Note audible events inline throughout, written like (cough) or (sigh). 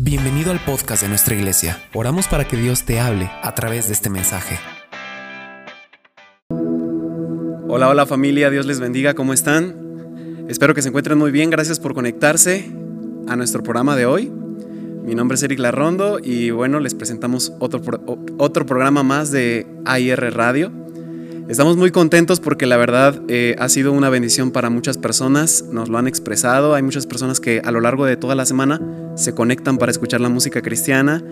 Bienvenido al podcast de nuestra iglesia. Oramos para que Dios te hable a través de este mensaje. Hola, hola familia, Dios les bendiga, ¿cómo están? Espero que se encuentren muy bien, gracias por conectarse a nuestro programa de hoy. Mi nombre es Eric Larrondo y bueno, les presentamos otro, otro programa más de AIR Radio. Estamos muy contentos porque la verdad eh, ha sido una bendición para muchas personas, nos lo han expresado, hay muchas personas que a lo largo de toda la semana se conectan para escuchar la música cristiana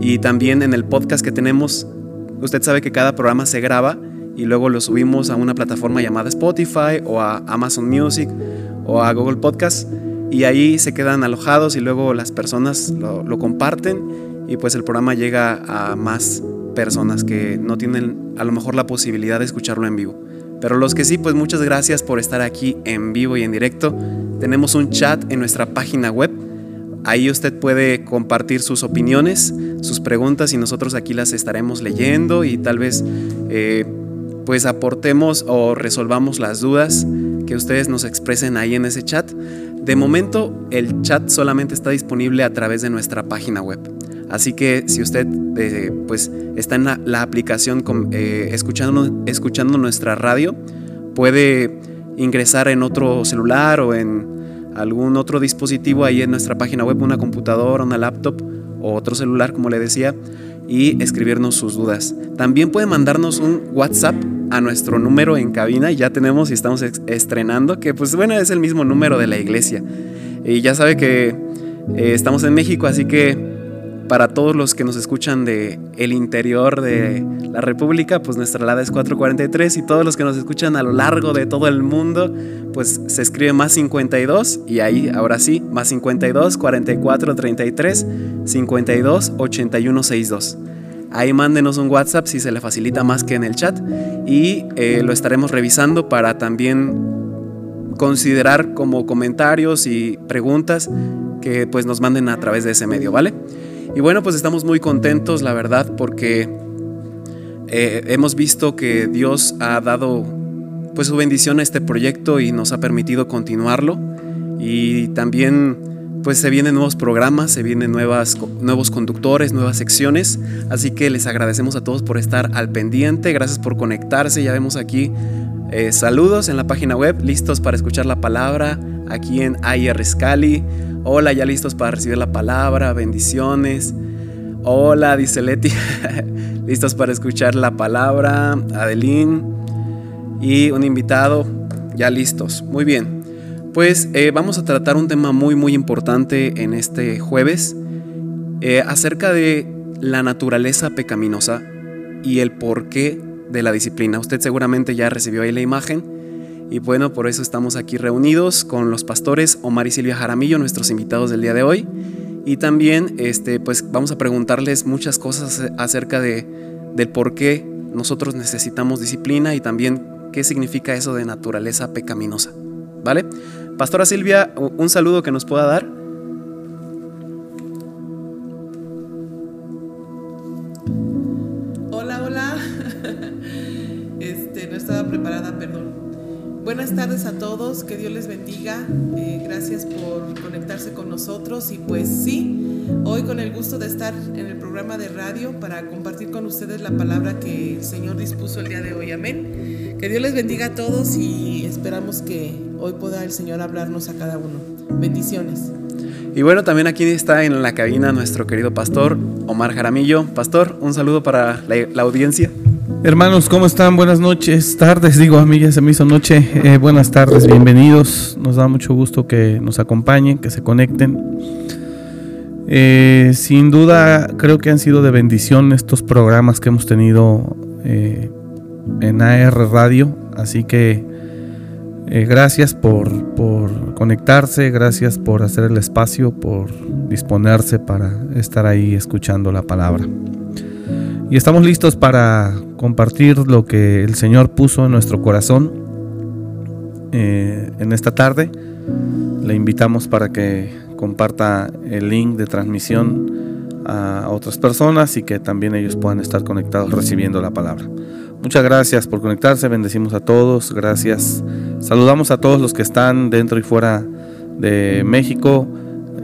y también en el podcast que tenemos, usted sabe que cada programa se graba y luego lo subimos a una plataforma llamada Spotify o a Amazon Music o a Google Podcast y ahí se quedan alojados y luego las personas lo, lo comparten y pues el programa llega a más personas que no tienen a lo mejor la posibilidad de escucharlo en vivo. Pero los que sí, pues muchas gracias por estar aquí en vivo y en directo. Tenemos un chat en nuestra página web. Ahí usted puede compartir sus opiniones, sus preguntas y nosotros aquí las estaremos leyendo y tal vez eh, pues aportemos o resolvamos las dudas que ustedes nos expresen ahí en ese chat. De momento el chat solamente está disponible a través de nuestra página web. Así que si usted eh, pues está en la, aplicación eh, escuchando, escuchando nuestra radio, puede ingresar en otro celular o en algún otro dispositivo ahí en nuestra página web, una computadora, una laptop o otro celular, como le decía, y escribirnos sus dudas. También puede mandarnos un WhatsApp a nuestro número en cabina, ya tenemos y estamos estrenando, que pues bueno, es el mismo número de la iglesia. Y ya sabe que eh, estamos en México, así que para todos los que nos escuchan de el interior de la República, pues nuestra alada es 443 y todos los que nos escuchan a lo largo de todo el mundo, pues se escribe más 52 y ahí ahora sí, más 52 44 33 52 81 62. Ahí mándenos un WhatsApp si se le facilita más que en el chat y eh, lo estaremos revisando para también considerar como comentarios y preguntas que pues nos manden a través de ese medio, ¿vale? Y bueno, pues estamos muy contentos, la verdad, porque eh, hemos visto que Dios ha dado pues su bendición a este proyecto y nos ha permitido continuarlo. Y también pues se vienen nuevos programas, se vienen nuevas, nuevos conductores, nuevas secciones. Así que les agradecemos a todos por estar al pendiente. Gracias por conectarse. Ya vemos aquí eh, saludos en la página web, listos para escuchar la palabra aquí en AIR Scali. Hola, ya listos para recibir la palabra, bendiciones. Hola, dice Leti, (laughs) listos para escuchar la palabra, Adelín y un invitado, ya listos. Muy bien, pues eh, vamos a tratar un tema muy, muy importante en este jueves eh, acerca de la naturaleza pecaminosa y el porqué de la disciplina. Usted seguramente ya recibió ahí la imagen y bueno, por eso estamos aquí reunidos con los pastores Omar y Silvia Jaramillo, nuestros invitados del día de hoy. Y también este, pues vamos a preguntarles muchas cosas acerca de, del por qué nosotros necesitamos disciplina y también qué significa eso de naturaleza pecaminosa. ¿Vale? Pastora Silvia, un saludo que nos pueda dar. Buenas tardes a todos, que Dios les bendiga. Eh, gracias por conectarse con nosotros y pues sí, hoy con el gusto de estar en el programa de radio para compartir con ustedes la palabra que el Señor dispuso el día de hoy. Amén. Que Dios les bendiga a todos y esperamos que hoy pueda el Señor hablarnos a cada uno. Bendiciones. Y bueno, también aquí está en la cabina nuestro querido pastor Omar Jaramillo. Pastor, un saludo para la audiencia. Hermanos, ¿cómo están? Buenas noches, tardes, digo, a mí ya se me hizo noche. Eh, buenas tardes, bienvenidos. Nos da mucho gusto que nos acompañen, que se conecten. Eh, sin duda, creo que han sido de bendición estos programas que hemos tenido eh, en AR Radio. Así que gracias por, por conectarse, gracias por hacer el espacio, por disponerse para estar ahí escuchando la palabra. Y estamos listos para compartir lo que el Señor puso en nuestro corazón eh, en esta tarde. Le invitamos para que comparta el link de transmisión a otras personas y que también ellos puedan estar conectados recibiendo la palabra. Muchas gracias por conectarse, bendecimos a todos, gracias. Saludamos a todos los que están dentro y fuera de México,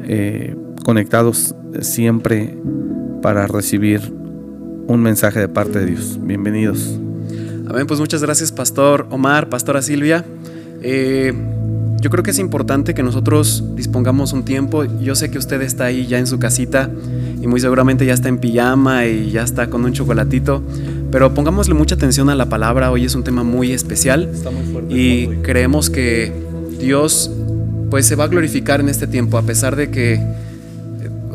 eh, conectados siempre para recibir un mensaje de parte de Dios. Bienvenidos. Amén, pues muchas gracias Pastor Omar, Pastora Silvia. Eh, yo creo que es importante que nosotros dispongamos un tiempo. Yo sé que usted está ahí ya en su casita y muy seguramente ya está en pijama y ya está con un chocolatito. Pero pongámosle mucha atención a la palabra. Hoy es un tema muy especial y creemos que Dios pues se va a glorificar en este tiempo a pesar de que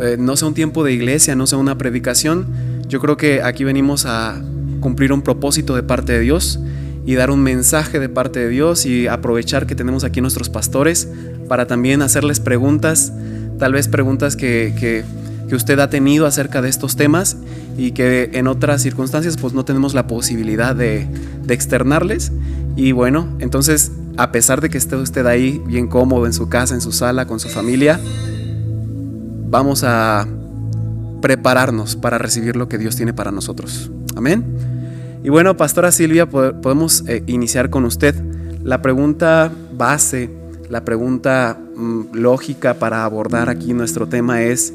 eh, no sea un tiempo de iglesia, no sea una predicación. Yo creo que aquí venimos a cumplir un propósito de parte de Dios y dar un mensaje de parte de Dios y aprovechar que tenemos aquí nuestros pastores para también hacerles preguntas, tal vez preguntas que, que, usted ha tenido acerca de estos temas y que en otras circunstancias pues no tenemos la posibilidad de, de externarles. Y bueno, entonces a pesar de que esté usted ahí bien cómodo en su casa, en su sala, con su familia, vamos a prepararnos para recibir lo que Dios tiene para nosotros. Amén. Y bueno, Pastora Silvia, podemos eh, iniciar con usted. La pregunta base, la pregunta mm, lógica para abordar aquí nuestro tema es,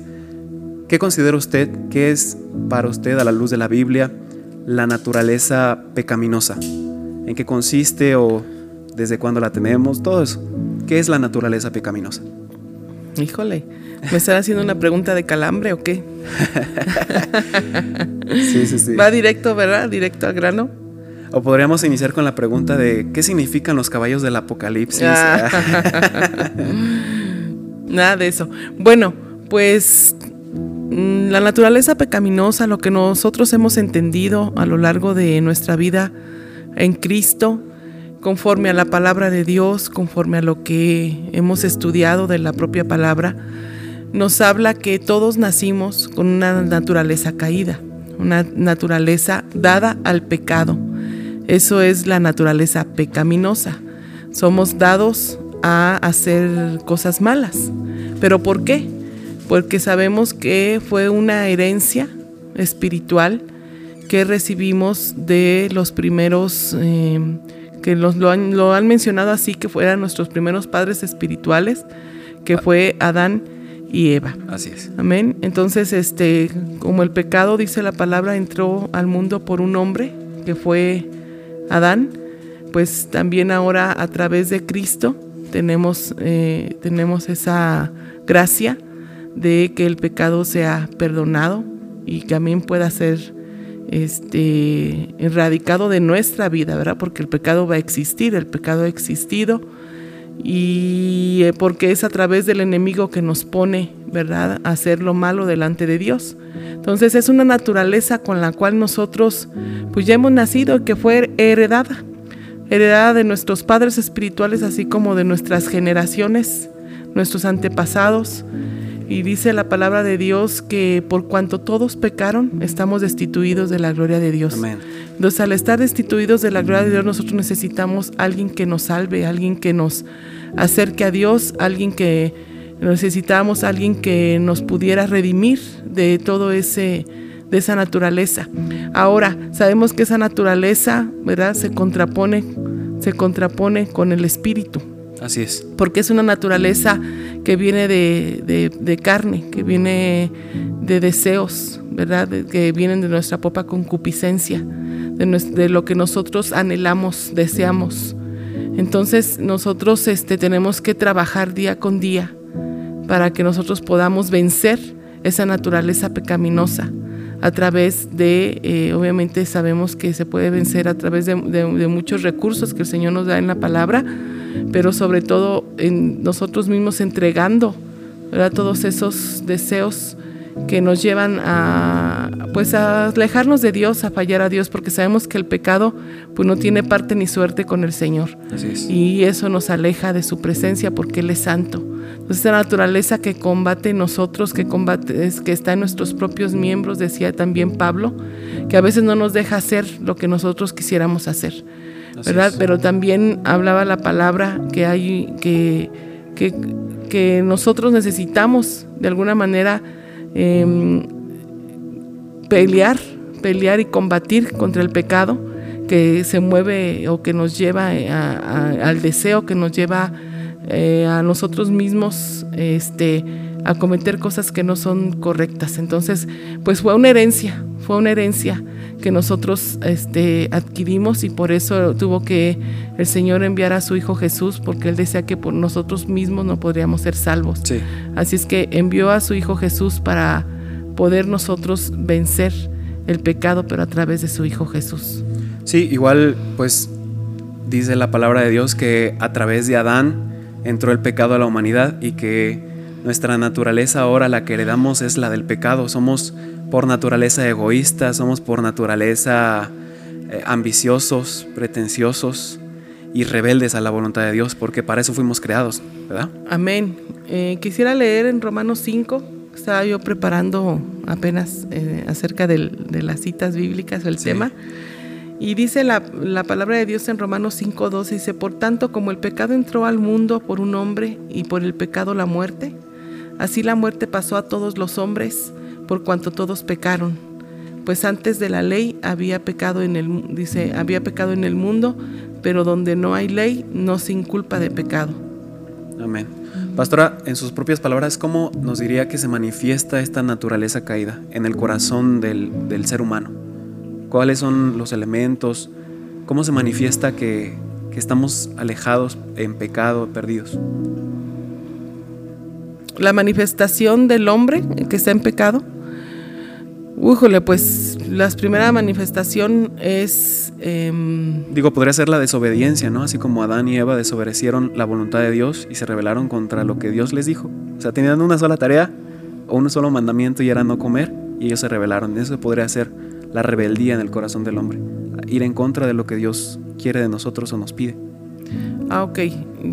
¿qué considera usted, qué es para usted a la luz de la Biblia la naturaleza pecaminosa? ¿En qué consiste o desde cuándo la tenemos? Todo eso. ¿Qué es la naturaleza pecaminosa? Híjole, ¿me están haciendo una pregunta de calambre o qué? (laughs) sí, sí, sí. Va directo, ¿verdad? Directo al grano. O podríamos iniciar con la pregunta de ¿qué significan los caballos del apocalipsis? Ah. (laughs) Nada de eso. Bueno, pues mm, la naturaleza pecaminosa, lo que nosotros hemos entendido a lo largo de nuestra vida en Cristo, conforme a la palabra de Dios, conforme a lo que hemos estudiado de la propia palabra, nos habla que todos nacimos con una naturaleza caída, una naturaleza dada al pecado. Eso es la naturaleza pecaminosa. Somos dados a hacer cosas malas. ¿Pero por qué? Porque sabemos que fue una herencia espiritual que recibimos de los primeros, eh, que lo, han, lo, han, mencionado así, que fueran nuestros primeros padres espirituales, que fue Adán y Eva. Así es. Amén. Entonces, este, como el pecado, dice la palabra, entró al mundo por un hombre, que fue Adán, pues también ahora a través de Cristo tenemos, eh, tenemos esa gracia de que el pecado sea perdonado y también pueda ser este, erradicado de nuestra vida, ¿verdad? Porque el pecado va a existir, el pecado ha existido y eh, porque es a través del enemigo que nos pone, ¿verdad?, a hacer lo malo delante de Dios. Entonces es una naturaleza con la cual nosotros pues ya hemos nacido que fue heredada, heredada de nuestros padres espirituales así como de nuestras generaciones, nuestros antepasados. Y dice la palabra de Dios que por cuanto todos pecaron, estamos destituidos de la gloria de Dios. Entonces, al estar destituidos de la gloria de Dios, nosotros necesitamos alguien que nos salve, alguien que nos acerque a Dios, alguien que necesitamos, alguien que nos pudiera redimir de todo ese de esa naturaleza. Ahora, sabemos que esa naturaleza, ¿verdad? Se contrapone se contrapone con el espíritu. Así es. Porque es una naturaleza que viene de, carne, que viene de deseos, ¿verdad? que vienen de nuestra popa concupiscencia, de, lo que nosotros anhelamos, deseamos. Entonces nosotros este, tenemos que trabajar día con día para que nosotros podamos vencer esa naturaleza pecaminosa a través de, eh, obviamente sabemos que se puede vencer a través de, muchos recursos que el Señor nos da en la palabra, pero sobre todo en nosotros mismos entregando todos esos deseos que nos llevan a pues a alejarnos de Dios, a fallar a Dios, porque sabemos que el pecado pues no tiene parte ni suerte con el Señor. Y eso nos aleja de su presencia porque Él es santo. Entonces esa naturaleza que combate nosotros, que combate, que está en nuestros propios miembros, decía también Pablo, que a veces no nos deja hacer lo que nosotros quisiéramos hacer. ¿Verdad? Pero también hablaba la palabra que hay que, que, que nosotros necesitamos de alguna manera Em, pelear, pelear y combatir contra el pecado que se mueve o que nos lleva al deseo, que nos lleva eh, a nosotros mismos este, a cometer cosas que no son correctas. Entonces, pues fue una herencia, fue una herencia que nosotros este, adquirimos y por eso tuvo que el Señor enviar a su Hijo Jesús, porque Él decía que por nosotros mismos no podríamos ser salvos. Así es que envió a su Hijo Jesús para poder nosotros vencer el pecado, pero a través de su Hijo Jesús. Sí, igual pues dice la palabra de Dios que a través de Adán entró el pecado a la humanidad y que nuestra naturaleza ahora la que heredamos es la del pecado. Somos por naturaleza egoístas, somos por naturaleza eh, ambiciosos, pretenciosos y rebeldes a la voluntad de Dios, porque para eso fuimos creados, ¿verdad? Amén. Eh, quisiera leer en Romanos 5, estaba yo preparando apenas eh, acerca de las citas bíblicas o el tema. Y dice la, la, palabra de Dios en Romanos 5.12, dice, por tanto como el pecado entró al mundo por un hombre y por el pecado la muerte, Así la muerte pasó a todos los hombres, por cuanto todos pecaron. Pues antes de la ley había pecado en el dice, había pecado en el mundo, pero donde no hay ley no se inculpa de pecado. Amén. Pastora, en sus propias palabras, ¿cómo nos diría que se manifiesta esta naturaleza caída en el corazón del, del ser humano? ¿Cuáles son los elementos? ¿Cómo se manifiesta que, que estamos alejados en pecado, perdidos? la manifestación del hombre que está en pecado. Újole, pues la primera manifestación es... Em, Digo, podría ser la desobediencia, ¿no? Así como Adán y Eva desobedecieron la voluntad de Dios y se rebelaron contra lo que Dios les dijo. O sea, tenían una sola tarea o un solo mandamiento y era no comer y ellos se rebelaron. Eso podría ser la rebeldía en el corazón del hombre. Ir en contra de lo que Dios quiere de nosotros o nos pide. Ah, ok,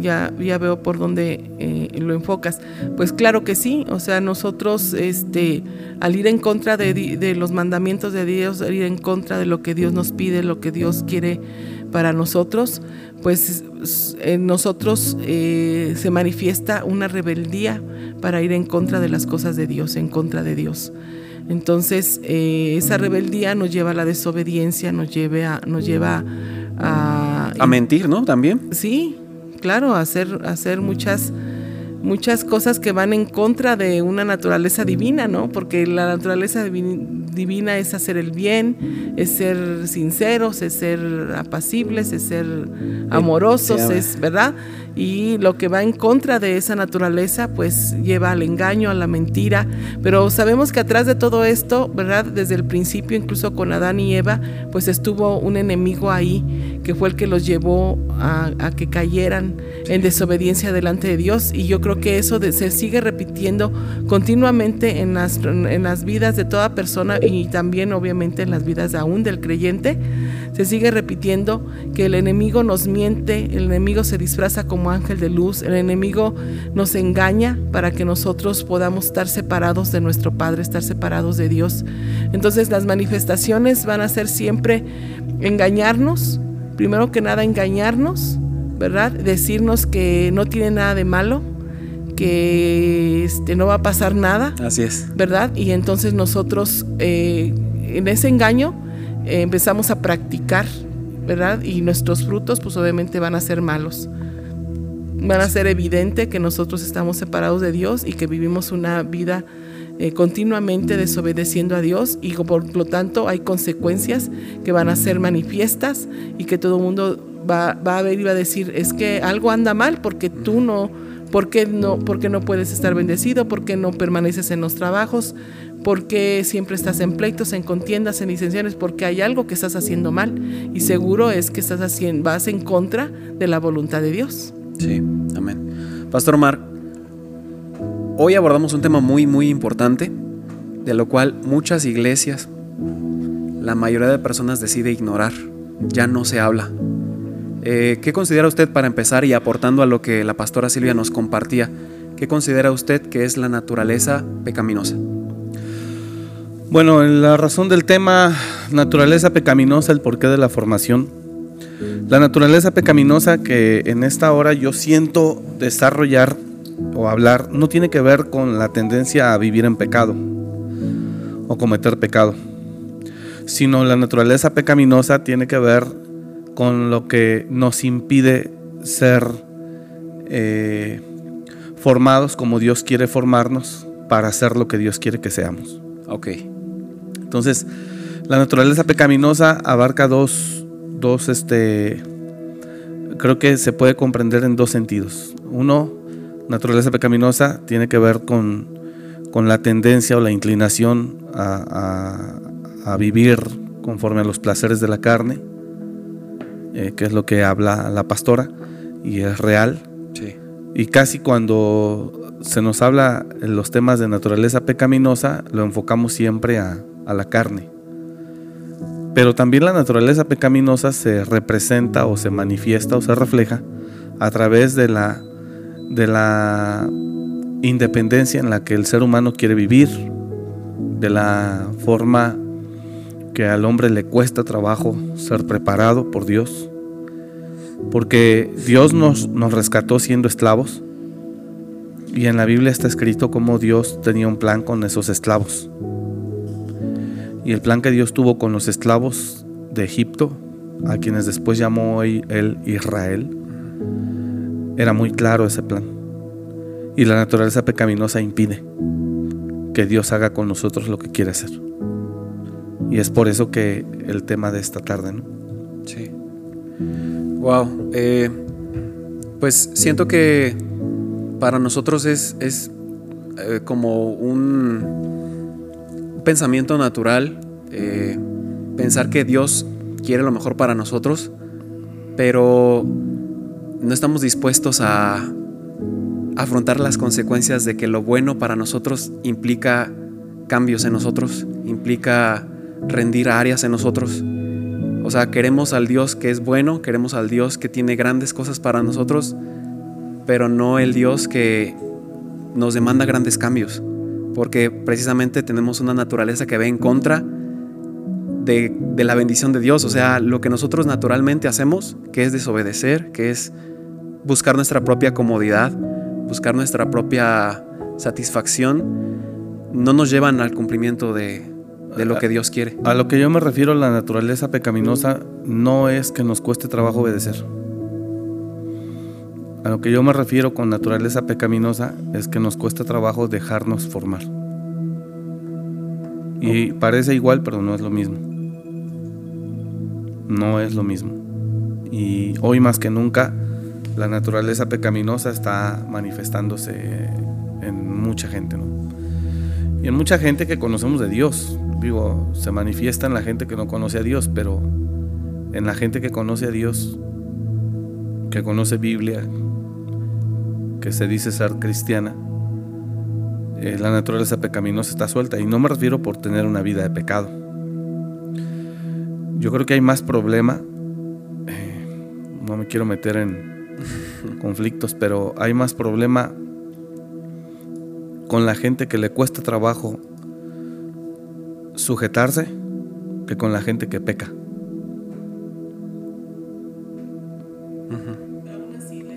ya, ya veo por dónde eh, lo enfocas. Pues claro que sí, o sea, nosotros este, al ir en contra de, los mandamientos de Dios, al ir en contra de lo que Dios nos pide, lo que Dios quiere para nosotros, pues en nosotros eh, se manifiesta una rebeldía para ir en contra de las cosas de Dios, en contra de Dios. Entonces, eh, esa rebeldía nos lleva a la desobediencia, nos, lleve a, nos lleva a... A mentir, ¿no? También. Sí, claro, hacer, hacer muchas muchas cosas que van en contra de una naturaleza divina, ¿no? Porque la naturaleza divina es hacer el bien, es ser sinceros, es ser apacibles, es ser amorosos, es, ¿verdad? Y lo que va en contra de esa naturaleza, pues lleva al engaño, a la mentira. Pero sabemos que atrás de todo esto, ¿verdad? Desde el principio, incluso con Adán y Eva, pues estuvo un enemigo ahí que fue el que los llevó a, que cayeran en desobediencia delante de Dios. Y yo creo que eso se sigue repitiendo continuamente en las, en las vidas de toda persona y también obviamente en las vidas aún del creyente. Se sigue repitiendo que el enemigo nos miente, el enemigo se disfraza como ángel de luz, el enemigo nos engaña para que nosotros podamos estar separados de nuestro Padre, estar separados de Dios. Entonces las manifestaciones van a ser siempre engañarnos, primero que nada engañarnos, ¿verdad? Decirnos que no tiene nada de malo, que este, no va a pasar nada. Así es. ¿Verdad? Y entonces nosotros eh, en ese engaño eh, empezamos a practicar, ¿verdad? Y nuestros frutos pues obviamente van a ser malos. Van a ser evidente que nosotros estamos separados de Dios y que vivimos una vida eh, continuamente desobedeciendo a Dios y por lo tanto hay consecuencias que van a ser manifiestas y que todo el mundo va, va, a ver y va a decir, es que algo anda mal porque tú no, ¿por qué no, porque no puedes estar bendecido? ¿Por qué no permaneces en los trabajos? ¿Por qué siempre estás en pleitos, en contiendas, en licenciaciones? Porque hay algo que estás haciendo mal y seguro es que estás haciendo, vas en contra de la voluntad de Dios. Sí, amén. Pastor Omar, Hoy abordamos un tema muy muy importante, de lo cual muchas iglesias, la mayoría de personas decide ignorar, ya no se habla. Eh, ¿Qué considera usted para empezar y aportando a lo que la pastora Silvia nos compartía? ¿Qué considera usted que es la naturaleza pecaminosa? Bueno, la razón del tema naturaleza pecaminosa, el porqué de la formación. La naturaleza pecaminosa que en esta hora yo siento desarrollar o hablar no tiene que ver con la tendencia a vivir en pecado o cometer pecado, sino la naturaleza pecaminosa tiene que ver con lo que nos impide ser eh, formados como Dios quiere formarnos para hacer lo que Dios quiere que seamos. Ok. Entonces, la naturaleza pecaminosa abarca dos, dos, este, creo que se puede comprender en dos sentidos. Uno, naturaleza pecaminosa tiene que ver con, con la tendencia o la inclinación a, a, a vivir conforme a los placeres de la carne, eh, que es lo que habla la pastora, y es real. Sí. Y casi cuando se nos habla en los temas de naturaleza pecaminosa, lo enfocamos siempre a, a la carne. Pero también la naturaleza pecaminosa se representa o se manifiesta o se refleja a través de la, de la independencia en la que el ser humano quiere vivir, de la forma que al hombre le cuesta trabajo ser preparado por Dios, porque Dios nos, nos rescató siendo esclavos y en la Biblia está escrito cómo Dios tenía un plan con esos esclavos. Y el plan que Dios tuvo con los esclavos de Egipto, a quienes después llamó él Israel, era muy claro ese plan. Y la naturaleza pecaminosa impide que Dios haga con nosotros lo que quiere hacer. Y es por eso que el tema de esta tarde, ¿no? Sí. Wow. eh, pues siento que para nosotros es, es eh, como un, pensamiento natural eh, pensar que Dios quiere lo mejor para nosotros, pero no estamos dispuestos a afrontar las consecuencias de que lo bueno para nosotros implica cambios en nosotros, implica rendir áreas en nosotros. O sea, queremos al Dios que es bueno, queremos al Dios que tiene grandes cosas para nosotros, pero no el Dios que nos demanda grandes cambios, porque precisamente tenemos una naturaleza que ve en contra de, de, la bendición de Dios, o sea, lo que nosotros naturalmente hacemos, que es desobedecer, que es buscar nuestra propia comodidad, buscar nuestra propia satisfacción, no nos llevan al cumplimiento de, de lo que Dios quiere. A lo que yo me refiero, la naturaleza pecaminosa no es que nos cueste trabajo obedecer. A lo que yo me refiero con naturaleza pecaminosa es que nos cuesta trabajo dejarnos formar. Y parece igual, pero no es lo mismo. No es lo mismo. Y hoy más que nunca, la naturaleza pecaminosa está manifestándose en mucha gente. Y en mucha gente que conocemos de Dios. Digo, se manifiesta en la gente que no conoce a Dios, pero en la gente que conoce a Dios, que conoce Biblia, que se dice ser cristiana, eh, la naturaleza pecaminosa está suelta. Y no me refiero por tener una vida de pecado. Yo creo que hay más problema. Eh, no me quiero meter en (laughs) conflictos, pero hay más problema con la gente que le cuesta trabajo sujetarse que con la gente que peca.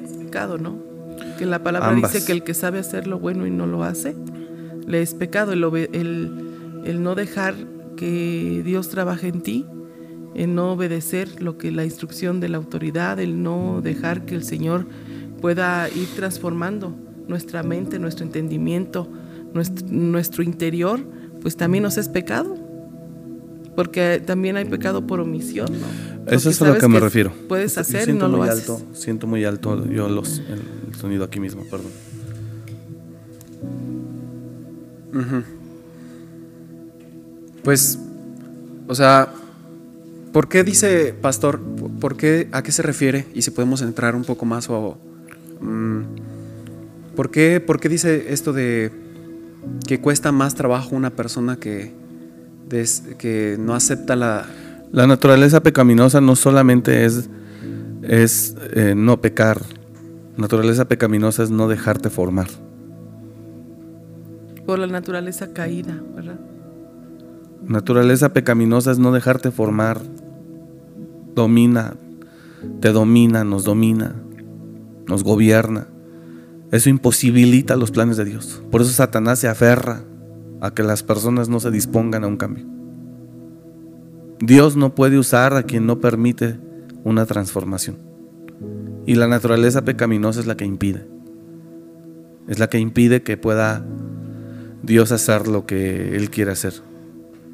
Es pecado, ¿no? Que la palabra Ambas. dice que el que sabe hacer lo bueno y no lo hace, le es pecado. El, obe- el- el no dejar que Dios trabaje en ti, el no obedecer lo que la instrucción de la autoridad, el no dejar que el Señor pueda ir transformando nuestra mente, nuestro entendimiento, nuestro, nuestro interior, pues también nos es pecado. Porque también hay pecado por omisión, ¿no? Eso es a lo que me refiero. Puedes hacer y siento no lo muy haces. alto, siento muy alto yo los, el, el sonido aquí mismo, perdón. Pues, o sea, ¿por qué dice pastor? ¿Por qué, ¿A qué se refiere? Y si podemos entrar un poco más o... mm, ¿por, qué, ¿Por qué dice esto de que cuesta más trabajo una persona que, des- que no acepta la... La naturaleza pecaminosa no solamente es, es eh, no pecar. Naturaleza pecaminosa es no dejarte formar. Por la naturaleza caída, ¿verdad? Naturaleza pecaminosa es no dejarte formar. Domina, te domina, nos domina, nos gobierna. Eso imposibilita los planes de Dios. Por eso Satanás se aferra a que las personas no se dispongan a un cambio. Dios no puede usar a quien no permite una transformación. Y la naturaleza pecaminosa es la que impide. Es la que impide que pueda Dios hacer lo que Él quiere hacer.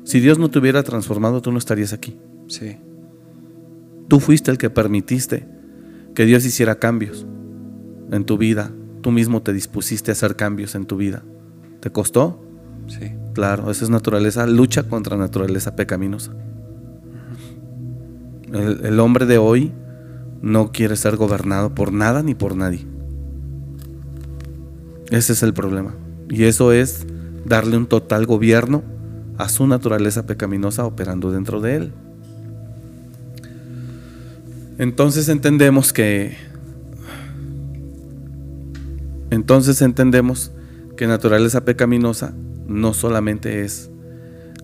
Si Dios no te hubiera transformado, tú no estarías aquí. Sí. Tú fuiste el que permitiste que Dios hiciera cambios en tu vida. Tú mismo te dispusiste a hacer cambios en tu vida. ¿Te costó? Sí. Claro, esa es naturaleza, lucha contra naturaleza pecaminosa. El, el hombre de hoy no quiere ser gobernado por nada ni por nadie. Ese es el problema. Y eso es darle un total gobierno a su naturaleza pecaminosa operando dentro de él. Entonces entendemos que entonces entendemos que naturaleza pecaminosa no solamente es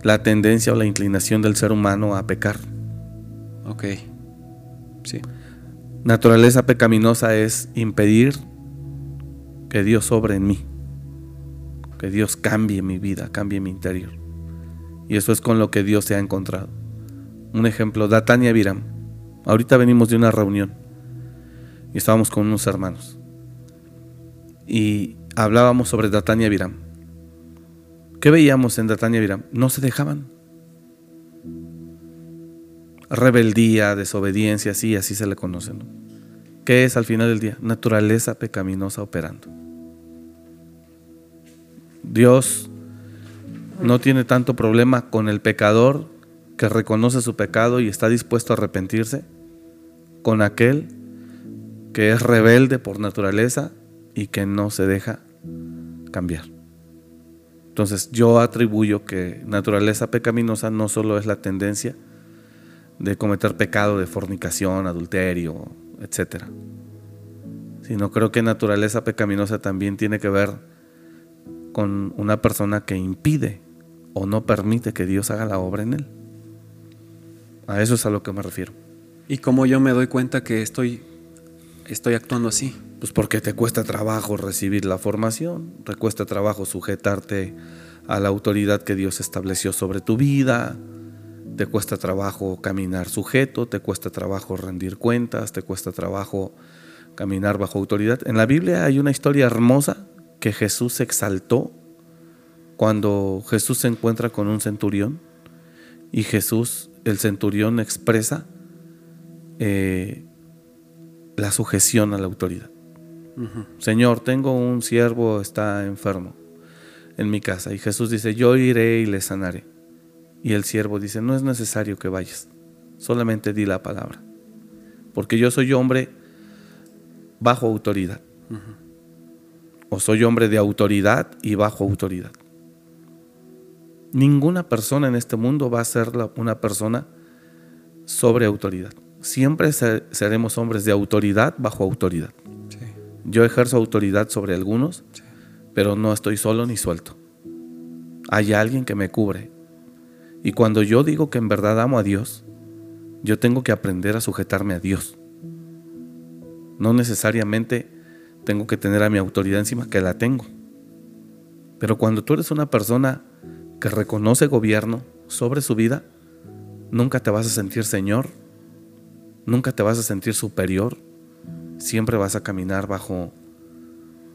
la tendencia o la inclinación del ser humano a pecar. Ok. Sí. Naturaleza pecaminosa es impedir que Dios sobre en mí, que Dios cambie mi vida, cambie mi interior. Y eso es con lo que Dios se ha encontrado. Un ejemplo, Datania Viram. Ahorita venimos de una reunión y estábamos con unos hermanos. Y hablábamos sobre Datania Viram. ¿Qué veíamos en Datania Viram? No se dejaban. Rebeldía, desobediencia, sí, así se le conoce. ¿no? ¿Qué es al final del día? Naturaleza pecaminosa operando. Dios no tiene tanto problema con el pecador que reconoce su pecado y está dispuesto a arrepentirse, con aquel que es rebelde por naturaleza y que no se deja cambiar. Entonces yo atribuyo que naturaleza pecaminosa no solo es la tendencia de cometer pecado de fornicación, adulterio, etc. Sino creo que naturaleza pecaminosa también tiene que ver con una persona que impide o no permite que Dios haga la obra en él. A eso es a lo que me refiero. ¿Y cómo yo me doy cuenta que estoy, estoy actuando así? Pues porque te cuesta trabajo recibir la formación, te cuesta trabajo sujetarte a la autoridad que Dios estableció sobre tu vida, te cuesta trabajo caminar sujeto, te cuesta trabajo rendir cuentas, te cuesta trabajo caminar bajo autoridad. En la Biblia hay una historia hermosa que Jesús exaltó cuando Jesús se encuentra con un centurión y Jesús, el centurión, expresa eh, la sujeción a la autoridad. Señor, tengo un siervo, está enfermo en mi casa. Y Jesús dice, yo iré y le sanaré. Y el siervo dice, no es necesario que vayas, solamente di la palabra. Porque yo soy hombre bajo autoridad. O soy hombre de autoridad y bajo autoridad. Ninguna persona en este mundo va a ser una persona sobre autoridad. Siempre seremos hombres de autoridad bajo autoridad. Yo ejerzo autoridad sobre algunos, pero no estoy solo ni suelto. Hay alguien que me cubre. Y cuando yo digo que en verdad amo a Dios, yo tengo que aprender a sujetarme a Dios. No necesariamente tengo que tener a mi autoridad encima, que la tengo. Pero cuando tú eres una persona que reconoce gobierno sobre su vida, nunca te vas a sentir Señor, nunca te vas a sentir superior, siempre vas a caminar bajo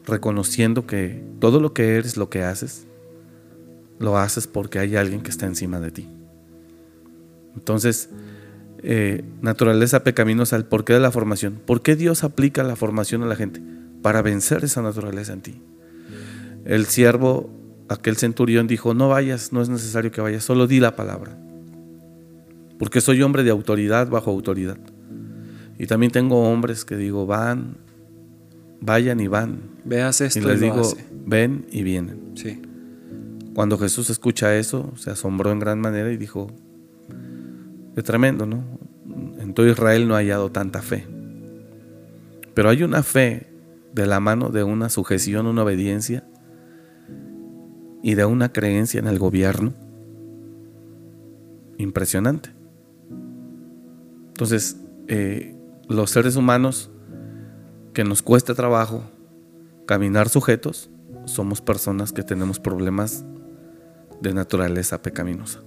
reconociendo que todo lo que eres, lo que haces, lo haces porque hay alguien que está encima de ti. Entonces, eh, naturaleza pecaminosa, el porqué de la formación. ¿Por qué Dios aplica la formación a la gente? Para vencer esa naturaleza en ti. El siervo aquel centurión dijo, no vayas, no es necesario que vayas, solo di la palabra. Porque soy hombre de autoridad bajo autoridad. Y también tengo hombres que digo, van, vayan y van. Veas esto. Y les digo, ven y vienen. Sí. Cuando Jesús escucha eso, se asombró en gran manera y dijo, qué tremendo, ¿no? En todo Israel no ha hallado tanta fe. Pero hay una fe de la mano de una sujeción, una obediencia y de una creencia en el gobierno impresionante. Entonces, eh, los seres humanos que nos cuesta trabajo caminar sujetos, somos personas que tenemos problemas de naturaleza pecaminosa.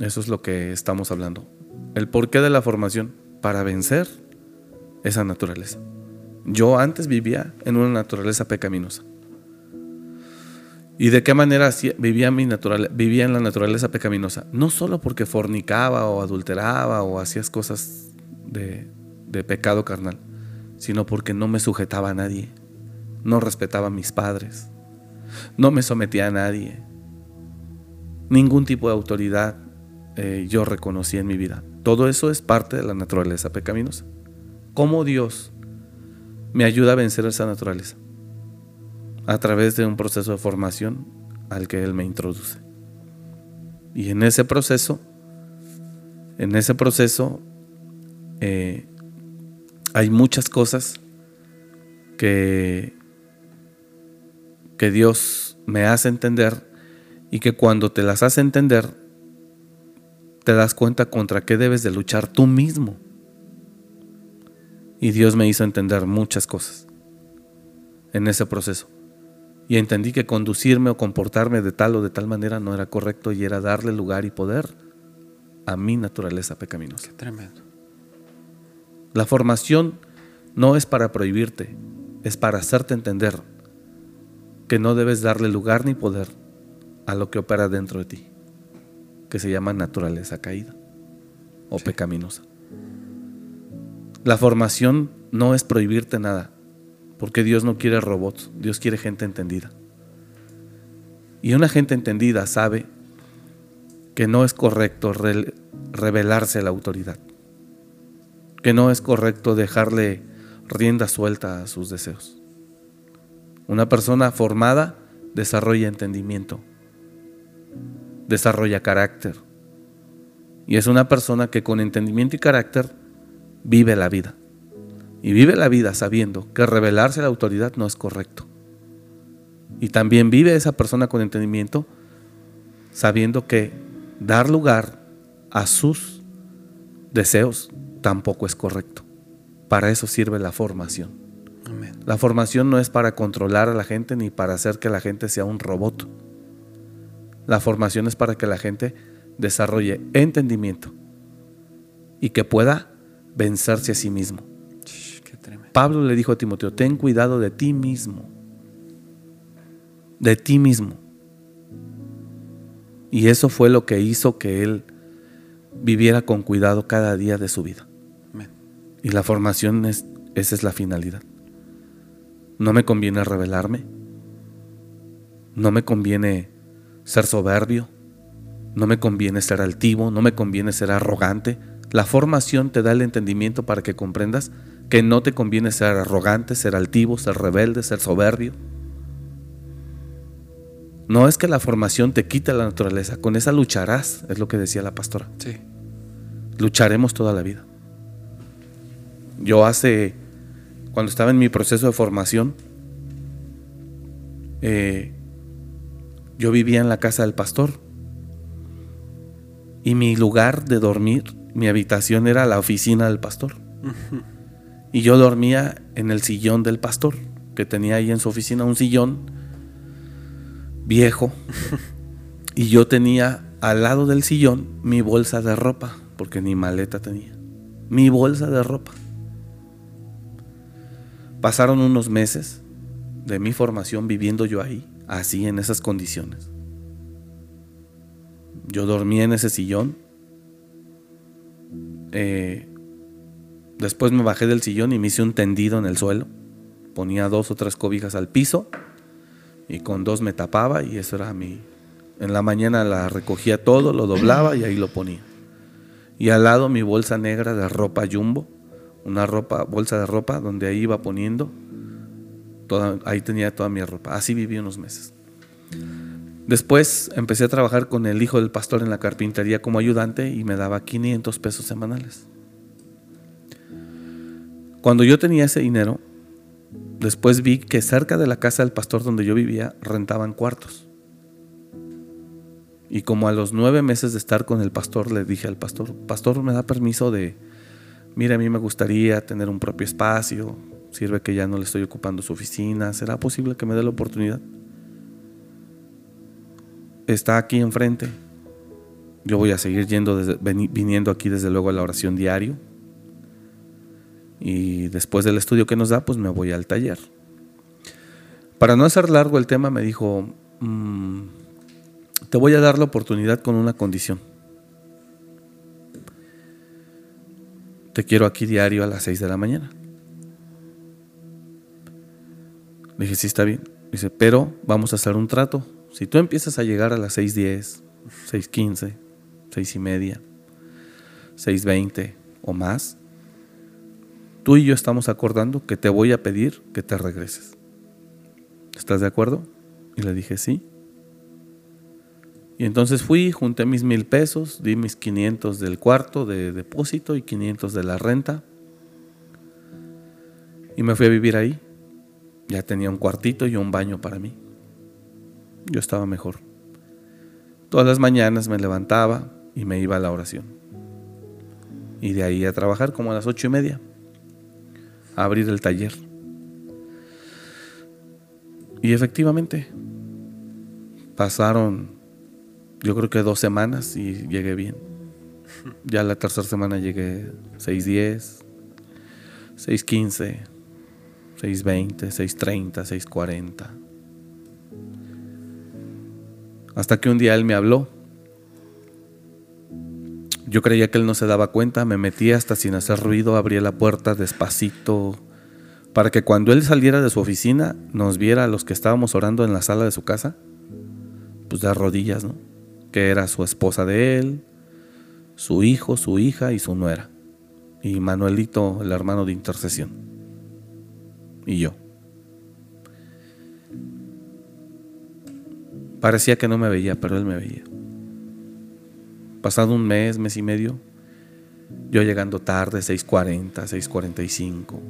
Eso es lo que estamos hablando. El porqué de la formación para vencer esa naturaleza. Yo antes vivía en una naturaleza pecaminosa. ¿Y de qué manera vivía, mi vivía en la naturaleza pecaminosa? No solo porque fornicaba o adulteraba o hacías cosas de, de pecado carnal, sino porque no me sujetaba a nadie, no respetaba a mis padres, no me sometía a nadie, ningún tipo de autoridad eh, yo reconocí en mi vida. Todo eso es parte de la naturaleza pecaminosa. ¿Cómo Dios me ayuda a vencer esa naturaleza? A través de un proceso de formación al que Él me introduce. Y en ese proceso, en ese proceso, eh, hay muchas cosas que, que Dios me hace entender y que cuando te las hace entender, te das cuenta contra qué debes de luchar tú mismo. Y Dios me hizo entender muchas cosas en ese proceso. Y entendí que conducirme o comportarme de tal o de tal manera no era correcto y era darle lugar y poder a mi naturaleza pecaminosa. tremendo. La formación no es para prohibirte, es para hacerte entender que no debes darle lugar ni poder a lo que opera dentro de ti, que se llama naturaleza caída o pecaminosa. La formación no es prohibirte nada, porque Dios no quiere robots, Dios quiere gente entendida. Y una gente entendida sabe que no es correcto revelarse a la autoridad, que no es correcto dejarle rienda suelta a sus deseos. Una persona formada desarrolla entendimiento, desarrolla carácter, y es una persona que con entendimiento y carácter vive la vida. Y vive la vida sabiendo que revelarse a la autoridad no es correcto. Y también vive esa persona con entendimiento sabiendo que dar lugar a sus deseos tampoco es correcto. Para eso sirve la formación. La formación no es para controlar a la gente ni para hacer que la gente sea un robot. La formación es para que la gente desarrolle entendimiento y que pueda vencerse a sí mismo. Pablo le dijo a Timoteo, ten cuidado de ti mismo, de ti mismo. Y eso fue lo que hizo que él viviera con cuidado cada día de su vida. Y la formación, es, esa es la finalidad. No me conviene rebelarme, no me conviene ser soberbio, no me conviene ser altivo, no me conviene ser arrogante. La formación te da el entendimiento para que comprendas que no te conviene ser arrogante, ser altivo, ser rebelde, ser soberbio. No es que la formación te quite la naturaleza, con esa lucharás, es lo que decía la pastora. Sí. Lucharemos toda la vida. Yo hace, cuando estaba en mi proceso de formación, eh, yo vivía en la casa del pastor y mi lugar de dormir, mi habitación era la oficina del pastor. Y yo dormía en el sillón del pastor, que tenía ahí en su oficina un sillón viejo. (laughs) y yo tenía al lado del sillón mi bolsa de ropa, porque ni maleta tenía. Mi bolsa de ropa. Pasaron unos meses de mi formación viviendo yo ahí, así en esas condiciones. Yo dormía en ese sillón. Eh, después me bajé del sillón y me hice un tendido en el suelo. Ponía dos o tres cobijas al piso y con dos me tapaba y eso era mi... En la mañana la recogía todo, lo doblaba y ahí lo ponía. Y al lado mi bolsa negra de ropa jumbo, una ropa, bolsa de ropa donde ahí iba poniendo, toda, ahí tenía toda mi ropa. Así viví unos meses. Después empecé a trabajar con el hijo del pastor en la carpintería como ayudante y me daba 500 pesos semanales. Cuando yo tenía ese dinero, después vi que cerca de la casa del pastor donde yo vivía rentaban cuartos. Y como a los nueve meses de estar con el pastor, le dije al pastor, pastor, ¿me da permiso de, mira, a mí me gustaría tener un propio espacio, sirve que ya no le estoy ocupando su oficina, ¿será posible que me dé la oportunidad? está aquí enfrente. Yo voy a seguir yendo viniendo aquí desde luego a la oración diario. Y después del estudio que nos da, pues me voy al taller. Para no hacer largo el tema, me dijo, mm, te voy a dar la oportunidad con una condición. Te quiero aquí diario a las 6 de la mañana. Le dije, sí, está bien. Dice, pero vamos a hacer un trato. Si tú empiezas a llegar a las 6.10, 6.15, 6 y media, 6.20 o más, tú y yo estamos acordando que te voy a pedir que te regreses. ¿Estás de acuerdo? Y le dije, sí. Y entonces fui, junté mis mil pesos, di mis 500 del cuarto de depósito y 500 de la renta. Y me fui a vivir ahí. Ya tenía un cuartito y un baño para mí. Yo estaba mejor. Todas las mañanas me levantaba y me iba a la oración. Y de ahí a trabajar como a las ocho y media. A abrir el taller. Y efectivamente, pasaron yo creo que dos semanas y llegué bien. (laughs) Ya la tercera semana llegué 6.10, 6.15, 6.20, 6.30, 6.40. Hasta que un día él me habló. Yo creía que él no se daba cuenta, me metí hasta sin hacer ruido, abrí la puerta despacito, para que cuando él saliera de su oficina nos viera a los que estábamos orando en la sala de su casa, pues de rodillas, ¿no? Que era su esposa de él, su hijo, su hija y su nuera. Y Manuelito, el hermano de intercesión. Y yo. Parecía que no me veía, pero él me veía. Pasado un mes, mes y medio, yo llegando tarde, 6.40, 6.45.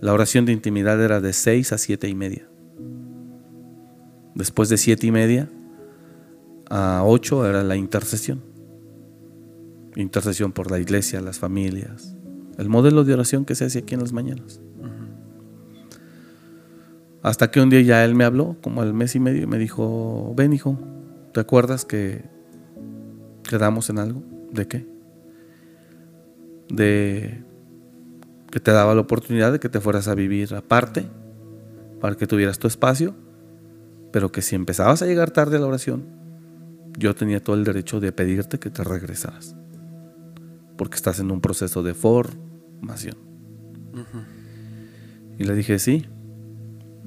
La oración de intimidad era de 6 a 7 y media. Después de 7 y media, a 8 era la intercesión. Intercesión por la iglesia, las familias. El modelo de oración que se hace aquí en las mañanas. Hasta que un día ya él me habló, como al mes y medio, y me dijo, ven hijo, ¿te acuerdas que quedamos en algo? ¿De qué? De que te daba la oportunidad de que te fueras a vivir aparte, para que tuvieras tu espacio, pero que si empezabas a llegar tarde a la oración, yo tenía todo el derecho de pedirte que te regresaras. Porque estás en un proceso de formación. Y le dije, sí.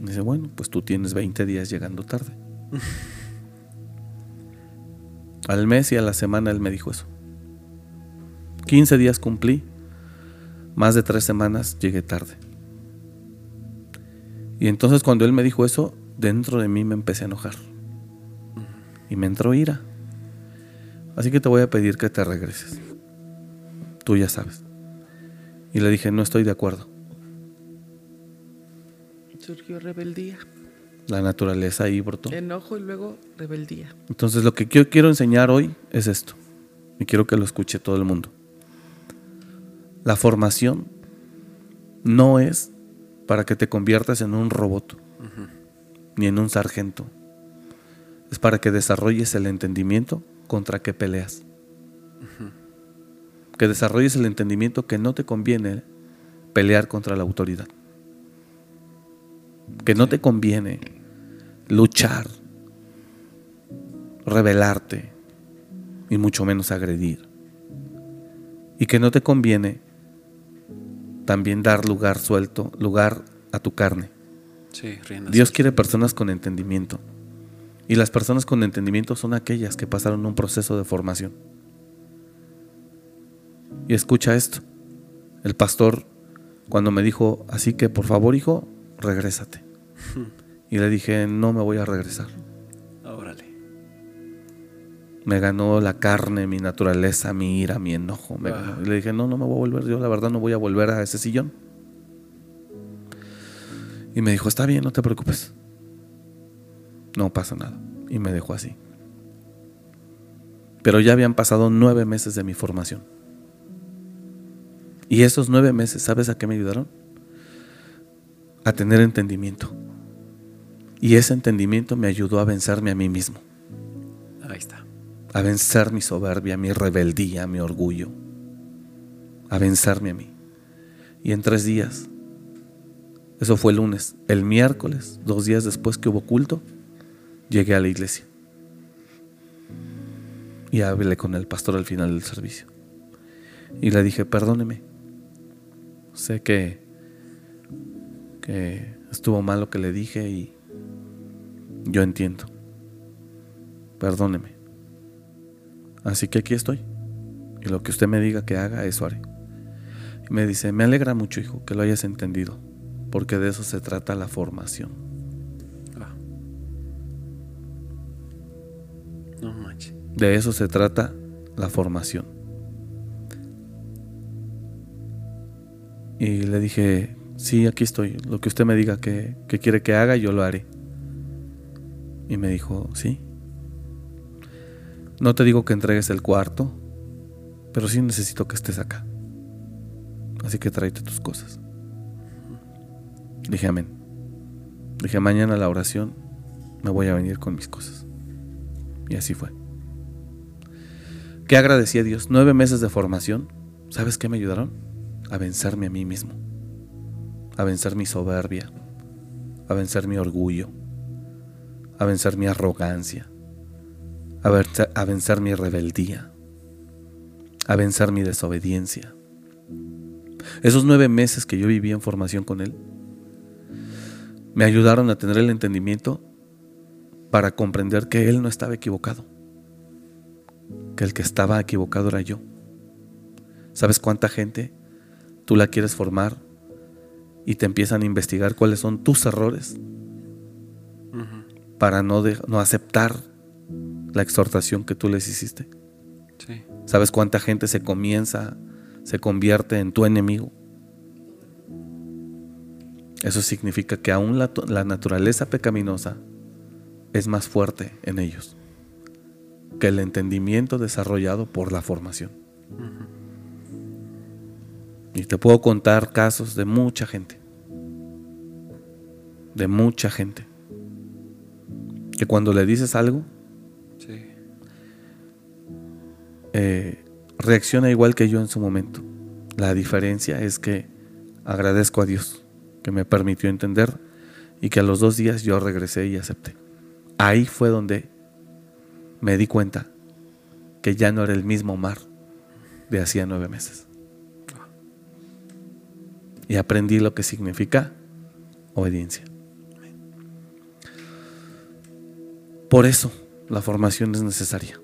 Y dice, bueno, pues tú tienes 20 días llegando tarde. (laughs) Al mes y a la semana él me dijo eso. 15 días cumplí, más de tres semanas llegué tarde. Y entonces cuando él me dijo eso, dentro de mí me empecé a enojar y me entró ira. Así que te voy a pedir que te regreses. Tú ya sabes. Y le dije, no estoy de acuerdo. Surgió rebeldía. La naturaleza ahí brotó. Enojo y luego rebeldía. Entonces lo que yo quiero enseñar hoy es esto. Y quiero que lo escuche todo el mundo. La formación no es para que te conviertas en un robot, ni en un sargento, es para que desarrolles el entendimiento contra qué peleas. Que desarrolles el entendimiento que no te conviene pelear contra la autoridad. Que no te conviene luchar, rebelarte y mucho menos agredir. Y que no te conviene también dar lugar suelto, lugar a tu carne. Dios quiere personas con entendimiento. Y las personas con entendimiento son aquellas que pasaron un proceso de formación. Y escucha esto. El pastor, cuando me dijo, así que por favor, hijo, regrésate. (laughs) Y le dije, no me voy a regresar. Órale. Me ganó la carne, mi naturaleza, mi ira, mi enojo. Y le dije, no, no me voy a volver. Yo la verdad no voy a volver a ese sillón. Y me dijo, está bien, no te preocupes no pasa nada. Y me dejó así. Pero ya habían pasado nueve meses de mi formación. Y esos nueve meses, ¿sabes a qué me ayudaron? A tener entendimiento. Y ese entendimiento me ayudó a vencerme a mí mismo. Ahí está. A vencer mi soberbia, mi rebeldía, mi orgullo. a vencerme a mí. Y en tres días, eso fue el lunes, el miércoles, dos días después que hubo culto, llegué a la iglesia. Y hablé con el pastor al final del servicio. Y le dije, perdóneme. Sé que, que estuvo mal lo que le dije y yo entiendo. Perdóneme. Así que aquí estoy. Y lo que usted me diga que haga, eso haré. Y me dice, me alegra mucho, hijo, que lo hayas entendido, porque de eso se trata la formación. De eso se trata la formación. Y le dije, sí, aquí estoy. Lo que usted me diga que, que quiere que haga, yo lo haré. Y me dijo, sí. No te digo que entregues el cuarto, pero sí necesito que estés acá. Así que tráete tus cosas. Dije amén. Dije mañana la oración me voy a venir con mis cosas. Y así fue. ¿Qué agradecí a Dios? Nueve meses de formación. ¿Sabes qué me ayudaron? A vencerme a mí mismo. A vencer mi soberbia. A vencer mi orgullo. A vencer mi arrogancia. A, vencer, a vencer mi rebeldía. A vencer mi desobediencia. Esos nueve meses que yo viví en formación con Él me ayudaron a tener el entendimiento para comprender que Él no estaba equivocado, que el que estaba equivocado era yo. ¿Sabes cuánta gente tú la quieres formar y te empiezan a investigar cuáles son tus errores para no, de, no aceptar la exhortación que tú les hiciste? Sí. ¿Sabes cuánta gente se comienza, se convierte en tu enemigo? Eso significa que aún la, la, naturaleza pecaminosa es más fuerte en ellos que el entendimiento desarrollado por la formación. Uh -huh. Y te puedo contar casos de mucha gente, de mucha gente, que cuando le dices algo, Sí. eh, reacciona igual que yo en su momento. La diferencia es que agradezco a Dios que me permitió entender y que a los dos días yo regresé y acepté. Ahí fue donde me di cuenta que ya no era el mismo mar de hacía nueve meses. Y aprendí lo que significa obediencia. Por eso la formación es necesaria.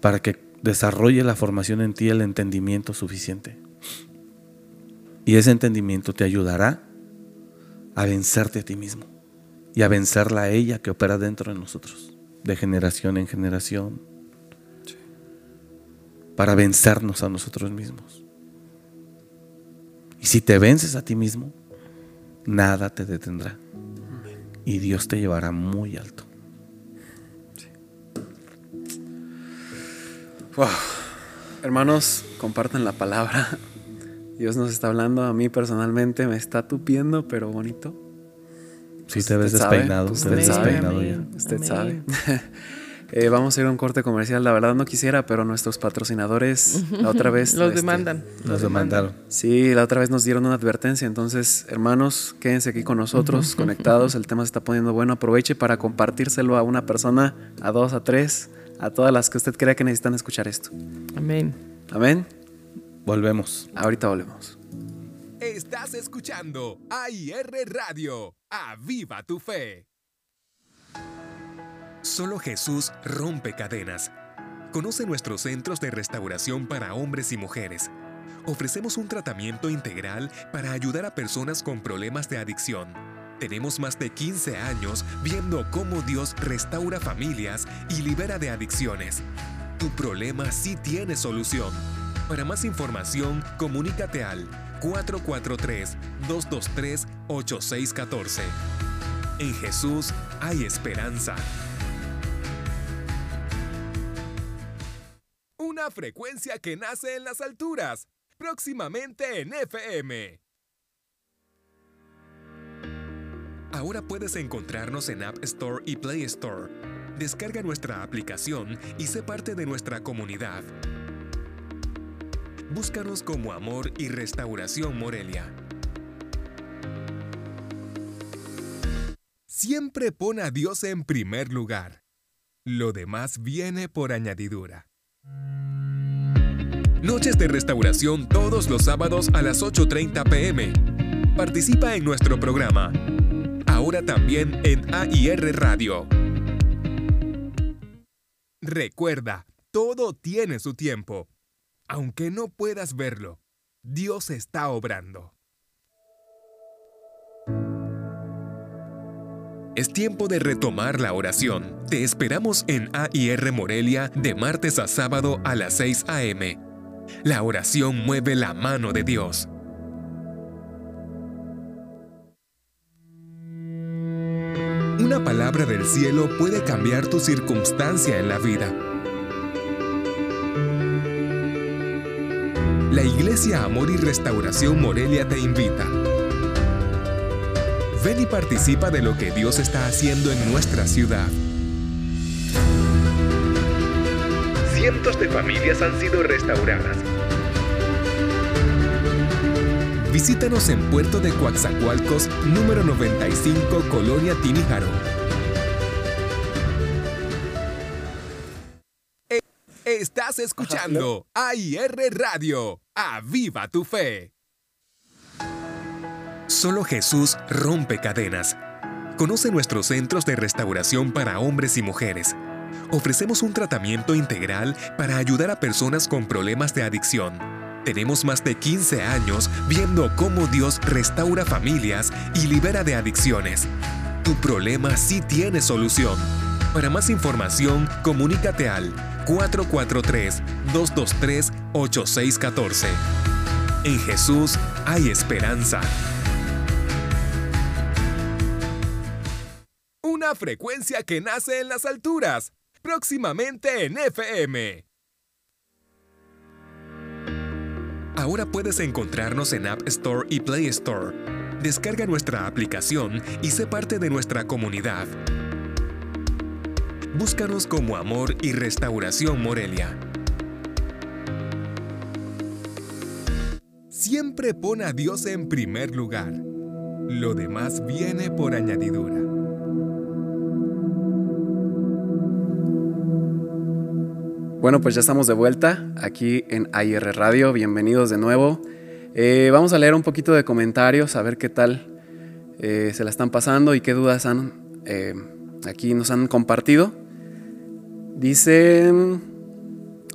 Para que desarrolle la formación en ti el entendimiento suficiente. Y ese entendimiento te ayudará a vencerte a ti mismo y a vencerla a ella que opera dentro de nosotros, de generación en generación, Sí. para vencernos a nosotros mismos. Y si te vences a ti mismo, nada te detendrá. Y Dios te llevará muy alto. Wow. Hermanos, compartan la palabra. Dios nos está hablando. A mí personalmente me está tupiendo, pero bonito. Si te ves sabe, despeinado, te usted ves sabe. despeinado ya. Usted sabe. Eh, vamos a ir a un corte comercial. La verdad no quisiera, pero nuestros patrocinadores la otra vez (laughs) Los este, demandan. Nos demandaron. Sí, la otra vez nos dieron una advertencia. Entonces, hermanos, quédense aquí con nosotros, conectados. El tema se está poniendo bueno. Aproveche para compartírselo a una persona, a dos, a tres, a todas las que usted crea que necesitan escuchar esto. Amén. Amén. Volvemos. Ahorita volvemos. Estás escuchando AIR Radio. ¡Aviva tu fe! Solo Jesús rompe cadenas. Conoce nuestros centros de restauración para hombres y mujeres. Ofrecemos un tratamiento integral para ayudar a personas con problemas de adicción. Tenemos más de 15 años viendo cómo Dios restaura familias y libera de adicciones. Tu problema sí tiene solución. Para más información, comunícate al 443-223-8614. En Jesús hay esperanza. Una frecuencia que nace en las alturas. Próximamente en FM. Ahora puedes encontrarnos en App Store y Play Store. Descarga nuestra aplicación y sé parte de nuestra comunidad. Búscanos como Amor y Restauración Morelia. Siempre pon a Dios en primer lugar. Lo demás viene por añadidura. Noches de restauración todos los sábados a las 8.30 pm. Participa en nuestro programa. Ahora también en AIR Radio. Recuerda, todo tiene su tiempo. Aunque no puedas verlo, Dios está obrando. Es tiempo de retomar la oración. Te esperamos en AIR Morelia de martes a sábado a las 6 a.m. La oración mueve la mano de Dios. Una palabra del cielo puede cambiar tu circunstancia en la vida. La Iglesia Amor y Restauración Morelia te invita. Ven y participa de lo que Dios está haciendo en nuestra ciudad. Cientos de familias han sido restauradas. Visítanos en Puerto de Coatzacoalcos, número 95, Colonia Tinijaro. Estás escuchando AIR Radio. ¡Aviva tu fe! Solo Jesús rompe cadenas. Conoce nuestros centros de restauración para hombres y mujeres. Ofrecemos un tratamiento integral para ayudar a personas con problemas de adicción. Tenemos más de 15 años viendo cómo Dios restaura familias y libera de adicciones. Tu problema sí tiene solución. Para más información, comunícate al 443-223-8614. En Jesús hay esperanza. Una frecuencia que nace en las alturas, próximamente en FM. Ahora puedes encontrarnos en App Store y Play Store. Descarga nuestra aplicación y sé parte de nuestra comunidad. Búscanos como Amor y Restauración Morelia. Siempre pon a Dios en primer lugar. Lo demás viene por añadidura. Bueno, pues ya estamos de vuelta aquí en AIR Radio. Bienvenidos de nuevo. Eh, vamos a leer un poquito de comentarios, a ver qué tal eh, se la están pasando y qué dudas han, eh, aquí nos han compartido. Dice,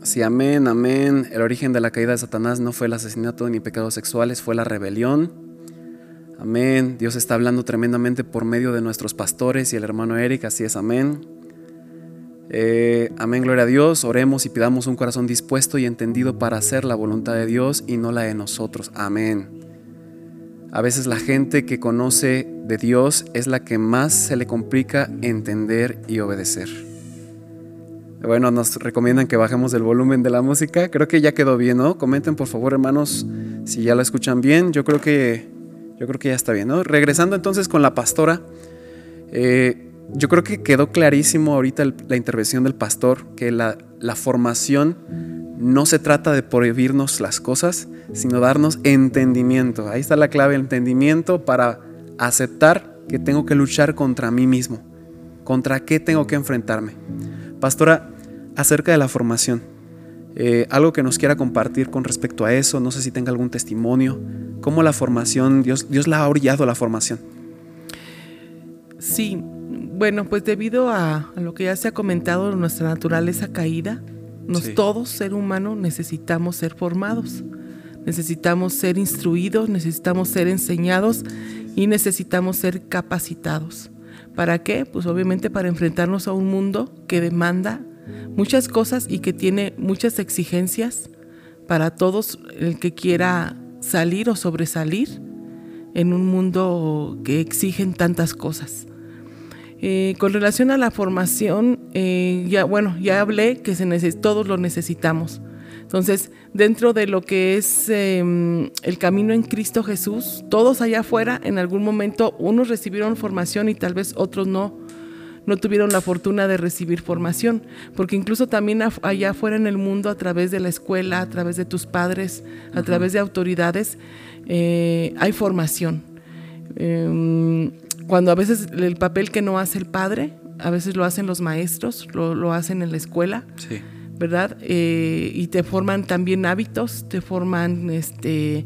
sí, amén, amén. El origen de la caída de Satanás no fue el asesinato ni pecados sexuales, fue la rebelión. Amén. Dios está hablando tremendamente por medio de nuestros pastores y el hermano Eric, así es, amén. Eh, amén, gloria a Dios. Oremos y pidamos un corazón dispuesto y entendido para hacer la voluntad de Dios y no la de nosotros. Amén. A veces la gente que conoce de Dios es la que más se le complica entender y obedecer. Bueno, nos recomiendan que bajemos el volumen de la música. Creo que ya quedó bien, ¿no? Comenten por favor, hermanos, si ya la escuchan bien. Yo creo que, yo creo que ya está bien, ¿no? Regresando entonces con la pastora. Eh, yo creo que quedó clarísimo ahorita la intervención del pastor, que la, formación no se trata de prohibirnos las cosas, sino darnos entendimiento. Ahí está la clave, entendimiento para aceptar que tengo que luchar contra mí mismo, contra qué tengo que enfrentarme. Pastora, acerca de la formación, eh, algo que nos quiera compartir con respecto a eso, no sé si tenga algún testimonio, cómo la formación, Dios, Dios la ha orillado la formación. Sí, bueno, pues debido a, a, lo que ya se ha comentado, nuestra naturaleza caída, nos, sí. todos, ser humano, necesitamos ser formados, necesitamos ser instruidos, necesitamos ser enseñados y necesitamos ser capacitados. ¿Para qué? Pues obviamente para enfrentarnos a un mundo que demanda muchas cosas y que tiene muchas exigencias para todos el que quiera salir o sobresalir en un mundo que exigen tantas cosas. Eh, con relación a la formación, eh, ya bueno, ya hablé que se todos lo necesitamos. Entonces, dentro de lo que es eh, el camino en Cristo Jesús, todos allá afuera, en algún momento, unos recibieron formación y tal vez otros no, no tuvieron la fortuna de recibir formación, porque incluso también allá afuera en el mundo, a través de la escuela, a través de tus padres, a través de autoridades, eh, hay formación. Em, cuando a veces el papel que no hace el padre, a veces lo hacen los maestros, lo, hacen en la escuela, ¿verdad? Eh, y te forman también hábitos, te forman, este,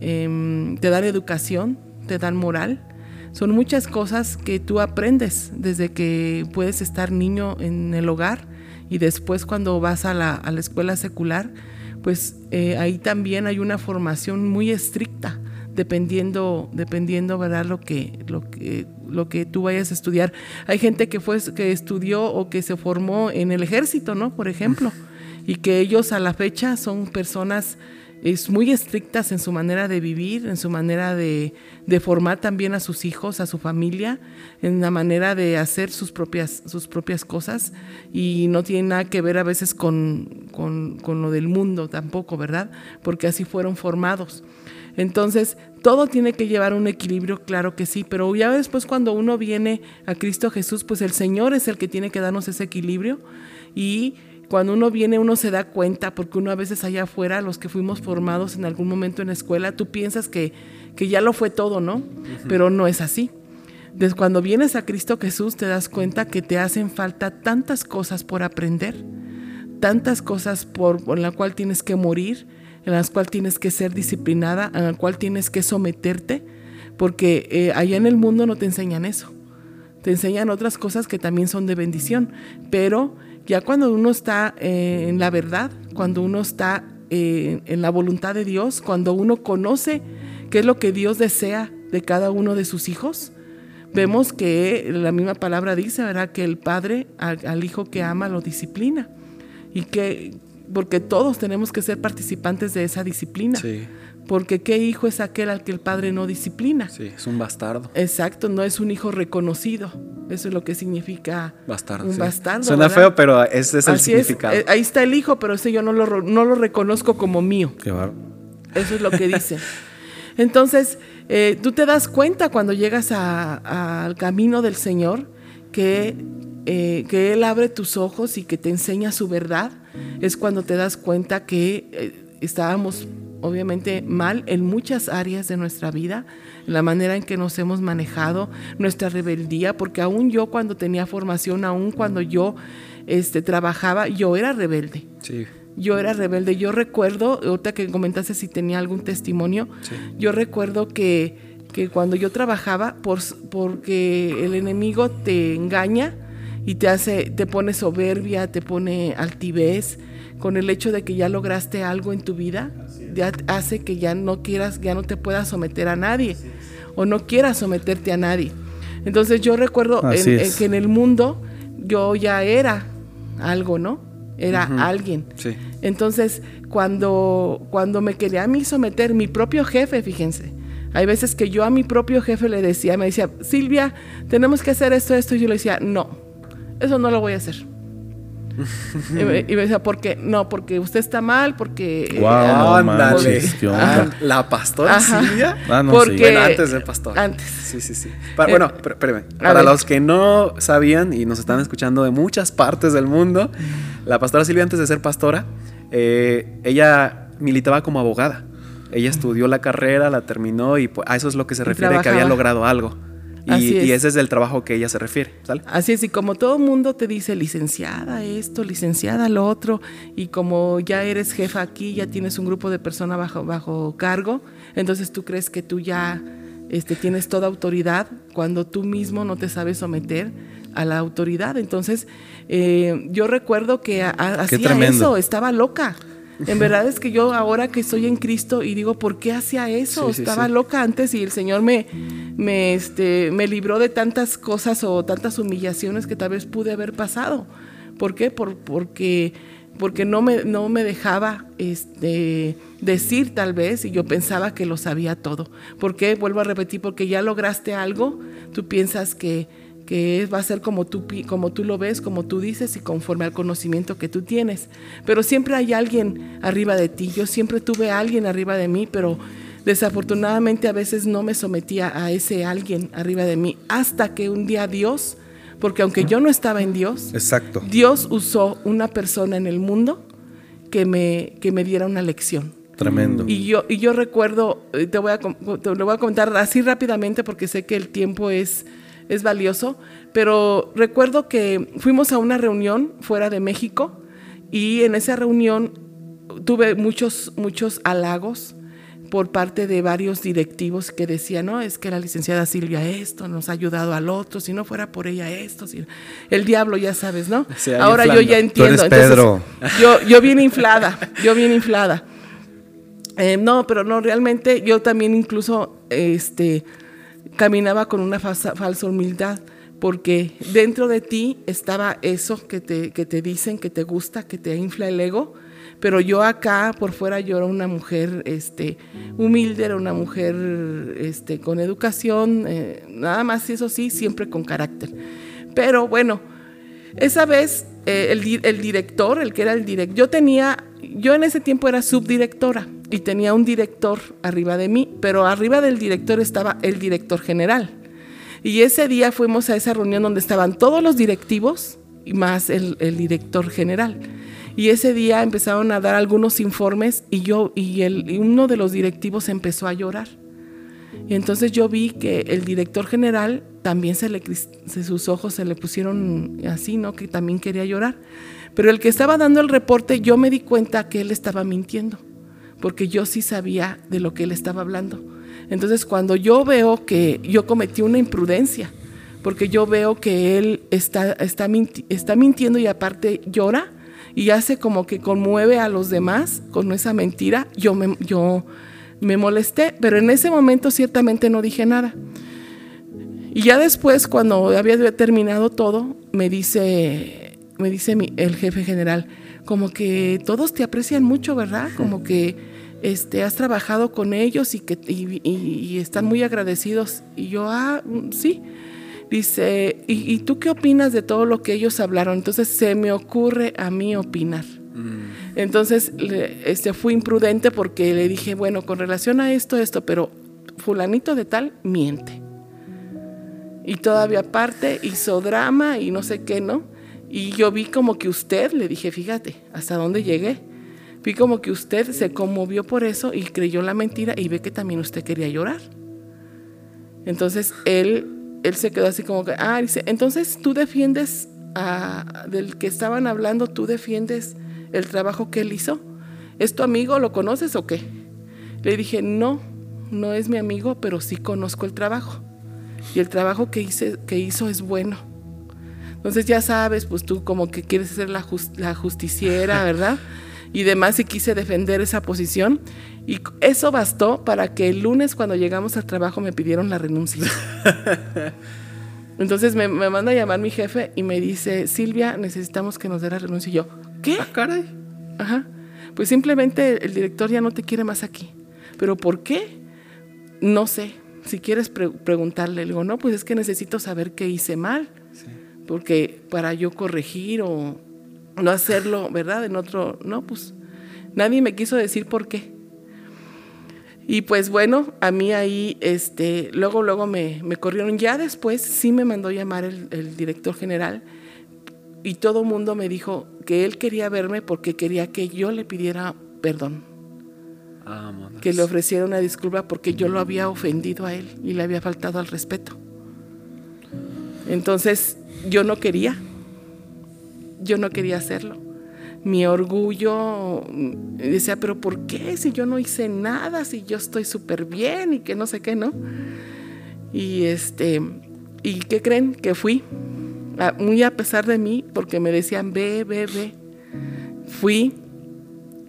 em, te dan educación, te dan moral son muchas cosas que tú aprendes desde que puedes estar niño en el hogar y después cuando vas a la, escuela secular, pues eh, ahí también hay una formación muy estricta dependiendo, dependiendo ¿verdad? Lo que, lo que, lo que tú vayas a estudiar. Hay gente que fue, que estudió o que se formó en el ejército, ¿no? Por ejemplo, y que ellos a la fecha son personas es muy estrictas en su manera de vivir, en su manera de, formar también a sus hijos, a su familia, en la manera de hacer sus propias, sus propias cosas y no tiene nada que ver a veces con, con, con lo del mundo tampoco, ¿verdad? Porque así fueron formados. Entonces, todo tiene que llevar un equilibrio, claro que sí, pero ya después cuando uno viene a Cristo Jesús, pues el Señor es el que tiene que darnos ese equilibrio y cuando uno viene uno se da cuenta, porque uno a veces allá afuera, los que fuimos formados en algún momento en la escuela, tú piensas que, que ya lo fue todo, ¿no? Pero no es así. Desde cuando vienes a Cristo Jesús te das cuenta que te hacen falta tantas cosas por aprender, tantas cosas por, por la cual tienes que morir, en las cuales tienes que ser disciplinada, en la cual tienes que someterte, porque eh, allá en el mundo no te enseñan eso. Te enseñan otras cosas que también son de bendición, pero ya cuando uno está eh, en la verdad, cuando uno está eh, en la voluntad de Dios, cuando uno conoce qué es lo que Dios desea de cada uno de sus hijos, vemos que la misma palabra dice, ¿verdad? Que el padre al, hijo que ama lo disciplina. Y que, porque todos tenemos que ser participantes de esa disciplina. Porque qué hijo es aquel al que el padre no disciplina. Sí, es un bastardo. Exacto, no es un hijo reconocido. Eso es lo que significa bastardo, un bastardo. Suena feo, pero ese es el significado. Eh, ahí está el hijo, pero ese yo no lo, no lo reconozco como mío. Qué Eso es lo que dice. (laughs) Entonces, eh, tú te das cuenta cuando llegas al camino del Señor que, eh, que Él abre tus ojos y que te enseña su verdad. Es cuando te das cuenta que estábamos obviamente mal en muchas áreas de nuestra vida, la manera en que nos hemos manejado, nuestra rebeldía, porque aún yo cuando tenía formación, aún cuando yo este, trabajaba, yo era rebelde. Sí. Yo era rebelde. Yo recuerdo, ahorita que comentaste si tenía algún testimonio, yo recuerdo que, que, cuando yo trabajaba, por, porque el enemigo te engaña y te hace, te pone soberbia, te pone altivez, con el hecho de que ya lograste algo en tu vida, ya hace que ya no quieras, ya no te puedas someter a nadie o no quieras someterte a nadie. Entonces yo recuerdo que en el mundo yo ya era algo, ¿no? Era alguien. Entonces cuando, cuando me quería a mí someter, mi propio jefe, fíjense, hay veces que yo a mi propio jefe le decía, me decía, Silvia, tenemos que hacer esto, esto, y yo le decía, no, eso no lo voy a hacer y, me, decía, ¿por qué? No, porque usted está mal, porque... Wow, ah, la pastora Silvia. Ah, porque, antes del pastor. Antes. Sí, sí, sí. bueno, espérame. Para los que no sabían y nos están escuchando de muchas partes del mundo, la pastora Silvia antes de ser pastora, eh, ella militaba como abogada. Ella estudió la carrera, la terminó y pues, a eso es lo que se refiere que había logrado algo. Y, ese es el trabajo que ella se refiere. Así es, y como todo mundo te dice licenciada esto, licenciada lo otro, y como ya eres jefa aquí, ya tienes un grupo de personas bajo, bajo cargo, entonces tú crees que tú ya este, tienes toda autoridad cuando tú mismo no te sabes someter a la autoridad. Entonces, eh, yo recuerdo que hacía eso, estaba loca. En verdad es que yo ahora que estoy en Cristo y digo, ¿por qué hacía eso? Estaba loca antes y el Señor me, me, este, me libró de tantas cosas o tantas humillaciones que tal vez pude haber pasado. ¿Por qué? Por, porque porque no me, no me dejaba este, decir tal vez y yo pensaba que lo sabía todo. ¿Por qué? Vuelvo a repetir, porque ya lograste algo, tú piensas que que va a ser como tú, como tú lo ves, como tú dices y conforme al conocimiento que tú tienes. Pero siempre hay alguien arriba de ti. Yo siempre tuve a alguien arriba de mí, pero desafortunadamente a veces no me sometía a ese alguien arriba de mí hasta que un día Dios Porque aunque yo no estaba en Dios, Exacto. Dios usó una persona en el mundo que me, que me diera una lección. Tremendo. Y yo, y yo recuerdo, eh, te voy, a, te lo voy a comentar así rápidamente porque sé que el tiempo es, es valioso, pero recuerdo que fuimos a una reunión fuera de México y en esa reunión tuve muchos, muchos halagos por parte de varios directivos que decían, no, es que la licenciada Silvia esto nos ha ayudado al otro, si no fuera por ella esto, si- el diablo ya sabes, ¿no? Ahora yo ya Tú entiendo. eres Pedro. Yo, yo bien inflada, yo bien inflada. Eh, no, pero no, realmente yo también incluso este, caminaba con una falsa, falsa humildad, porque dentro de ti estaba eso que te, que te dicen, que te gusta, que te infla el ego, pero yo acá por fuera yo era una mujer este, humilde, era una mujer este, con educación, eh, nada más eso sí, siempre con carácter. Pero bueno, esa vez eh, el, el director, el que era el director, yo tenía, yo en ese tiempo era subdirectora y tenía un director arriba de mí, pero arriba del director estaba el director general. Y ese día fuimos a esa reunión donde estaban todos los directivos y más el, director general. Y ese día empezaron a dar algunos informes y yo y, el, y uno de los directivos empezó a llorar. Y entonces yo vi que el director general también se le sus ojos se le pusieron así, ¿no? Que también quería llorar. Pero el que estaba dando el reporte, yo me di cuenta que él estaba mintiendo, porque yo sí sabía de lo que él estaba hablando. Entonces, cuando yo veo que yo cometí una imprudencia, porque yo veo que él está, está, minti- está mintiendo y aparte llora y hace como que conmueve a los demás con esa mentira, yo me, yo me molesté, pero en ese momento ciertamente no dije nada. Y ya después, cuando había terminado todo, me dice, me dice mi- el jefe general, como que todos te aprecian mucho, ¿verdad? Como que este, has trabajado con ellos y que y, y- y están muy agradecidos. Y yo, ah, mm, sí. Dice, ¿y, y tú qué opinas de todo lo que ellos hablaron? Entonces se me ocurre a mí opinar. Entonces le- este, fui imprudente porque le dije, bueno, con relación a esto, esto, pero fulanito de tal miente. Y todavía aparte hizo drama y no sé qué, ¿no? Y yo vi como que usted, le dije, fíjate, hasta dónde llegué. Vi como que usted se conmovió por eso y creyó la mentira y ve que también usted quería llorar. Entonces él, él se quedó así como que, ah, dice, entonces tú defiendes a- del que estaban hablando, tú defiendes el trabajo que él hizo. ¿Es tu amigo? ¿Lo conoces o qué? Le dije, no, no es mi amigo, pero sí conozco el trabajo. Y el trabajo que, hice, que hizo es bueno. Entonces ya sabes, pues tú como que quieres ser la, jus- la justiciera, (laughs) ¿verdad? Y demás, y quise defender esa posición. Y eso bastó para que el lunes cuando llegamos al trabajo me pidieron la renuncia. (laughs) Entonces me, me manda a llamar mi jefe y me dice, Silvia, necesitamos que nos dé la renuncia. Y yo, ¿qué? Ah, caray. Ajá. Pues simplemente el director ya no te quiere más aquí. ¿Pero por qué? No sé. Si quieres pre- preguntarle, le digo, no, pues es que necesito saber qué hice mal. Porque para yo corregir o no hacerlo, ¿verdad? En otro, no, pues nadie me quiso decir por qué. Y pues bueno, a mí ahí, este, luego, luego me, me corrieron. Ya después sí me mandó llamar el, el director general y todo el mundo me dijo que él quería verme porque quería que yo le pidiera perdón, Vámonos. que le ofreciera una disculpa porque yo lo había ofendido a él y le había faltado al respeto. Entonces yo no quería, yo no quería hacerlo. Mi orgullo mm, decía, pero ¿por qué? Si yo no hice nada, si yo estoy súper bien y que no sé qué, ¿no? Y este, ¿y qué creen? Que fui, a- muy a pesar de mí, porque me decían, ve, ve, ve. Fui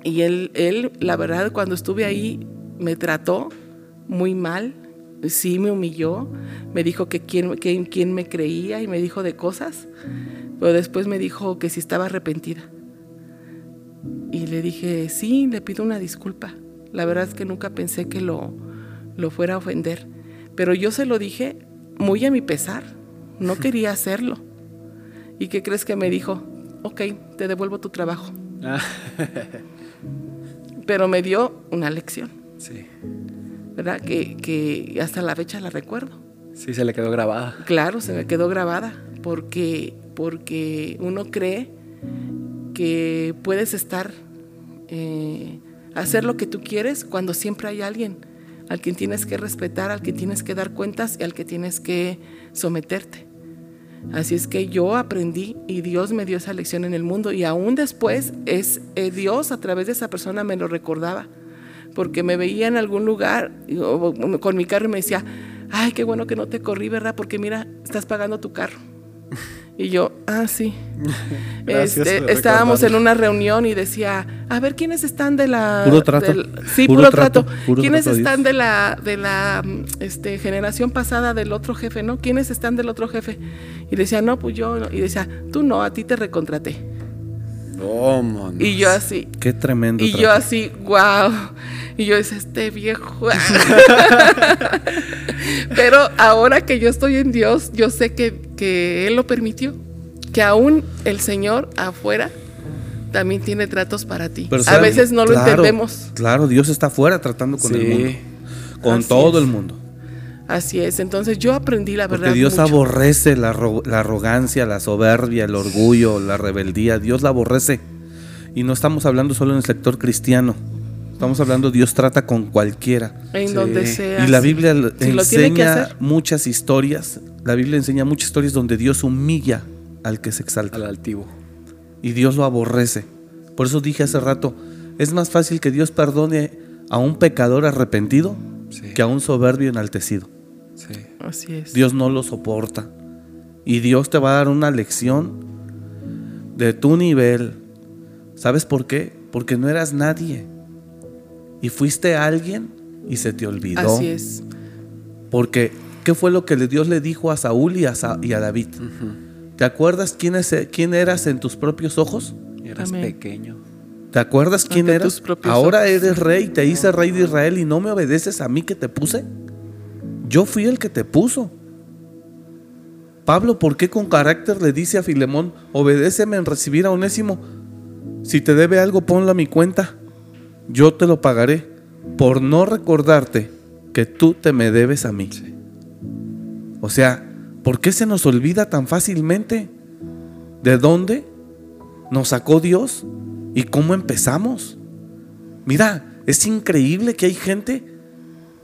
y él, él, la verdad, cuando estuve ahí, me trató muy mal, sí me humilló, me dijo que quién, que quién me creía y me dijo de cosas, pero después me dijo que si estaba arrepentida. Y le dije, sí, le pido una disculpa. La verdad es que nunca pensé que lo, lo fuera a ofender, pero yo se lo dije muy a mi pesar, no (laughs) quería hacerlo. ¿Y qué crees que me dijo? Ok, te devuelvo tu trabajo. Ah, (laughs) Pero me dio una lección, sí. ¿Verdad? Que, que hasta la fecha la recuerdo. Sí, se le quedó grabada. Claro, se me quedó grabada, porque, porque uno cree que puedes estar, eh, hacer lo que tú quieres cuando siempre hay alguien al que tienes que respetar, al que tienes que dar cuentas y al que tienes que someterte. Así es que yo aprendí y Dios me dio esa lección en el mundo y aún después es eh, Dios a través de esa persona me lo recordaba, porque me veía en algún lugar con mi carro y me decía, ay, qué bueno que no te corrí, ¿verdad? Porque mira, estás pagando tu carro. Y yo, ah, sí. (laughs) Este, estábamos en una reunión y decía, a ver, ¿quiénes están de la... Puro trato. sí, puro, trato. ¿Quiénes están de la, de la este, generación pasada del otro jefe, no? ¿Quiénes están del otro jefe? Y decía, no, pues yo. Y decía, tú no, a ti te recontraté. Oh, y yo así. Qué tremendo. Y yo así, wow. Y yo decía, este viejo. (laughs) Pero ahora que yo estoy en Dios, yo sé que, que Él lo permitió. Que aún el Señor afuera también tiene tratos para ti. a veces no lo entendemos. Claro, Dios está afuera tratando con el mundo. Con todo el mundo. Así es, entonces yo aprendí la verdad. Porque Dios aborrece la, la, arrogancia, la soberbia, el orgullo, la rebeldía. Dios la aborrece. Y no estamos hablando solo en el sector cristiano. Estamos hablando, Dios trata con cualquiera. En donde sea. Y la Biblia enseña muchas historias. La Biblia enseña muchas historias donde Dios humilla al que se exalta. Al altivo. Y Dios lo aborrece. Por eso dije hace rato, es más fácil que Dios perdone a un pecador arrepentido que a un soberbio enaltecido. Así es. Dios no lo soporta. Y Dios te va a dar una lección de tu nivel. ¿Sabes por qué? Porque no eras nadie. Y fuiste alguien y se te olvidó. Así es. Porque, ¿qué fue lo que Dios le dijo a Saúl y a, y a David? ¿Te acuerdas quién, es, quién eras en tus propios ojos? Eras pequeño. ¿Te acuerdas quién eras? Ahora eres rey, te hice rey de Israel y no me obedeces a mí que te puse. Yo fui el que te puso. Pablo, ¿por qué con carácter le dice a Filemón, obedéceme en recibir a Onésimo? Si te debe algo, ponlo a mi cuenta. Yo te lo pagaré por no recordarte que tú te me debes a mí. O sea, ¿por qué se nos olvida tan fácilmente? ¿De dónde nos sacó Dios? ¿Y cómo empezamos? Mira, es increíble que hay gente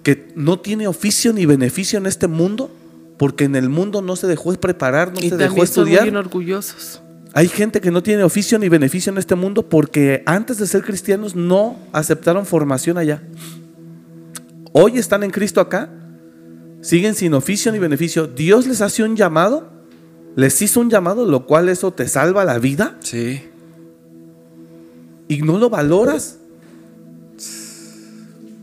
que no tiene oficio ni beneficio en este mundo, porque en el mundo no se dejó preparar, no se dejó estudiar. Son muy orgullosos. Hay gente que no tiene oficio ni beneficio en este mundo porque antes de ser cristianos no aceptaron formación allá. Hoy están en Cristo acá, siguen sin oficio ni beneficio. Dios les hace un llamado, les hizo un llamado, lo cual eso te salva la vida. Sí. Y no lo valoras.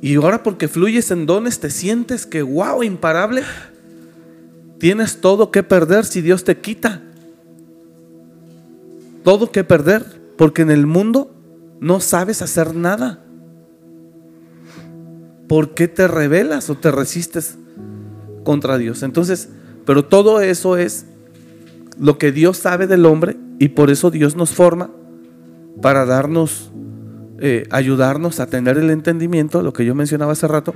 Y ahora porque fluyes en dones, te sientes que, wow, imparable. Tienes todo que perder si Dios te quita. Todo que perder, porque en el mundo no sabes hacer nada. ¿Por qué te rebelas o te resistes contra Dios? Entonces, pero todo eso es lo que Dios sabe del hombre y por eso Dios nos forma para darnos eh, ayudarnos a tener el entendimiento, lo que yo mencionaba hace rato,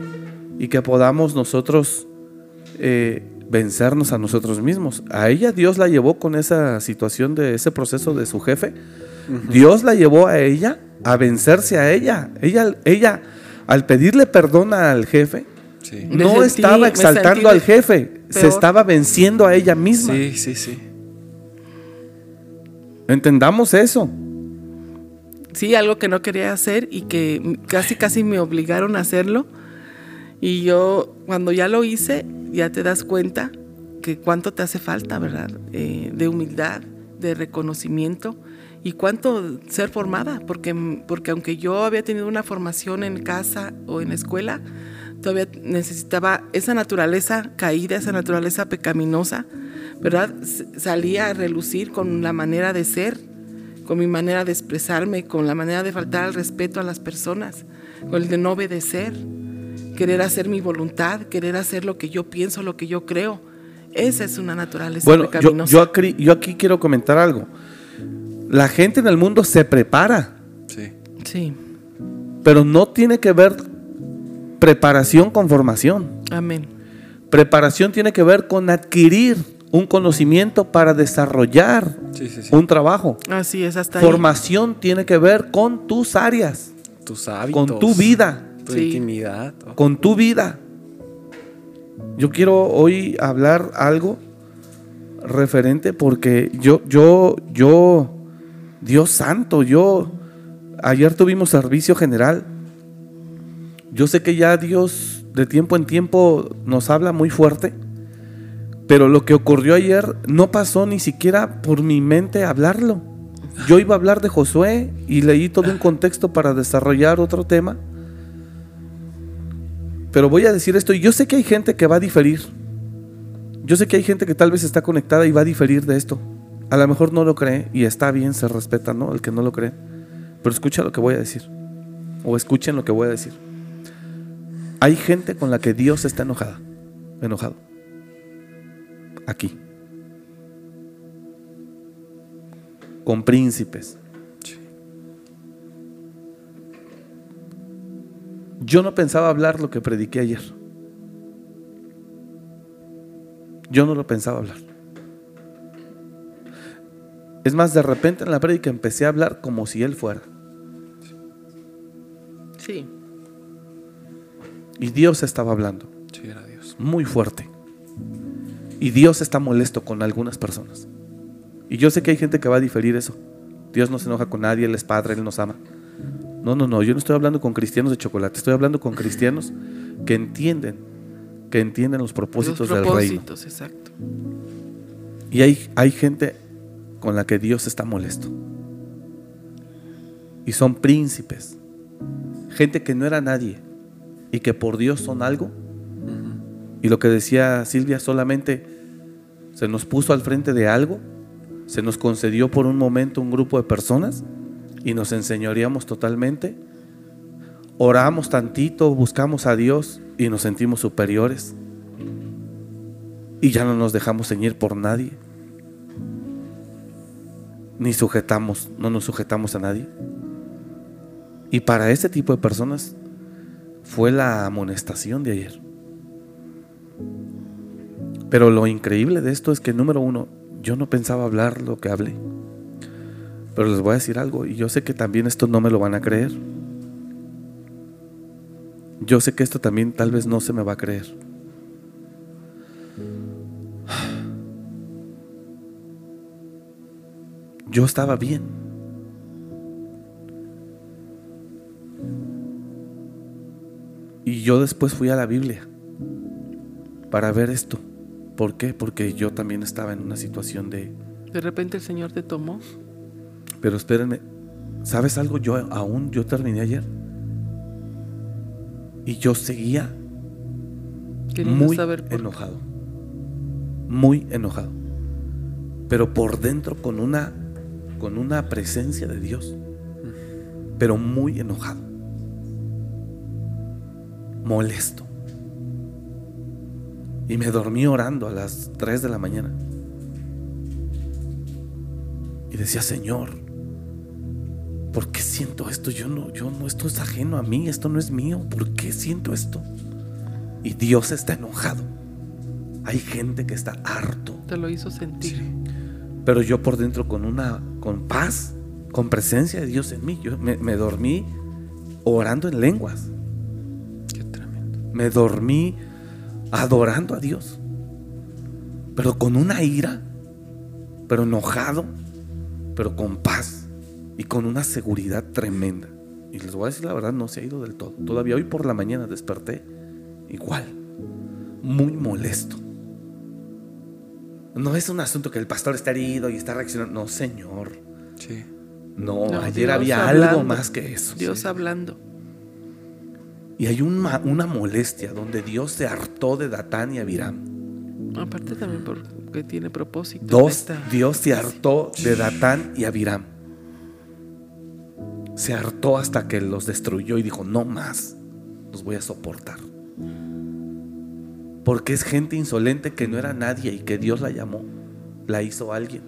y que podamos nosotros eh, vencernos a nosotros mismos. A ella Dios la llevó con esa situación de ese proceso de su jefe. Dios la llevó a ella a vencerse a ella. Ella, ella al pedirle perdón al jefe, no estaba exaltando al jefe, se estaba venciendo a ella misma. Sí, sí, sí. Entendamos eso sí, algo que no quería hacer y que casi, casi me obligaron a hacerlo. Y yo, cuando ya lo hice, ya te das cuenta que cuánto te hace falta, ¿verdad? Eh, de humildad, de reconocimiento y cuánto ser formada, porque, porque aunque yo había tenido una formación en casa o en escuela, todavía necesitaba esa naturaleza caída, esa naturaleza pecaminosa, ¿verdad? Salía a relucir con la manera de ser con mi manera de expresarme, con la manera de faltar al respeto a las personas, con el de no obedecer, querer hacer mi voluntad, querer hacer lo que yo pienso, lo que yo creo. Esa es una naturaleza bueno, Yo, yo, aquí, yo aquí quiero comentar algo. La gente en el mundo se prepara. Sí. Sí. Pero no tiene que ver preparación con formación. Amén. Preparación tiene que ver con adquirir un conocimiento para desarrollar Sí, sí, sí. un trabajo. Así es, hasta ahí. Formación tiene que ver con tus áreas, Tus hábitos. con tu vida, Tu Sí. intimidad. Oh, con tu vida. Yo quiero hoy hablar algo referente porque yo, yo, yo, Dios santo, yo, ayer tuvimos servicio general. Yo sé que ya Dios de tiempo en tiempo nos habla muy fuerte, pero lo que ocurrió ayer no pasó ni siquiera por mi mente hablarlo. Yo iba a hablar de Josué y leí todo un contexto para desarrollar otro tema. Pero voy a decir esto, y yo sé que hay gente que va a diferir. Yo sé que hay gente que tal vez está conectada y va a diferir de esto. A lo mejor no lo cree y está bien, se respeta, ¿no? El que no lo cree. Pero escucha lo que voy a decir. O escuchen lo que voy a decir. Hay gente con la que Dios está enojada. Enojado. Aquí. Con príncipes. Yo no pensaba hablar lo que prediqué ayer. Yo no lo pensaba hablar. Es más, de repente en la prédica empecé a hablar como si él fuera. Sí. Y Dios estaba hablando Sí, era Dios. muy fuerte. Y Dios está molesto con algunas personas. Y yo sé que hay gente que va a diferir eso. Dios no se enoja con nadie, Él es Padre, Él nos ama. No, no, no, yo no estoy hablando con cristianos de chocolate, estoy hablando con cristianos que entienden, que entienden los propósitos, Los del reino. propósitos, exacto. Y hay, hay gente con la que Dios está molesto. Y son príncipes. Gente que no era nadie y que por Dios son algo. Y lo que decía Silvia, solamente se nos puso al frente de algo, se nos concedió por un momento un grupo de personas y nos enseñoreamos totalmente. Oramos tantito, buscamos a Dios y nos sentimos superiores. Y ya no nos dejamos ceñir por nadie. Ni sujetamos, no nos sujetamos a nadie. Y para ese tipo de personas fue la amonestación de ayer. Pero lo increíble de esto es que, número uno, yo no pensaba hablar lo que hablé. Pero les voy a decir algo, y yo sé que también esto no me lo van a creer. Yo sé que esto también tal vez no se me va a creer. Yo estaba bien. Y yo después fui a la Biblia para ver esto. ¿Por qué? Porque yo también estaba en una situación de... De repente el Señor te tomó. Pero espérenme, ¿sabes algo? Yo aún, yo terminé ayer. Y yo seguía muy saber enojado. Muy enojado. Pero por dentro con una con una presencia de Dios. Pero muy enojado. Molesto. Y me dormí orando a las 3 de la mañana. Y decía, "Señor, ¿por qué siento esto? Yo no yo no esto es ajeno a mí, esto no es mío. ¿Por qué siento esto?" Y Dios está enojado. Hay gente que está harto. Te lo hizo sentir. Pero yo por dentro con una, con paz, con presencia de Dios en mí. Yo me, me dormí orando en lenguas. Qué tremendo. Me dormí adorando a Dios. Pero con una ira, pero enojado, pero con paz y con una seguridad tremenda. Y les voy a decir la verdad, no se ha ido del todo. Todavía hoy por la mañana desperté igual, muy molesto. No es un asunto que el pastor está herido y está reaccionando. No, Señor. Sí. No, No, ayer Dios había hablando. algo más que eso. Dios hablando. Y hay una, una molestia donde Dios se hartó de Datán y Abiram. Aparte también porque tiene propósito. Dos, Dios se hartó de Datán y Abiram. Se hartó hasta que los destruyó y dijo, no más, los voy a soportar. Porque es gente insolente que no era nadie y que Dios la llamó, la hizo alguien.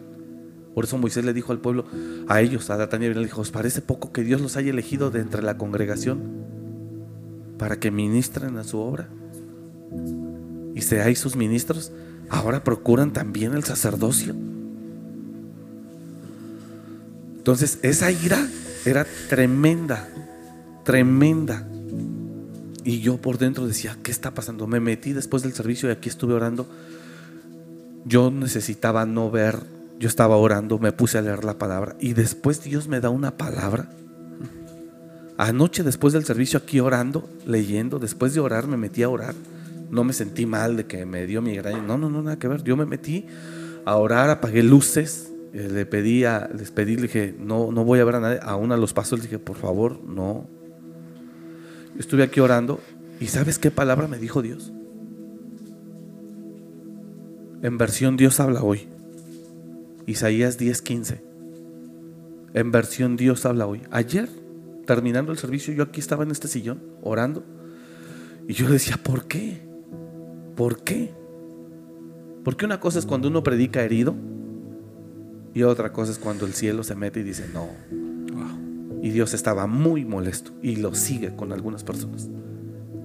Por eso Moisés le dijo al pueblo, a ellos, a Datán y Abiram, le dijo, ¿os parece poco que Dios los haya elegido de entre la congregación para que ministren a su obra? Y seáis sus ministros. ahora procuran también el sacerdocio. Entonces, esa ira era tremenda, tremenda. Y yo por dentro decía, ¿qué está pasando? Me metí después del servicio y aquí estuve orando. Yo necesitaba no ver, yo estaba orando, me puse a leer la palabra y después Dios me da una palabra. Anoche después del servicio aquí orando, leyendo, después de orar me metí a orar. No me sentí mal de que me dio migraña. No, no, no, nada que ver. Yo me metí a orar, apagué luces, eh, le pedí, a, les pedí, le dije, no, no voy a ver a nadie. Aún a los pasos le dije, por favor, no, estuve aquí orando y ¿sabes qué palabra me dijo Dios? En versión Dios habla hoy. Isaías 10:15. En versión Dios habla hoy. Ayer, terminando el servicio, yo aquí estaba en este sillón orando. Y yo decía, ¿por qué? ¿Por qué? Porque una cosa es cuando uno predica herido y otra cosa es cuando el cielo se mete y dice, no, y Dios estaba muy molesto y lo sigue con algunas personas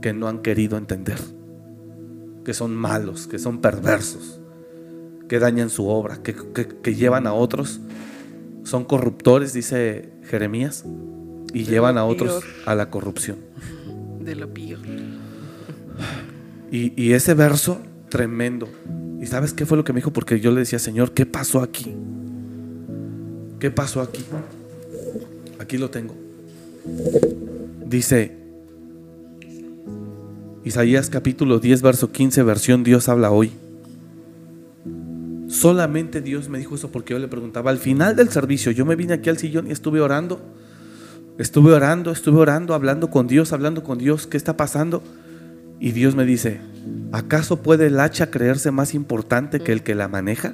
que no han querido entender, que son malos, que son perversos, que dañan su obra, que, llevan a otros, son corruptores, dice Jeremías, y llevan a otros a la corrupción. De lo peor. Y, y ese verso tremendo. ¿Y sabes qué fue lo que me dijo? Porque yo le decía, Señor, ¿qué pasó aquí? ¿Qué pasó aquí? Aquí lo tengo. Dice Isaías capítulo 10, verso 15, versión Dios habla hoy. Solamente Dios me dijo eso porque yo le preguntaba, al final del servicio, yo me vine aquí al sillón y estuve orando. Estuve orando, estuve orando, hablando con Dios, hablando con Dios, ¿qué está pasando? Y Dios me dice, ¿acaso puede el hacha creerse más importante que el que la maneja?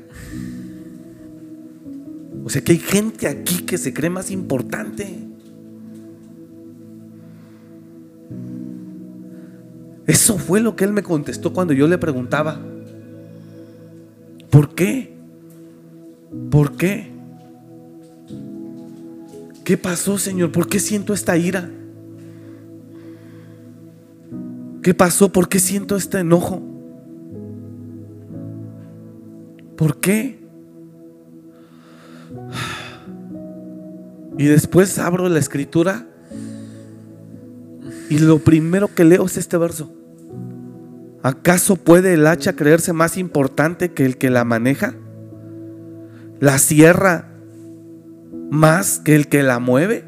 O sea que hay gente aquí que se cree más importante. Eso fue lo que él me contestó cuando yo le preguntaba, ¿por qué? ¿Por qué? ¿Qué pasó, Señor? ¿Por qué siento esta ira? ¿Qué pasó? ¿Por qué siento este enojo? ¿Por qué? Y después abro la escritura y lo primero que leo es este verso. ¿Acaso puede el hacha creerse más importante que el que la maneja? ¿La sierra más que el que la mueve?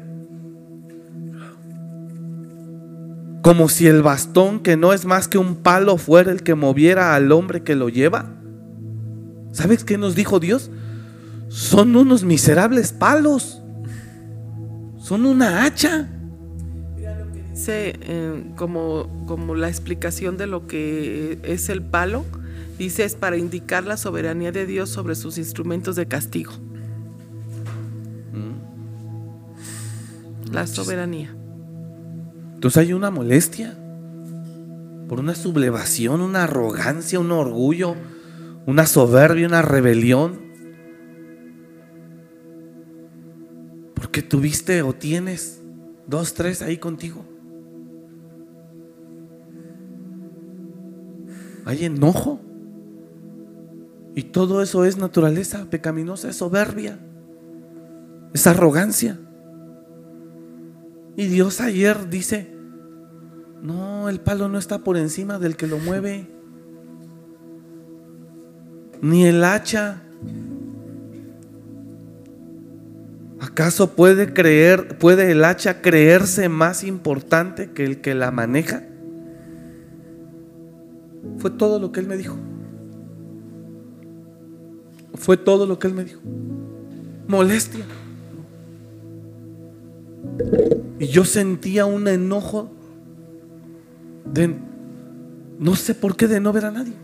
Como si el bastón que no es más que un palo fuera el que moviera al hombre que lo lleva. ¿Sabes qué nos dijo Dios? Son unos miserables palos. Son una hacha. Dice eh, como, como la explicación de lo que es el palo, dice es para indicar la soberanía de Dios sobre sus instrumentos de castigo. La soberanía. Entonces hay una molestia por una sublevación, una arrogancia, un orgullo, una soberbia, una rebelión Porque tuviste o tienes dos, tres ahí contigo. Hay enojo. Y todo eso es naturaleza pecaminosa, es soberbia, es arrogancia. Y Dios ayer dice, no, el palo no está por encima del que lo mueve, ni el hacha ¿Acaso puede creer, puede el hacha creerse más importante que el que la maneja? Fue todo lo que él me dijo. Fue todo lo que él me dijo. Molestia. Y yo sentía un enojo de no sé por qué de no ver a nadie.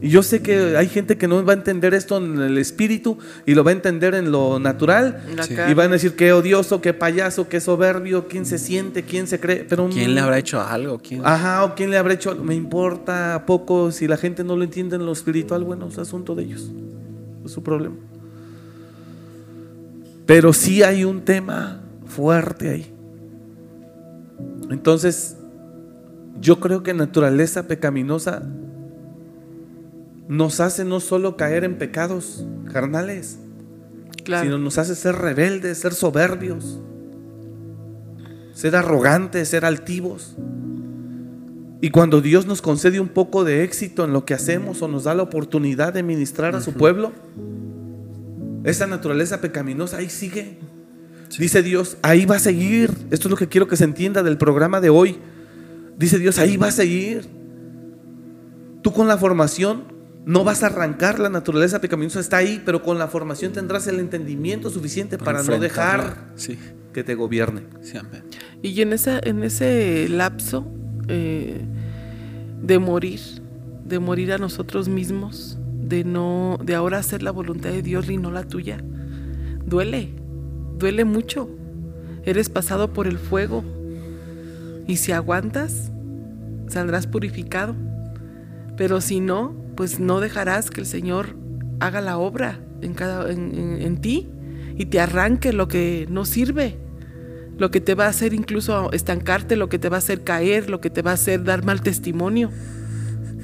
Y yo sé que hay gente que no va a entender esto en el espíritu y lo va a entender en lo natural. Y van a decir qué odioso, qué payaso, qué soberbio, quién se siente, quién se cree. Pero ¿Quién le habrá hecho algo? ¿Quién? Ajá, o quién le habrá hecho algo. Me importa poco. Si la gente no lo entiende en lo espiritual, bueno, es asunto de ellos. Es su problema. Pero sí hay un tema fuerte ahí. Entonces, yo creo que naturaleza pecaminosa nos hace no solo caer en pecados carnales, Claro. sino nos hace ser rebeldes, ser soberbios, ser arrogantes, ser altivos. Y cuando Dios nos concede un poco de éxito en lo que hacemos o nos da la oportunidad de ministrar a su pueblo, esa naturaleza pecaminosa ahí sigue. Dice Dios, ahí va a seguir. Esto es lo que quiero que se entienda del programa de hoy. Dice Dios, ahí va a seguir. Tú con la formación no vas a arrancar la naturaleza pecaminosa, está ahí, pero con la formación tendrás el entendimiento suficiente para, no dejar Sí, que te gobierne. sí. Y en, esa, en ese lapso eh, de morir, de morir a nosotros mismos, de no, de ahora hacer la voluntad de Dios y no la tuya, duele, duele mucho. Eres pasado por el fuego. Y si aguantas, saldrás purificado. Pero si no, pues no dejarás que el Señor haga la obra en, ti y te arranque lo que no sirve lo que te va a hacer incluso estancarte, lo que te va a hacer caer, lo que te va a hacer dar mal testimonio,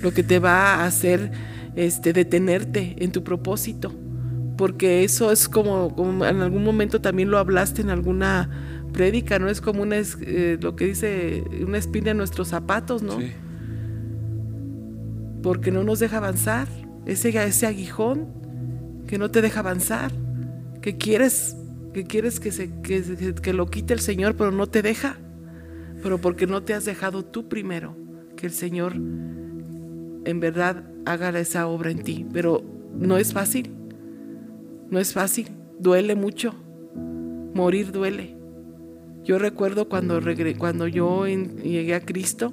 lo que te va a hacer este, detenerte en tu propósito. Porque eso es como, como en algún momento también lo hablaste en alguna prédica, ¿no? Es como una, eh, lo que dice, una espina en nuestros zapatos, ¿no? Sí. porque no nos deja avanzar. Ese, ese aguijón que no te deja avanzar, que quieres, que quieres que, se, que, se- que lo quite el Señor, pero no te deja. Pero porque no te has dejado tú primero, que el Señor en verdad haga esa obra en ti. Pero no es fácil, no es fácil, duele mucho. Morir duele. Yo recuerdo cuando, regre- cuando yo llegué a Cristo,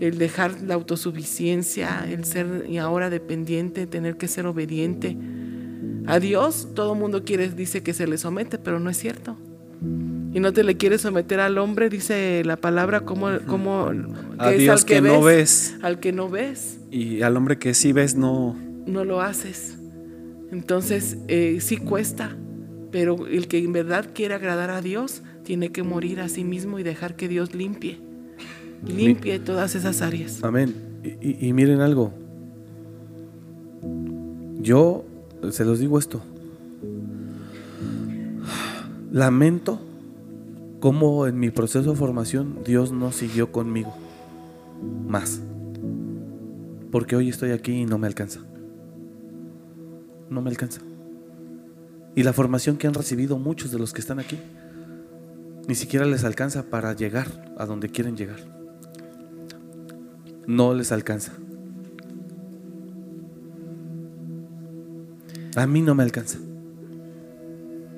el dejar la autosuficiencia, el ser y ahora dependiente, tener que ser obediente. A Dios todo mundo quiere, dice que se le somete, pero no es cierto. Y no te le quieres someter al hombre, dice la palabra, como, como A Dios al que, que ves, no ves. Al que no ves, Y al hombre que sí ves, no. no lo haces. Entonces, eh, sí cuesta, pero el que en verdad quiere agradar a Dios tiene que morir a sí mismo y dejar que Dios limpie, limpie todas esas áreas. Amén. Y, y- y miren algo. Yo se los digo esto. Lamento cómo en mi proceso de formación Dios no siguió conmigo más. Porque hoy estoy aquí y no me alcanza. No me alcanza. Y la formación que han recibido muchos de los que están aquí ni siquiera les alcanza para llegar a donde quieren llegar no les alcanza. A mí no me alcanza.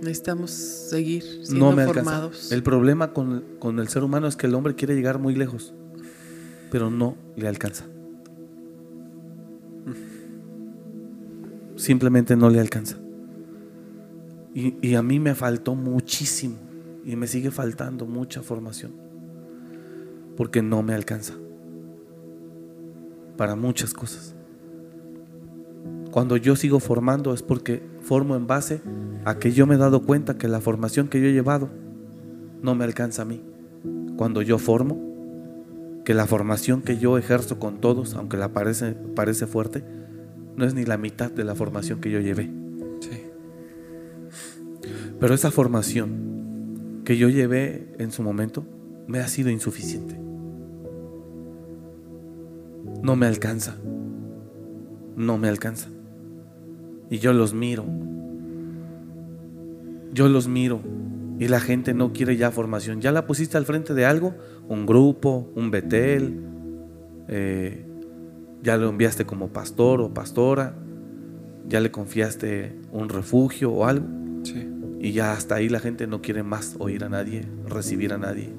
Necesitamos seguir siendo No me alcanza. formados. El problema con, con el ser humano es que el hombre quiere llegar muy lejos, pero no le alcanza. Simplemente no le alcanza. Y, a mí me faltó muchísimo y me sigue faltando mucha formación, porque no me alcanza para muchas cosas. Cuando yo sigo formando es porque formo en base a que yo me he dado cuenta que la formación que yo he llevado no me alcanza a mí. Cuando yo formo, que la formación que yo ejerzo con todos, aunque la parece, parece fuerte, no es ni la mitad de la formación que yo llevé. Sí. Pero esa formación que yo llevé en su momento me ha sido insuficiente. No me alcanza. No me alcanza. Y yo los miro. Yo los miro. Y la gente no quiere ya formación. Ya la pusiste al frente de algo, un grupo, un Betel. eh, ya lo enviaste como pastor o pastora. Ya le confiaste un refugio o algo. Sí. Y ya hasta ahí la gente no quiere más oír a nadie, recibir a nadie,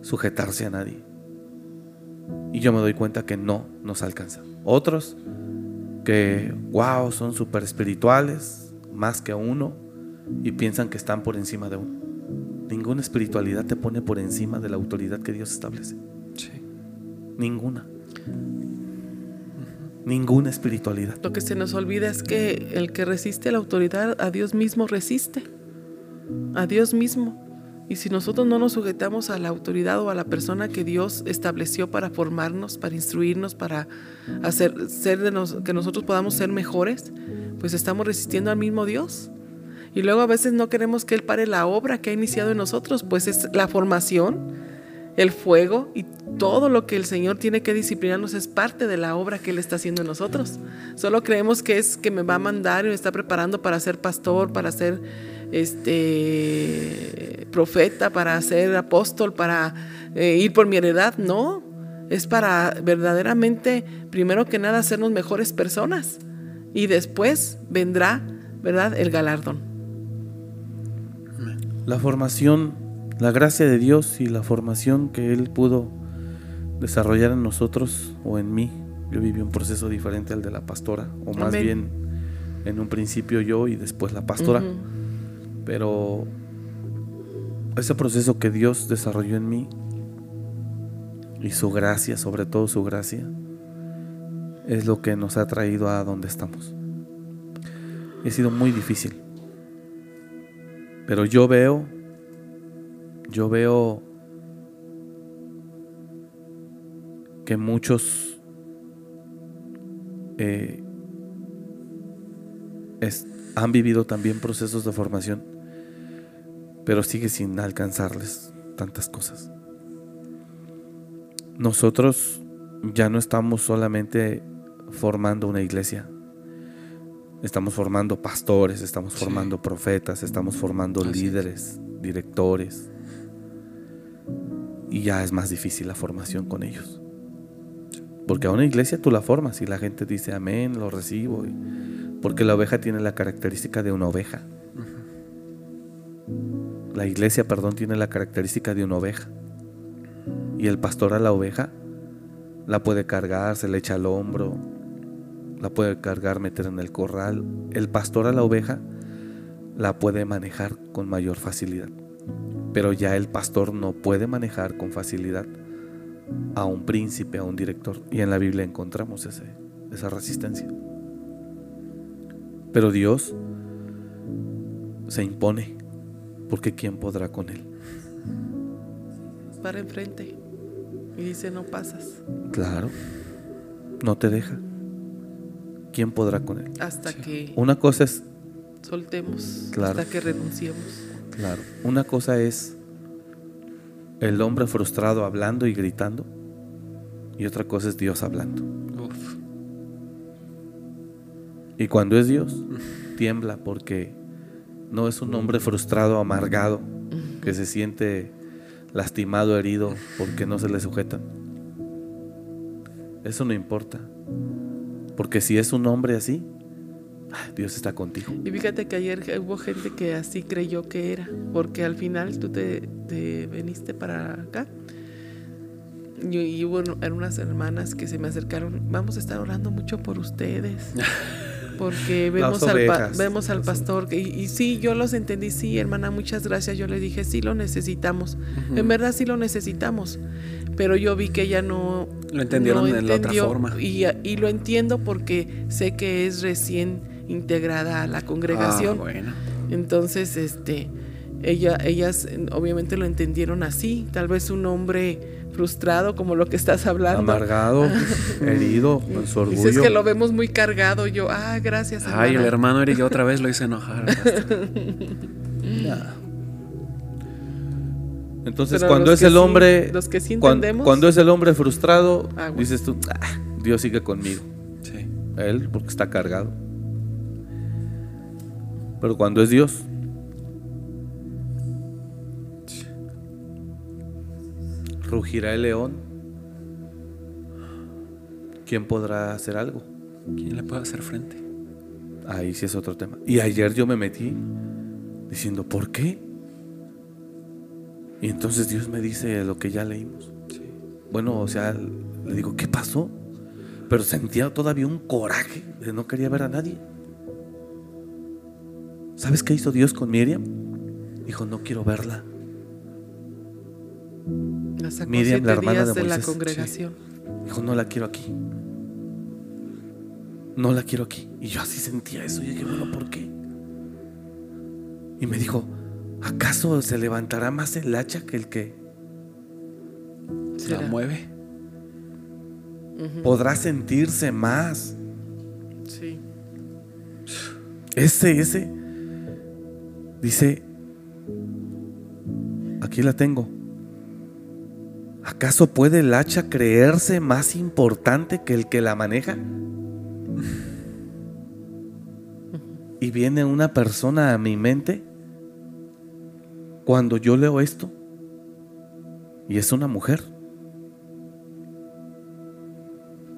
sujetarse a nadie. Y yo me doy cuenta que no nos alcanza. Otros que, wow, son súper espirituales, más que uno, y piensan que están por encima de uno. Ninguna espiritualidad te pone por encima de la autoridad que Dios establece. Sí. Ninguna. Ninguna espiritualidad. Lo que se nos olvida es que el que resiste la autoridad a Dios mismo resiste. A Dios mismo. Y si nosotros no nos sujetamos a la autoridad o a la persona que Dios estableció para formarnos, para instruirnos, para hacer ser de nos, que nosotros podamos ser mejores, pues estamos resistiendo al mismo Dios. Y luego a veces no queremos que Él pare la obra que ha iniciado en nosotros, pues es la formación, el fuego y todo lo que el Señor tiene que disciplinarnos es parte de la obra que Él está haciendo en nosotros. Solo creemos que es que me va a mandar y me está preparando para ser pastor, para ser este profeta, para ser apóstol, para eh, ir por mi heredad. No, es para verdaderamente, primero que nada, hacernos mejores personas y después vendrá, ¿verdad?, el galardón. La formación, la gracia de Dios y la formación que Él pudo desarrollar en nosotros o en mí. Yo viví un proceso diferente al de la pastora, o más Amén. bien en un principio yo y después la pastora. Pero ese proceso que Dios desarrolló en mí y su gracia, sobre todo su gracia, es lo que nos ha traído a donde estamos. Ha sido muy difícil. Pero yo veo, yo veo que muchos eh, es- han vivido también procesos de formación, pero sigue sin alcanzarles tantas cosas. Nosotros ya no estamos solamente formando una iglesia, estamos formando pastores, estamos Sí. formando profetas, estamos formando Así es. líderes, directores, y ya es más difícil la formación con ellos. Porque a una iglesia tú la formas y la gente dice amén, lo recibo. y- porque la oveja tiene la característica de una oveja. La iglesia, perdón, tiene la característica de una oveja. Y el pastor a la oveja la puede cargar, se le echa al hombro, la puede cargar, meter en el corral. El pastor a la oveja la puede manejar con mayor facilidad. Pero ya el pastor no puede manejar con facilidad a un príncipe, a un director. Y en la Biblia encontramos ese, esa resistencia. Pero Dios se impone, porque ¿quién podrá con él? Para enfrente y dice, no pasas Claro, no te deja. ¿Quién podrá con él? hasta que Una cosa es, soltemos, Claro. hasta que renunciemos. Claro, una cosa es el hombre frustrado hablando y gritando, y otra cosa es Dios hablando. Uf. Y cuando es Dios, tiembla porque no es un hombre frustrado, amargado, que se siente lastimado, herido, porque no se le sujetan. Eso no importa. Porque si es un hombre así, Dios está contigo. Y fíjate que ayer hubo gente que así creyó que era, porque al final tú te, te viniste para acá y, y hubo eran unas hermanas que se me acercaron, vamos a estar orando mucho por ustedes. (laughs) Porque vemos al, pa- vemos al pastor y, y sí, yo los entendí, sí, hermana, muchas gracias. Yo le dije, sí lo necesitamos. En verdad sí lo necesitamos. Pero yo vi que ella no Lo entendieron de la otra forma. Y, y lo entiendo porque sé que es recién integrada a la congregación. Ah, bueno. Entonces, este, ella, ellas obviamente lo entendieron así. Tal vez un hombre frustrado, como lo que estás hablando. Amargado, (laughs) herido, con su Dices orgullo. que lo vemos muy cargado. Yo, ah, gracias. Ay, el hermana". hermano Eric otra vez lo hice enojar. (laughs) Entonces, Pero cuando es el sí- hombre, los que sí entendemos- cuando es el hombre frustrado, Aguas. dices tú, "Ah, Dios sigue conmigo. Sí. Él, porque está cargado. Pero cuando es Dios, rugirá el león. ¿Quién podrá hacer algo? ¿Quién le puede hacer frente? Ahí sí es otro tema. Y ayer yo me metí diciendo, ¿por qué? Y entonces Dios me dice lo que ya leímos. Bueno, o sea, le digo, ¿qué pasó? Pero sentía todavía un coraje de no quería ver a nadie. ¿Sabes qué hizo Dios con Miriam? Dijo, no quiero verla. La Miriam, la hermana de de la Moisés, sí. Dijo, no la quiero aquí. No la quiero aquí. Y yo así sentía eso. Y dije, bueno, ¿por qué? Y me dijo, ¿Acaso se levantará más el hacha que el que la mueve? podrá sentirse más? Sí. Ese, ese, dice, aquí la tengo. ¿Acaso puede el hacha creerse más importante que el que la maneja? Y viene una persona a mi mente cuando yo leo esto y es una mujer.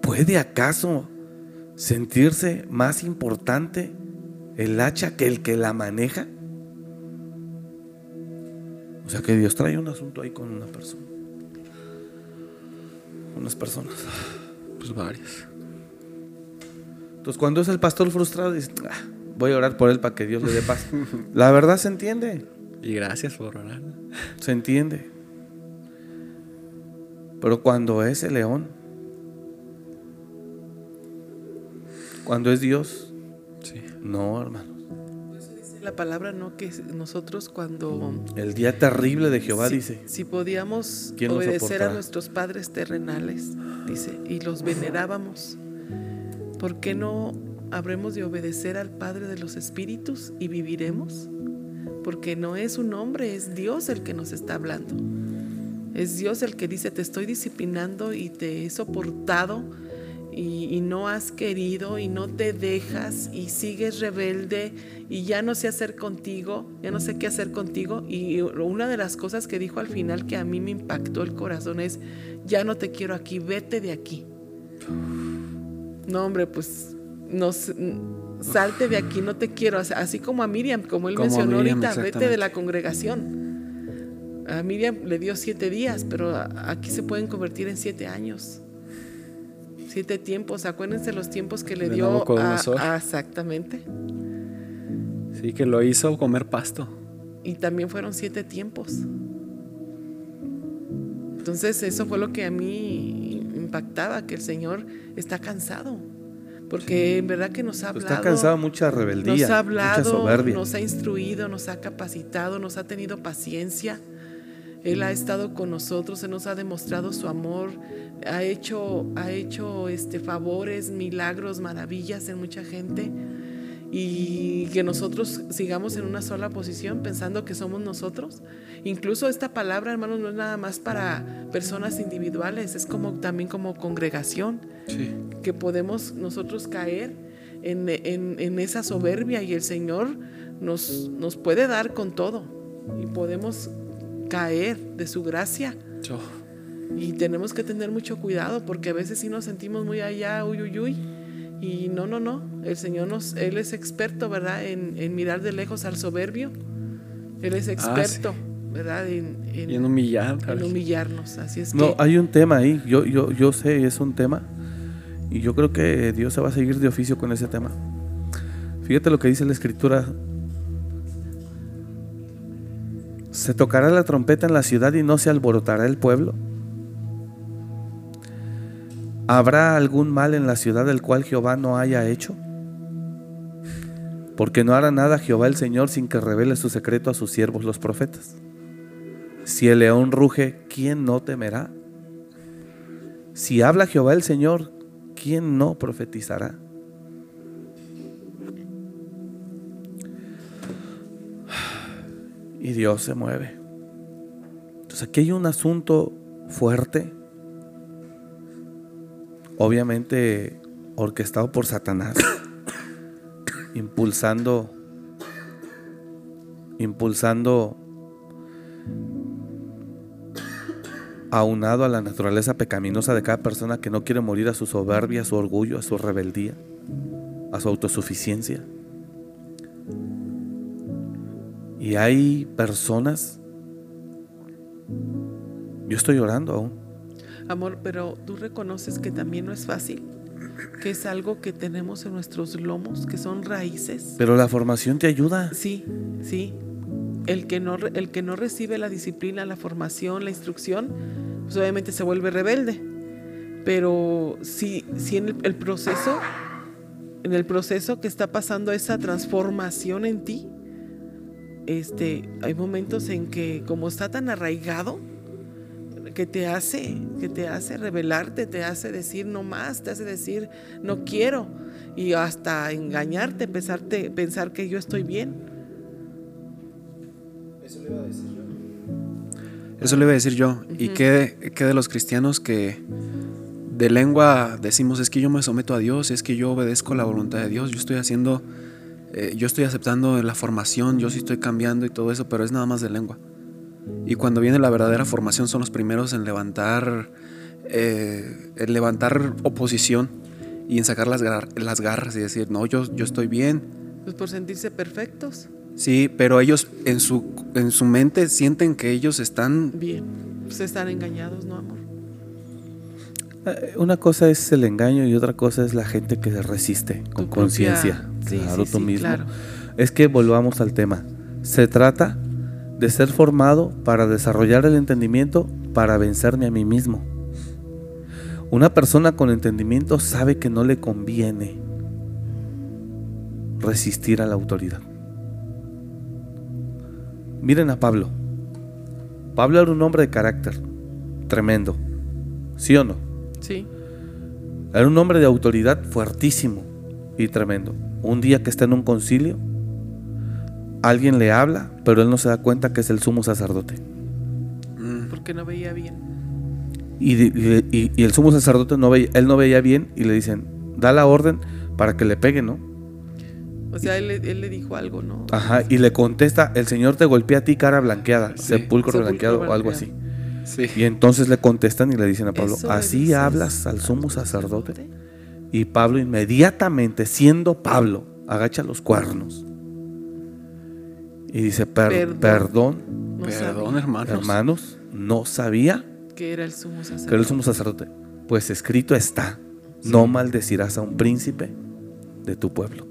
¿Puede acaso sentirse más importante el hacha que el que la maneja? O sea que Dios trae un asunto ahí con una persona. Unas personas. Pues varias. Entonces cuando es el pastor frustrado, dice, "Ah, voy a orar por él para que Dios le dé paz. (laughs) La verdad se entiende, Y gracias por orar. se entiende. Pero cuando es el león, cuando es Dios, Sí. no, hermano. La palabra, ¿no? Que nosotros cuando... El día terrible de Jehová si, dice, si podíamos ¿Quién lo obedecer a nuestros padres terrenales, dice, y los venerábamos, ¿por qué no habremos de obedecer al Padre de los Espíritus y viviremos? Porque no es un hombre, es Dios el que nos está hablando. Es Dios el que dice, te estoy disciplinando y te he soportado y, y no has querido y no te dejas y sigues rebelde y ya no sé hacer contigo, ya no sé qué hacer contigo. Y una de las cosas que dijo al final que a mí me impactó el corazón es, ya no te quiero aquí, vete de aquí. No, hombre, pues nos, salte de aquí, no te quiero. Así como a Miriam, como él Como mencionó Miriam, ahorita, vete de la congregación. A Miriam le dio siete días, pero aquí se pueden convertir en siete años. Siete tiempos, acuérdense los tiempos que le De dio a, a- exactamente. Sí, que lo hizo comer pasto. Y también fueron siete tiempos. Entonces eso fue lo que a mí impactaba, que el Señor está cansado. Porque en verdad que nos ha hablado. está cansado mucha rebeldía, Nos ha mucha hablado, soberbia. nos ha instruido, nos ha capacitado, nos ha tenido paciencia. Él ha estado con nosotros, Él nos ha demostrado su amor, ha hecho, ha hecho este, favores, milagros, maravillas en mucha gente. Y que nosotros sigamos en una sola posición pensando que somos nosotros. Incluso esta palabra, hermanos, no es nada más para personas individuales, es como también como congregación Sí. que podemos nosotros caer en, en- en esa soberbia y el Señor nos, nos puede dar con todo y podemos caer de su gracia Yo. y tenemos que tener mucho cuidado porque a veces sí nos sentimos muy allá, uy, uy, uy. Y no, no, no. El Señor nos, Él es experto, ¿verdad? En, en mirar de lejos al soberbio. Él es experto, ¿verdad? En, en- Y en humillar. en humillarnos. Así es No, que hay un tema ahí, yo, yo, yo sé, es un tema, y yo creo que Dios se va a seguir de oficio con ese tema. Fíjate lo que dice la escritura. Se tocará la trompeta en la ciudad y no se alborotará el pueblo. ¿Habrá algún mal en la ciudad del cual Jehová no haya hecho? Porque no hará nada Jehová el Señor sin que revele su secreto a sus siervos los profetas. Si el león ruge, ¿quién no temerá? Si habla Jehová el Señor, ¿quién no profetizará? Y Dios se mueve. Entonces aquí hay un asunto fuerte, obviamente orquestado por Satanás, (coughs) impulsando, impulsando aunado a la naturaleza pecaminosa de cada persona que no quiere morir a su soberbia, a su orgullo, a su rebeldía, a su autosuficiencia. Y hay personas, yo estoy orando aún, Amor, pero tú reconoces que también no es fácil, que es algo que tenemos en nuestros lomos, que son raíces. pero la formación te ayuda. Sí, sí. El que no, el que no recibe la disciplina, la formación, la instrucción, pues obviamente se vuelve rebelde. Pero si, si en el, el proceso, en el proceso que está pasando esa transformación en ti, este, hay momentos en que como está tan arraigado, que te hace, que te hace rebelarte, te hace decir no más, te hace decir no quiero y hasta engañarte, pensarte, pensar que yo estoy bien. Eso le iba a decir yo. Eso le iba a decir yo. ¿Y qué, qué de los cristianos que de lengua decimos es que yo me someto a Dios, es que yo obedezco la voluntad de Dios, yo estoy haciendo, eh, yo estoy aceptando la formación, yo sí estoy cambiando y todo eso, pero es nada más de lengua. Y cuando viene la verdadera formación son los primeros en levantar, eh, en levantar oposición y en sacar las, gar- las garras y decir, no, yo, yo estoy bien. Pues por sentirse perfectos. Sí, pero ellos en su, en su mente sienten que ellos están... Bien. Pues están engañados, ¿no, amor? Eh, Una cosa es el engaño y otra cosa es la gente que se resiste con conciencia. sí, claro, sí, tú sí, mismo. claro. Es que volvamos al tema. Se trata de ser formado para desarrollar el entendimiento para vencerme a mí mismo. Una persona con entendimiento sabe que no le conviene resistir a la autoridad. Miren a Pablo. Pablo era un hombre de carácter tremendo. ¿Sí o no? Sí. Era un hombre de autoridad fuertísimo y tremendo. Un día que está en un concilio, alguien le habla, pero él no se da cuenta que es el sumo sacerdote. mm, Porque no veía bien. Y, di- y- y- y el sumo sacerdote no veía, él no veía bien y le dicen, da la orden para que le pegue, ¿no? O sea, él, le- él le dijo algo, ¿no? Ajá, y le contesta, el Señor te golpea a ti cara blanqueada, Sí, sepulcro, sepulcro blanqueado o algo así. Sí. Y entonces le contestan y le dicen a Pablo, ¿Eso le ¿así dices hablas al sumo sacerdote? Y Pablo inmediatamente, siendo Pablo, agacha los cuernos. Y dice, "Per- Perdón. perdón, No Perdón, sabía hermanos. hermanos, no sabía que era el sumo sacerdote. que era el sumo sacerdote. Pues escrito está, no maldecirás a un príncipe de tu pueblo.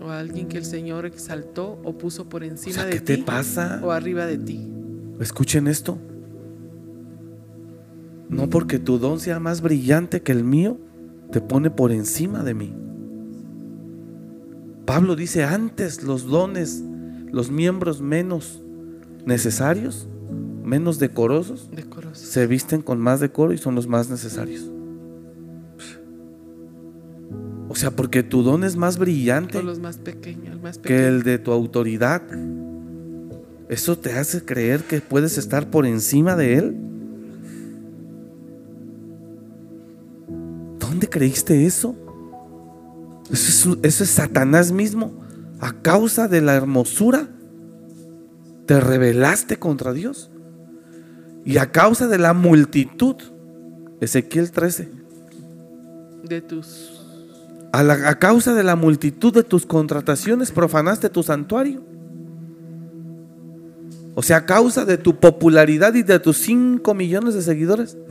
O a alguien que el Señor exaltó o puso por O encima sea, de ¿qué ti. te pasa? O arriba de ti. Escuchen esto. No porque tu don sea más brillante que el mío, te pone por encima de mí. Pablo dice, antes los dones, los miembros menos necesarios, menos decorosos, Decoroso. se visten con más decoro y son los más necesarios. O sea, porque tu don es más brillante O los más pequeños, el más que el de tu autoridad. ¿Eso te hace creer que puedes estar por encima de él? ¿Dónde creíste eso? Eso es, eso es Satanás mismo. A causa de la hermosura, te rebelaste contra Dios. Y a causa de la multitud, Ezequiel 13, De tus. a, la- a causa de la multitud de tus contrataciones profanaste tu santuario. O sea, a causa de tu popularidad y de tus 5 millones de seguidores. (laughs)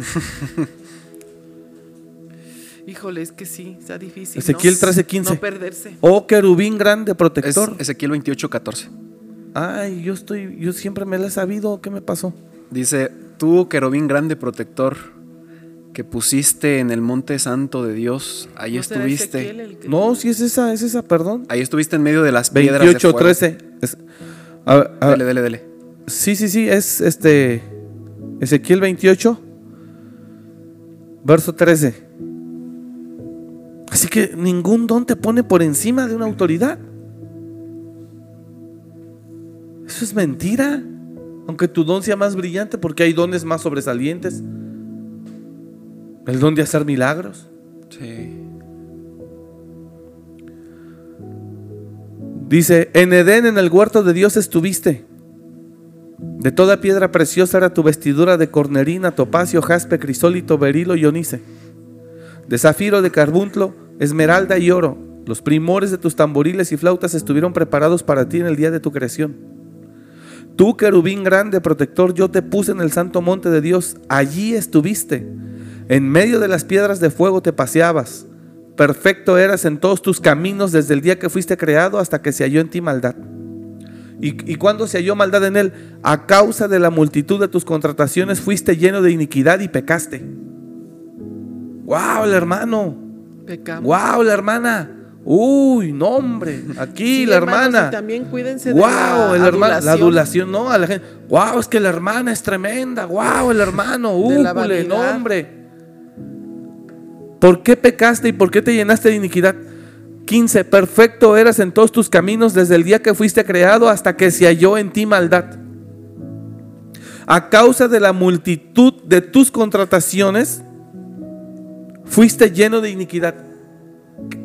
Híjole, es que sí, está difícil. Ezequiel ¿no? 13:15. No perderse. Oh querubín grande Es protector. Ezequiel 28, 14. Ay, yo estoy, yo siempre me la he sabido. ¿Qué me pasó? Dice, tú, querubín grande protector, que pusiste en el monte santo de Dios, ahí ¿No será estuviste. Ezequiel el que- No, si es esa, es esa, perdón. Ahí estuviste en medio de las piedras de 28, fuego. 13. Es- a ver, a ver, Dele, dele, dele. Sí, sí, sí, es este Ezequiel 28, verso 13. Así que ningún don te pone por encima de una autoridad. Eso es mentira. Aunque tu don sea más brillante, porque hay dones más sobresalientes. El don de hacer milagros. Sí. Dice, en Edén, en el huerto de Dios estuviste. De toda piedra preciosa era tu vestidura de cornerina, topacio, jaspe, crisólito, berilo y onice. De zafiro, de carbunclo, esmeralda y oro. Los primores de tus tamboriles y flautas estuvieron preparados para ti en el día de tu creación. Tú, querubín grande, protector, yo te puse en el santo monte de Dios. Allí estuviste. En medio de las piedras de fuego te paseabas. Perfecto eras en todos tus caminos desde el día que fuiste creado hasta que se halló en ti maldad. ¿Y, y cuando se halló maldad en él? A causa de la multitud de tus contrataciones fuiste lleno de iniquidad y pecaste. ¡Wow, el hermano! Pecamos. ¡Wow, la hermana! Uy, no, hombre, aquí Sí, la hermana. y también cuídense de la el hermano, la adulación. no, a la gente. Wow, es que la hermana es tremenda. Wow, el hermano, (laughs) úpule, no, hombre. ¿Por qué pecaste y por qué te llenaste de iniquidad? 15. Perfecto eras en todos tus caminos desde el día que fuiste creado hasta que se halló en ti maldad. A causa de la multitud de tus contrataciones, fuiste lleno de iniquidad.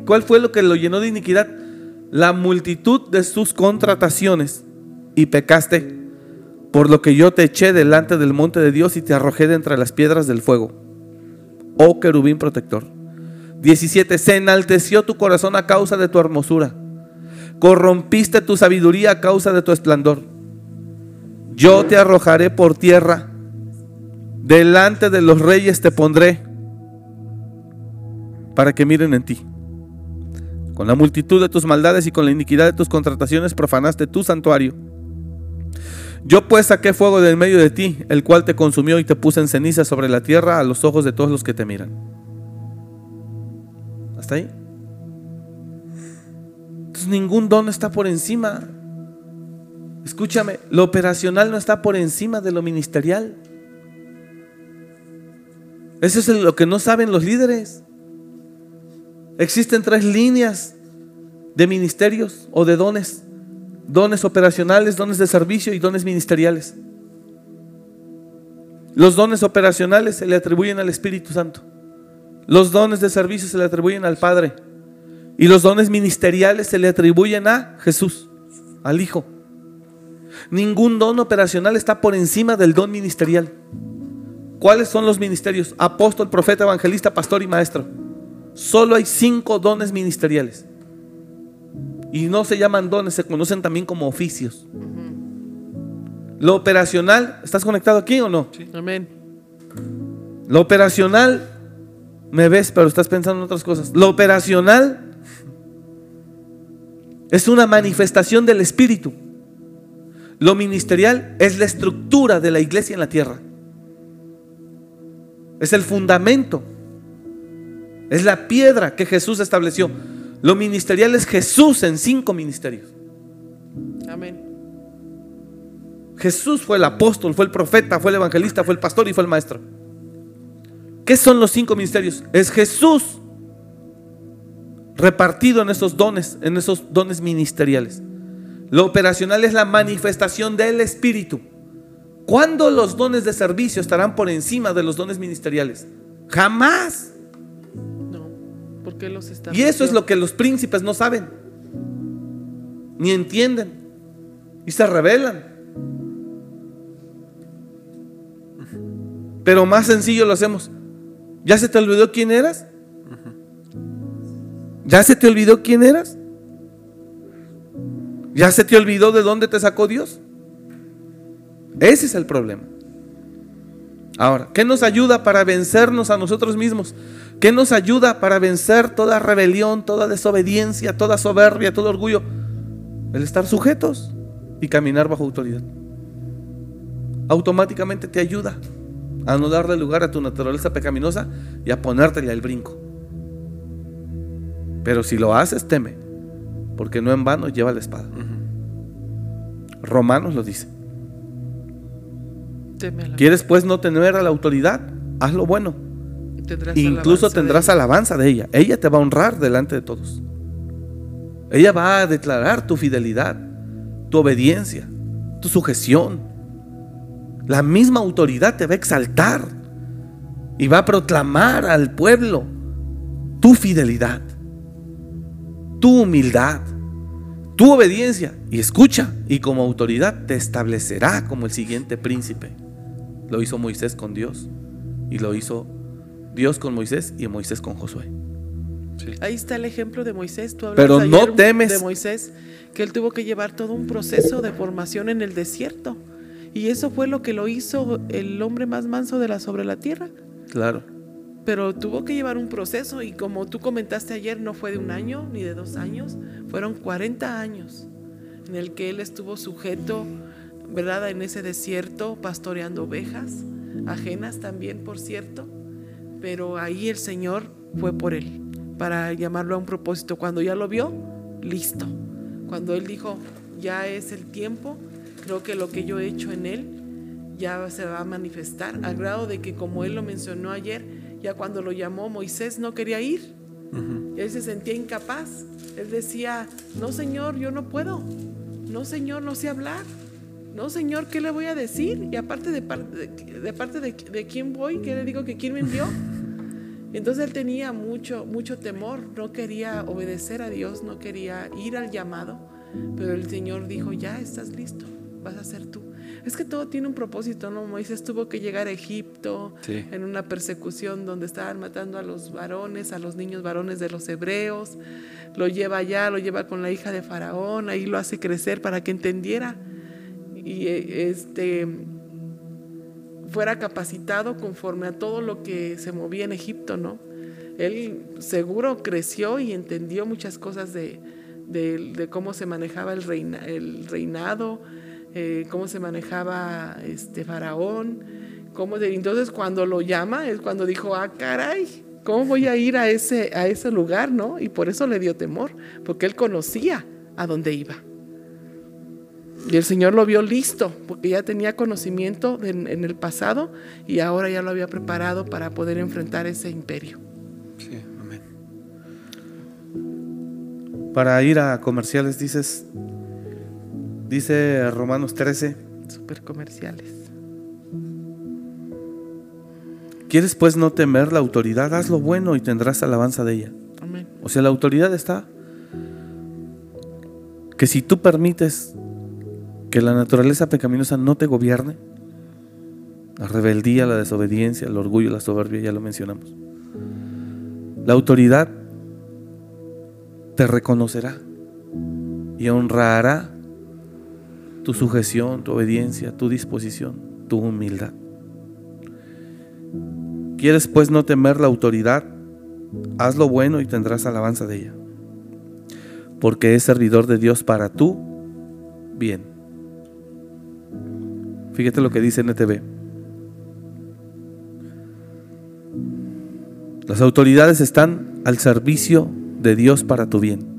¿Cuál fue lo que lo llenó de iniquidad? La multitud de sus contrataciones. Y pecaste, por lo que yo te eché delante del monte de Dios y te arrojé de entre las piedras del fuego. Oh querubín protector. 17. Se enalteció tu corazón a causa de tu hermosura. Corrompiste tu sabiduría a causa de tu esplendor. Yo te arrojaré por tierra. Delante de los reyes te pondré para que miren en ti. Con la multitud de tus maldades y con la iniquidad de tus contrataciones profanaste tu santuario. Yo pues saqué fuego del medio de ti, el cual te consumió y te puse en ceniza sobre la tierra a los ojos de todos los que te miran. ¿Hasta ahí? Entonces ningún don está por encima. Escúchame, lo operacional no está por encima de lo ministerial. Eso es lo que no saben los líderes. Existen tres líneas de ministerios o de dones. Dones operacionales, dones de servicio y dones ministeriales. Los dones operacionales se le atribuyen al Espíritu Santo. Los dones de servicio se le atribuyen al Padre. Y los dones ministeriales se le atribuyen a Jesús, al Hijo. Ningún don operacional está por encima del don ministerial. ¿Cuáles son los ministerios? Apóstol, profeta, evangelista, pastor y maestro. Solo hay cinco dones ministeriales. Y no se llaman dones, se conocen también como oficios. Lo operacional, ¿estás conectado aquí o no? Amén. Lo operacional, me ves, pero estás pensando en otras cosas. Lo operacional es una manifestación del Espíritu. Lo ministerial es la estructura de la iglesia en la tierra. Es el fundamento. Es la piedra que Jesús estableció. Lo ministerial es Jesús en cinco ministerios. Amén. Jesús fue el apóstol, fue el profeta, fue el evangelista, fue el pastor y fue el maestro. ¿Qué son los cinco ministerios? Es Jesús repartido en esos dones, en esos dones ministeriales. Lo operacional es la manifestación del Espíritu. ¿Cuándo los dones de servicio estarán por encima de los dones ministeriales? Jamás. No. ¿Por qué los está? Y eso es lo que los príncipes no saben, ni entienden, y se rebelan. Pero más sencillo lo hacemos. ¿Ya se te olvidó quién eras? ¿Ya se te olvidó quién eras? ¿Ya se te olvidó de dónde te sacó Dios? Ese es el problema. Ahora, ¿qué nos ayuda para vencernos a nosotros mismos? ¿Qué nos ayuda para vencer toda rebelión, toda desobediencia, toda soberbia, todo orgullo? El estar sujetos y caminar bajo autoridad. Automáticamente te ayuda a no darle lugar a tu naturaleza pecaminosa y a ponértele al brinco. Pero si lo haces, teme, porque no en vano lleva la espada. Romanos lo dice. ¿Quieres pues no tener a la autoridad? Haz lo bueno. tendrás Incluso alabanza tendrás alabanza de ella. Ella te va a honrar delante de todos. Ella va a declarar tu fidelidad, tu obediencia, tu sujeción. La misma autoridad te va a exaltar y va a proclamar al pueblo tu fidelidad, tu humildad, tu obediencia. Y escucha, y como autoridad te establecerá como el siguiente príncipe. Lo hizo Moisés con Dios y lo hizo Dios con Moisés y Moisés con Josué. Ahí está el ejemplo de Moisés. Tú Pero no ayer temes. De Moisés, que él tuvo que llevar todo un proceso de formación en el desierto. Y eso fue lo que lo hizo el hombre más manso de la sobre la tierra. Claro. Pero tuvo que llevar un proceso y como tú comentaste ayer, no fue de un año ni de dos años, fueron 40 años en el que él estuvo sujeto, ¿verdad? En ese desierto, pastoreando ovejas, ajenas también, por cierto. Pero ahí el Señor fue por él, para llamarlo a un propósito. Cuando ya lo vio, listo. Cuando él dijo, ya es el tiempo, creo que lo que yo he hecho en él ya se va a manifestar, al grado de que como él lo mencionó ayer, ya cuando lo llamó Moisés no quería ir. Él se sentía incapaz. Él decía, no Señor, yo no puedo. No Señor, no sé hablar. No Señor, ¿qué le voy a decir? Y aparte de, de, parte de, de, quién voy, ¿qué le digo que quién me envió? (laughs) Entonces él tenía mucho, mucho temor, no quería obedecer a Dios, no quería ir al llamado, pero el Señor dijo, ya estás listo, vas a ser tú. Es que todo tiene un propósito, ¿no? Moisés tuvo que llegar a Egipto en una persecución donde estaban matando a los varones, a los niños varones de los hebreos. Lo lleva allá, lo lleva con la hija de Faraón, ahí lo hace crecer para que entendiera. Y eh, este fuera capacitado conforme a todo lo que se movía en Egipto, ¿no? Él seguro creció y entendió muchas cosas de, cómo se manejaba el, reina, el reinado, eh, cómo se manejaba este faraón, cómo entonces cuando lo llama es cuando dijo, ah, caray, ¿cómo voy a ir a ese, a ese lugar, no? Y por eso le dio temor, porque él conocía a dónde iba. Y el Señor lo vio listo, porque ya tenía conocimiento en, el pasado y ahora ya lo había preparado para poder enfrentar ese imperio. Sí, amén. Para ir a comerciales, dices, dice Romanos 13. Super comerciales. ¿Quieres pues no temer la autoridad? Haz lo bueno y tendrás alabanza de ella. Amén. O sea, la autoridad está que si tú permites que la naturaleza pecaminosa no te gobierne. La rebeldía, la desobediencia, el orgullo, la soberbia, ya lo mencionamos. La autoridad te reconocerá y honrará tu sujeción, tu obediencia, tu disposición, tu humildad. ¿Quieres pues no temer la autoridad? Haz lo bueno y tendrás alabanza de ella, porque es servidor de Dios para tú bien. Fíjate lo que dice NTV. Las autoridades están al servicio de Dios para tu bien.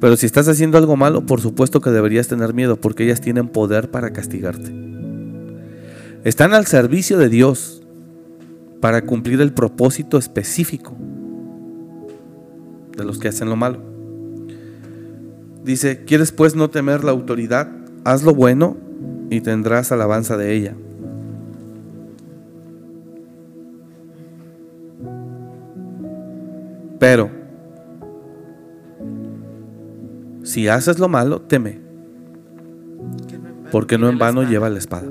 Pero si estás haciendo algo malo, por supuesto que deberías tener miedo porque ellas tienen poder para castigarte. Están al servicio de Dios para cumplir el propósito específico de los que hacen lo malo. Dice, ¿quieres pues no temer la autoridad? haz lo bueno y tendrás alabanza de ella. Pero, si haces lo malo, teme, porque no en vano lleva la espada.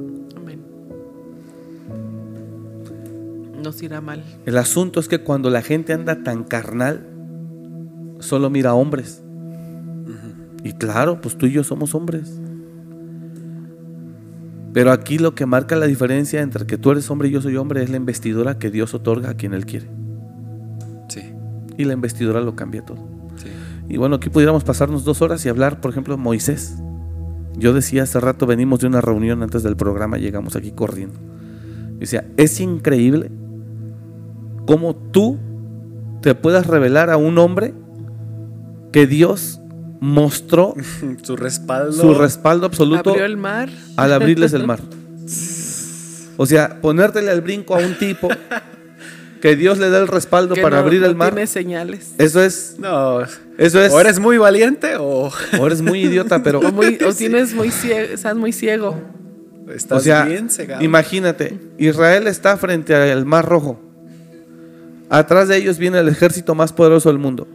Nos irá mal. El asunto es que cuando la gente anda tan carnal, solo mira a hombres. Y claro, pues tú y yo somos hombres. Pero aquí lo que marca la diferencia entre que tú eres hombre y yo soy hombre es la investidura que Dios otorga a quien Él quiere. Sí. Y la investidura lo cambia todo. Y bueno, aquí pudiéramos pasarnos dos horas y hablar, por ejemplo, de Moisés. Yo decía hace rato, venimos de una reunión antes del programa, llegamos aquí corriendo. Decía, es increíble cómo tú te puedas revelar a un hombre que Dios mostró (laughs) su respaldo. Su respaldo absoluto. Abrió el mar. Al abrirles el mar. (laughs) O sea, ponértele al brinco a un tipo que Dios le da el respaldo para abrir el mar. Tiene señales. Eso es. No. Eso es. O eres muy valiente o. O eres muy idiota, (laughs) pero. O, muy, tienes muy ciego, estás muy ciego. Estás o sea, bien cegado. Imagínate, Israel está frente al mar rojo. Atrás de ellos viene el ejército más poderoso del mundo.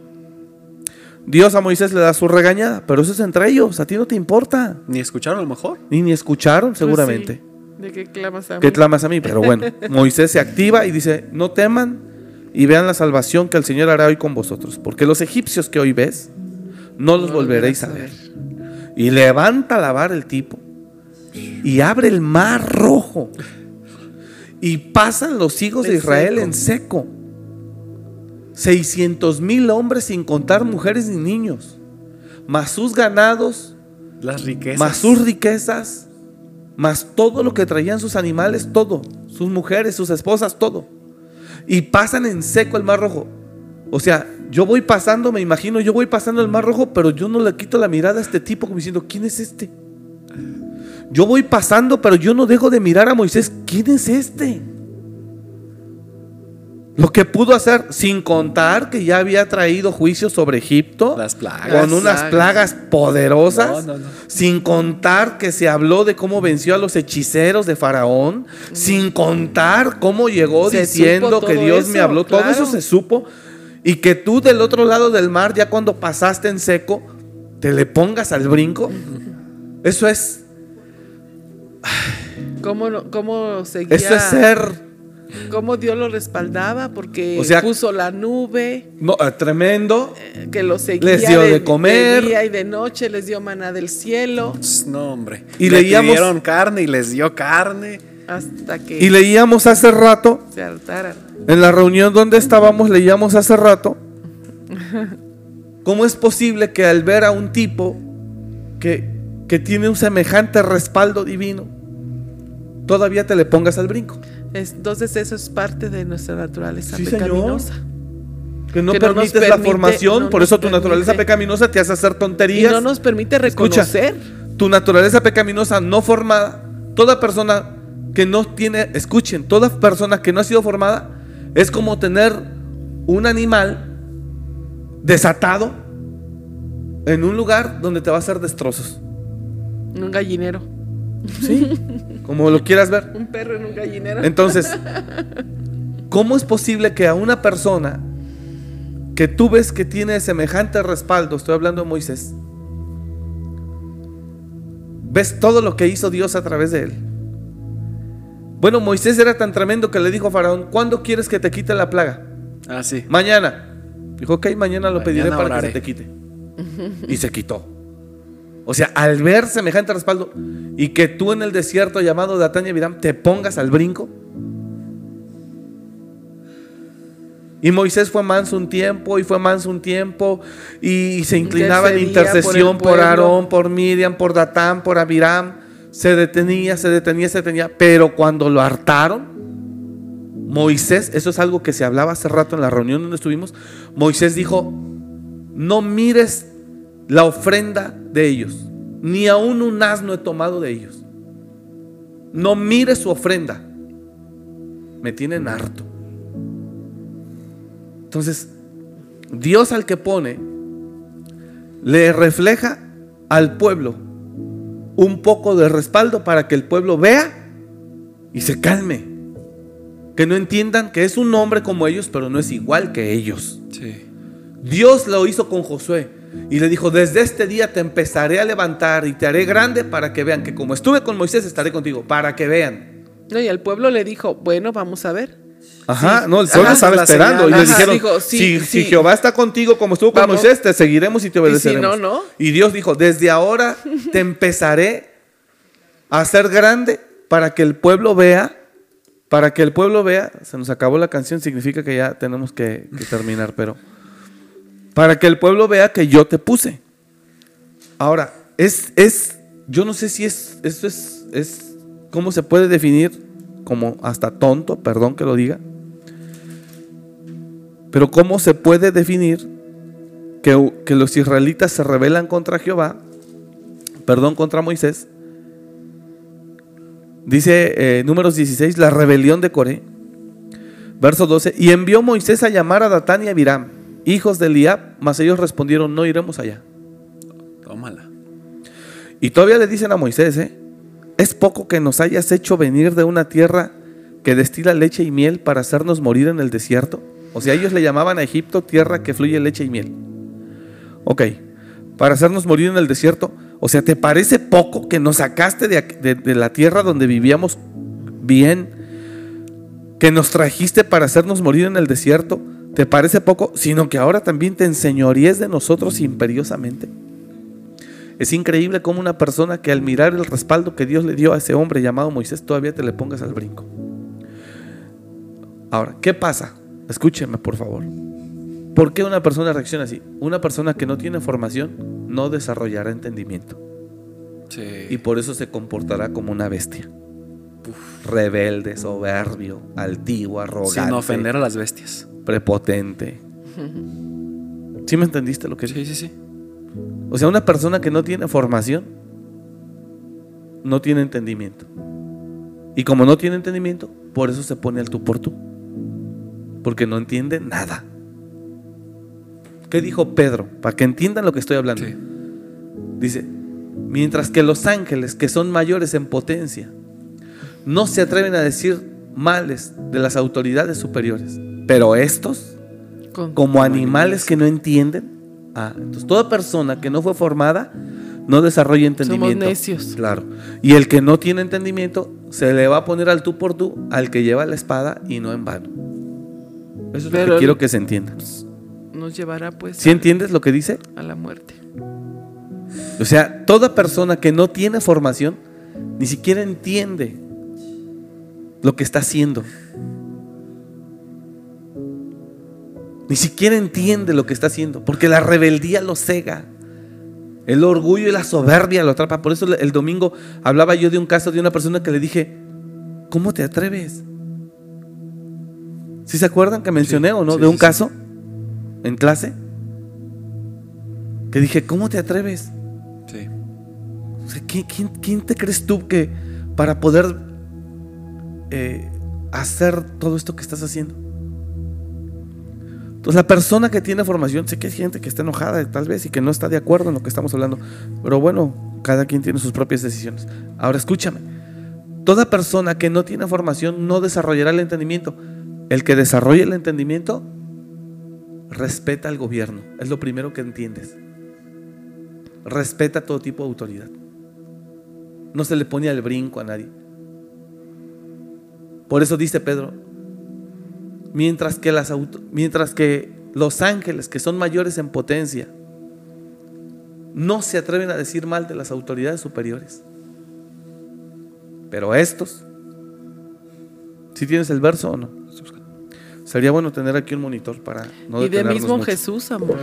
Dios a Moisés le da su regañada, pero eso es entre ellos, a ti no te importa. Ni escucharon a lo mejor. Ni ni escucharon, pues seguramente. ¿De qué clamas a mí? ¿Qué clamas a mí? Pero bueno, (laughs) Moisés se activa y dice, no teman y vean la salvación que el Señor hará hoy con vosotros, porque los egipcios que hoy ves, no los volveréis a ver. Y levanta la vara el tipo y abre el mar rojo y pasan los hijos de Israel en seco. 600 mil hombres sin contar mujeres ni niños, más sus ganados, las riquezas, más sus riquezas, más todo lo que traían sus animales, todo, sus mujeres, sus esposas, todo. y pasan en seco el mar rojo. O sea, yo voy pasando, me imagino, yo voy pasando el mar rojo, pero yo no le quito la mirada a este tipo como diciendo, ¿quién es este? Yo voy pasando, pero yo no dejo de mirar a Moisés, ¿quién es este? Lo que pudo hacer, sin contar que ya había traído juicio sobre Egipto, Las plagas. con unas Plagas. plagas poderosas, No, no, no. sin contar que se habló de cómo venció a los hechiceros de Faraón, sin contar cómo llegó Se diciendo que todo Dios me habló, todo claro. eso se supo, y que tú del otro lado del mar, ya cuando pasaste en seco, te le pongas al brinco, eso es, ¿Cómo, no- cómo seguía? eso es ser ¿Cómo Dios lo respaldaba? Porque O sea- puso la nube no, eh, tremendo, eh, que lo seguía Les dio de comer. de día y de noche, les dio maná del cielo No, hombre. Y Le leíamos- pidieron carne y les dio carne. hasta que y leíamos hace rato, se hartaran. En la reunión donde estábamos leíamos hace rato cómo es posible que al ver a un tipo que, que tiene un semejante respaldo divino, todavía te le pongas al brinco. Es- Entonces eso es parte de nuestra naturaleza Sí, señor. pecaminosa. Que no Que no nos permites la permite- formación, no por eso tu naturaleza permite. pecaminosa te hace hacer Y tonterías. no nos permite Escucha. reconocer. Tu naturaleza pecaminosa no formada, toda persona que no tiene, escuchen, toda persona que no ha sido formada es como tener un animal desatado en un lugar donde te va a hacer destrozos. Un gallinero. ¿Sí? Como lo quieras ver. Un perro en un gallinero. Entonces, ¿cómo es posible que a una persona que tú ves que tiene semejante respaldo, estoy hablando de Moisés, ves todo lo que hizo Dios a través de él? Bueno, Moisés era tan tremendo que le dijo a Faraón, ¿cuándo quieres que te quite la plaga? Ah, sí. Mañana. Dijo, ok, mañana lo Mañana pediré para oraré. que se te quite. Y se quitó. O sea, al ver semejante respaldo y que tú en el desierto llamado Datán y Abiram te pongas al brinco. Y Moisés fue manso un tiempo y fue manso un tiempo y se inclinaba en intercesión por. Aarón, por Miriam, por Datán, por Abiram. Se detenía, se detenía, se detenía. Pero cuando lo hartaron, Moisés, eso es algo que se hablaba hace rato en la reunión donde estuvimos, Moisés dijo, no mires la ofrenda de ellos, ni aún un asno he tomado de ellos. No mires su ofrenda. Me tienen harto. Entonces, Dios al que pone, le refleja al pueblo un poco de respaldo para que el pueblo vea y se calme. Que no entiendan que es un hombre como ellos, pero no es igual que ellos. Sí. Dios lo hizo con Josué y le dijo, desde este día te empezaré a levantar y te haré grande para que vean que como estuve con Moisés, estaré contigo, para que vean. No, y el pueblo le dijo, bueno, vamos a ver. Ajá, Sí. no, el pueblo estaba esperando señal. y le dijeron, dijo, sí, si, sí. si Jehová está contigo como estuvo con Vamos. Moisés, te seguiremos y te obedeceremos. no, no. Y Dios dijo, desde ahora te empezaré a hacer grande para que el pueblo vea, para que el pueblo vea, se nos acabó la canción, significa que ya tenemos que, que terminar, pero para que el pueblo vea que yo te puse. Ahora, es, es, yo no sé si es, esto es, es, ¿cómo se puede definir? Como hasta tonto, perdón que lo diga. Pero ¿cómo se puede definir que, que los israelitas se rebelan contra Jehová, perdón, contra Moisés? Dice eh, números 16, la rebelión de Coré. Verso 12, y envió Moisés a llamar a Datán y a Abiram, hijos de Eliab, mas ellos respondieron, no iremos allá. Tómala. Y todavía le dicen a Moisés, ¿eh? es poco que nos hayas hecho venir de una tierra que destila leche y miel para hacernos morir en el desierto. O sea, ellos le llamaban a Egipto tierra que fluye leche y miel. Ok, para hacernos morir en el desierto. O sea, ¿te parece poco que nos sacaste de, de la tierra donde vivíamos bien? Que nos trajiste para hacernos morir en el desierto. ¿Te parece poco? Sino que ahora también te enseñoríes de nosotros imperiosamente. Es increíble cómo una persona que al mirar el respaldo que Dios le dio a ese hombre llamado Moisés todavía te le pongas al brinco. Ahora, ¿qué pasa? Escúcheme, por favor. ¿Por qué una persona reacciona así? Una persona que no tiene formación no desarrollará entendimiento Sí. y por eso se comportará como una bestia. rebelde, soberbio, altivo, arrogante. Sin ofender a las bestias. Prepotente. ¿Sí me entendiste lo que Sí, sí, sí. O sea, una persona que no tiene formación no tiene entendimiento. Y como no tiene entendimiento, por eso se pone al tú por tú. Porque no entiende nada. ¿Qué dijo Pedro? Para que entiendan lo que estoy hablando. Sí. Dice, mientras que los ángeles, que son mayores en potencia, no se atreven a decir males de las autoridades superiores, pero estos, como animales que no entienden, ah, entonces toda persona que no fue formada no desarrolla entendimiento. necios. Claro. Y el que no tiene entendimiento se le va a poner al tú por tú al que lleva la espada y no en vano. Eso es lo Pero- que quiero que se entienda. nos llevará pues ¿Sí entiendes lo que dice? a la muerte. O sea, toda persona que no tiene formación ni siquiera entiende lo que está haciendo. Ni siquiera entiende lo que está haciendo, porque la rebeldía lo cega. El orgullo y la soberbia lo atrapa. Por eso el domingo hablaba yo de un caso de una persona que le dije, ¿cómo te atreves? ¿Sí se acuerdan que mencioné o no? sí, de un sí. caso en clase. Que dije, ¿cómo te atreves? Sí. O sea, ¿quién, quién- quién te crees tú que para poder eh, hacer todo esto que estás haciendo? Entonces la persona que tiene formación, sé que hay gente que está enojada tal vez y que no está de acuerdo en lo que estamos hablando, pero bueno, cada quien tiene sus propias decisiones. Ahora escúchame, toda persona que no tiene formación no desarrollará el entendimiento. El que desarrolla el entendimiento respeta al gobierno, es lo primero que entiendes. Respeta todo tipo de autoridad. No se le pone al brinco a nadie. Por eso dice Pedro, mientras que, las auto- mientras que los ángeles, que son mayores en potencia, no se atreven a decir mal de las autoridades superiores. Pero estos, si tienes el verso o no, sería bueno tener aquí un monitor para no y de mismo mucho. Jesús, amor,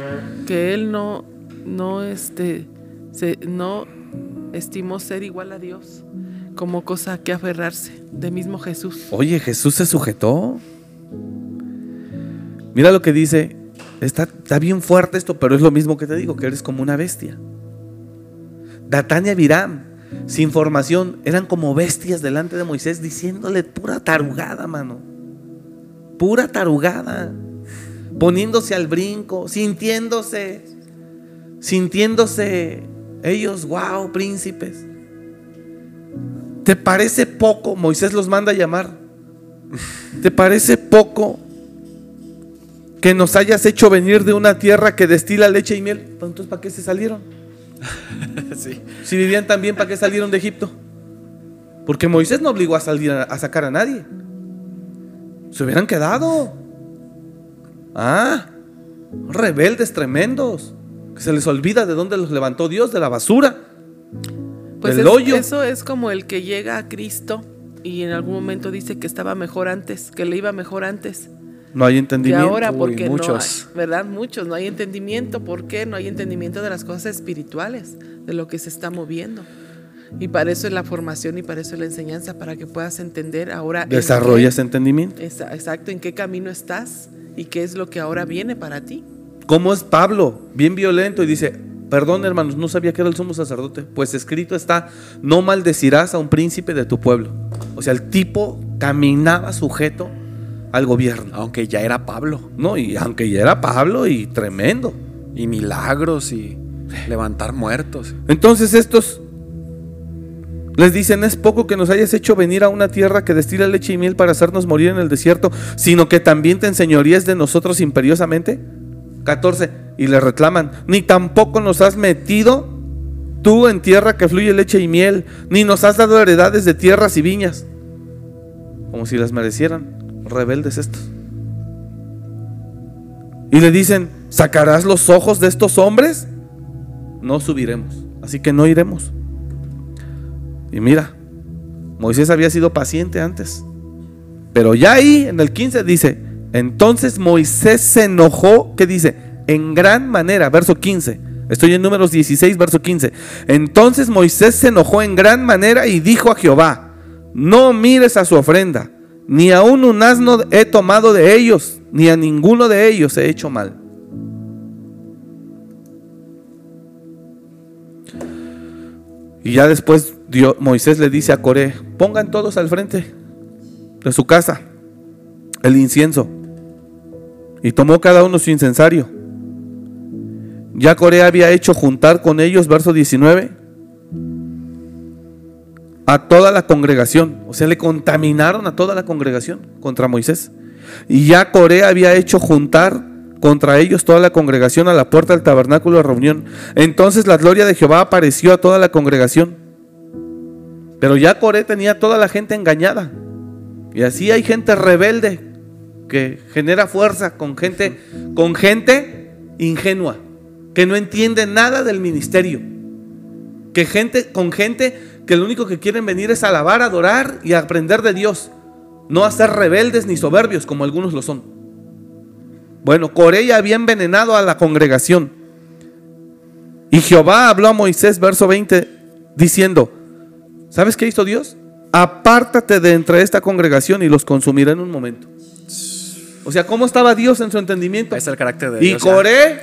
que él no, no, este, se, no estimó ser igual a Dios como cosa que aferrarse. De mismo Jesús. Oye, Jesús se sujetó. Mira lo que dice. Está, está bien fuerte esto, pero es lo mismo que te digo, que eres como una bestia. Datán y Abiram, sin formación, eran como bestias delante de Moisés, diciéndole pura tarugada, mano. Pura tarugada. Poniéndose al brinco, sintiéndose, sintiéndose ellos, wow, príncipes. ¿Te parece poco? Moisés los manda a llamar. ¿Te parece poco que nos hayas hecho venir de una tierra que destila leche y miel? Pues, Entonces, ¿para qué se salieron? (laughs) sí. Si vivían tan bien, ¿para qué salieron de Egipto? Porque Moisés no obligó a salir a, a sacar a nadie. Se hubieran quedado. Ah, rebeldes tremendos. Que se les olvida de dónde los levantó Dios, de la basura. Pues del es- hoyo. eso es como el que llega a Cristo y en algún momento dice que estaba mejor antes, que le iba mejor antes. No hay entendimiento. ahora, Uy, porque muchos. no hay, ¿verdad? Muchos, no hay entendimiento. ¿Por qué? No hay entendimiento de las cosas espirituales, de lo que se está moviendo. Y para eso es la formación y para eso es la enseñanza, para que puedas entender ahora. en Desarrollas qué- entendimiento. Exacto, en qué camino estás y qué es lo que ahora viene para ti. ¿Cómo es Pablo? Bien violento y dice, perdón hermanos, no sabía que era el sumo sacerdote. Pues escrito está, no maldecirás a un príncipe de tu pueblo. O sea, el tipo caminaba sujeto al gobierno. Aunque ya era Pablo. No, y aunque ya era Pablo y tremendo. Y milagros y levantar muertos. Entonces estos les dicen, es poco que nos hayas hecho venir a una tierra que destila leche y miel para hacernos morir en el desierto, sino que también te enseñorías de nosotros imperiosamente. 14. Y le reclaman, ni tampoco nos has metido tú en tierra que fluye leche y miel, ni nos has dado heredades de tierras y viñas. Como si las merecieran. Rebeldes estos. Y le dicen, ¿sacarás los ojos de estos hombres? No subiremos. Así que no iremos. Y mira, Moisés había sido paciente antes. Pero ya ahí, en el 15, dice, entonces Moisés se enojó, ¿qué dice? En gran manera, verso 15. Estoy en números 16, verso 15. Entonces Moisés se enojó en gran manera y dijo a Jehová, no mires a su ofrenda, ni aun un asno he tomado de ellos, ni a ninguno de ellos he hecho mal. Y ya después Moisés le dice a Coré, pongan todos al frente de su casa el incienso. Y tomó cada uno su incensario. Ya Coré había hecho juntar con ellos, verso 19, a toda la congregación. O sea, le contaminaron a toda la congregación contra Moisés. Y ya Coré había hecho juntar contra ellos toda la congregación a la puerta del tabernáculo de reunión. Entonces la gloria de Jehová apareció a toda la congregación. Pero ya Coré tenía toda la gente engañada. Y así hay gente rebelde que genera fuerza con gente, con gente ingenua, que no entiende nada del ministerio. Que gente, con gente que lo único que quieren venir es alabar, adorar y aprender de Dios. No a ser rebeldes ni soberbios como algunos lo son. Bueno, Coré ya había envenenado a la congregación. Y Jehová habló a Moisés, verso 20, diciendo, ¿sabes qué hizo Dios? Apártate de entre esta congregación y los consumiré en un momento. O sea, ¿cómo estaba Dios en su entendimiento? Es el carácter de y Dios. Coré,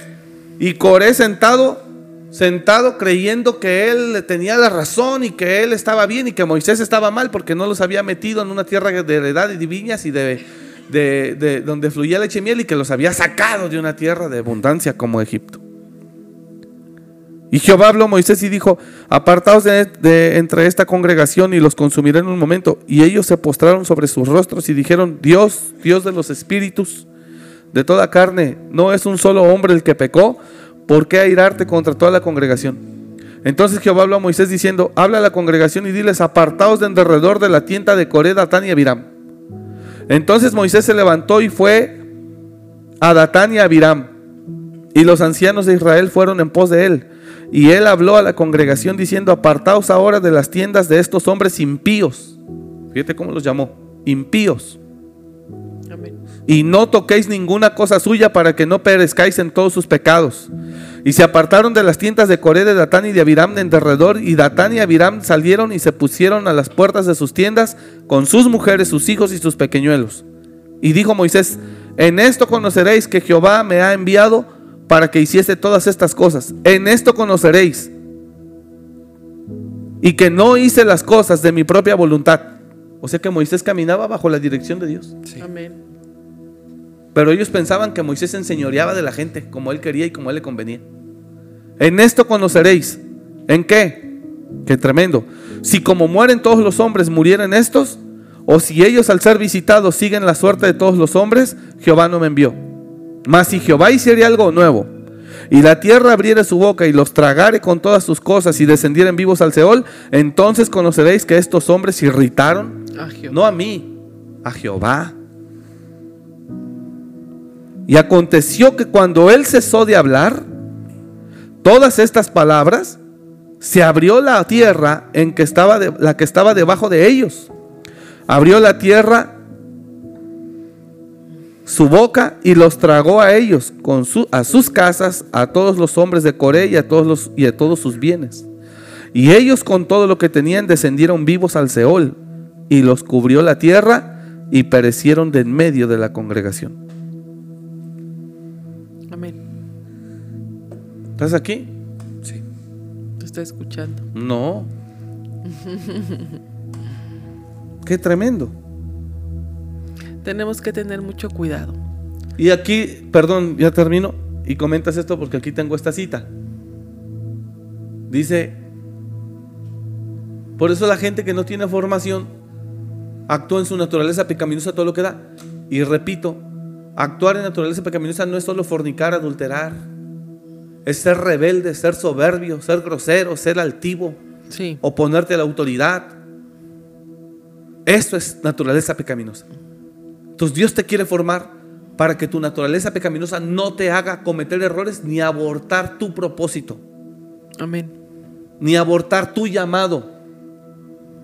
y Coré sentado, sentado creyendo que él tenía la razón y que él estaba bien y que Moisés estaba mal porque no los había metido en una tierra de heredad y de viñas y de de, donde fluía leche y miel y que los había sacado de una tierra de abundancia como Egipto. Y Jehová habló a Moisés y dijo, apartaos de, entre esta congregación y los consumiré en un momento. Y ellos se postraron sobre sus rostros y dijeron, Dios, Dios de los espíritus, de toda carne, no es un solo hombre el que pecó, ¿por qué airarte contra toda la congregación? Entonces Jehová habló a Moisés diciendo, habla a la congregación y diles, apartaos de alrededor de la tienda de Coré, Datán y Abiram. Entonces Moisés se levantó y fue a Datán y Abiram. Y los ancianos de Israel fueron en pos de él. Y él habló a la congregación diciendo, apartaos ahora de las tiendas de estos hombres impíos. Fíjate cómo los llamó, impíos. Y no toquéis ninguna cosa suya para que no perezcáis en todos sus pecados. Y se apartaron de las tiendas de Coré, de Datán y de Abiram en derredor, y Datán y Abiram salieron y se pusieron a las puertas de sus tiendas con sus mujeres, sus hijos y sus pequeñuelos. Y dijo Moisés, en esto conoceréis que Jehová me ha enviado para que hiciese todas estas cosas. En esto conoceréis. Y que no hice las cosas de mi propia voluntad. O sea que Moisés caminaba bajo la dirección de Dios. Amén. Pero ellos pensaban que Moisés enseñoreaba de la gente como él quería y como él le convenía. En esto conoceréis. ¿En qué? Qué tremendo. Si como mueren todos los hombres murieran estos, o si ellos al ser visitados siguen la suerte de todos los hombres, Jehová no me envió. Mas si Jehová hiciera algo nuevo, y la tierra abriera su boca y los tragare con todas sus cosas y descendieran vivos al Seol, entonces conoceréis que estos hombres irritaron, no a mí, a Jehová. Y aconteció que cuando él cesó de hablar, todas estas palabras, se abrió la tierra en que estaba la que estaba debajo de ellos. Abrió la tierra su boca y los tragó a ellos, con a sus casas, a todos los hombres de Coré y a todos, y a todos sus bienes. Y ellos con todo lo que tenían descendieron vivos al Seol y los cubrió la tierra y perecieron de en medio de la congregación. ¿Estás aquí? Sí. ¿Te está escuchando? No. Qué tremendo. Tenemos que tener mucho cuidado. Y aquí, perdón, ya termino y comentas esto porque aquí tengo esta cita. Dice, por eso la gente que no tiene formación actúa en su naturaleza pecaminosa todo lo que da. Y repito, actuar en naturaleza pecaminosa no es solo fornicar, adulterar, es ser rebelde, ser soberbio, ser grosero, ser altivo, sí. oponerte a la autoridad. Eso es naturaleza pecaminosa. Entonces Dios te quiere formar para que tu naturaleza pecaminosa no te haga cometer errores ni abortar tu propósito. Amén. Ni abortar tu llamado.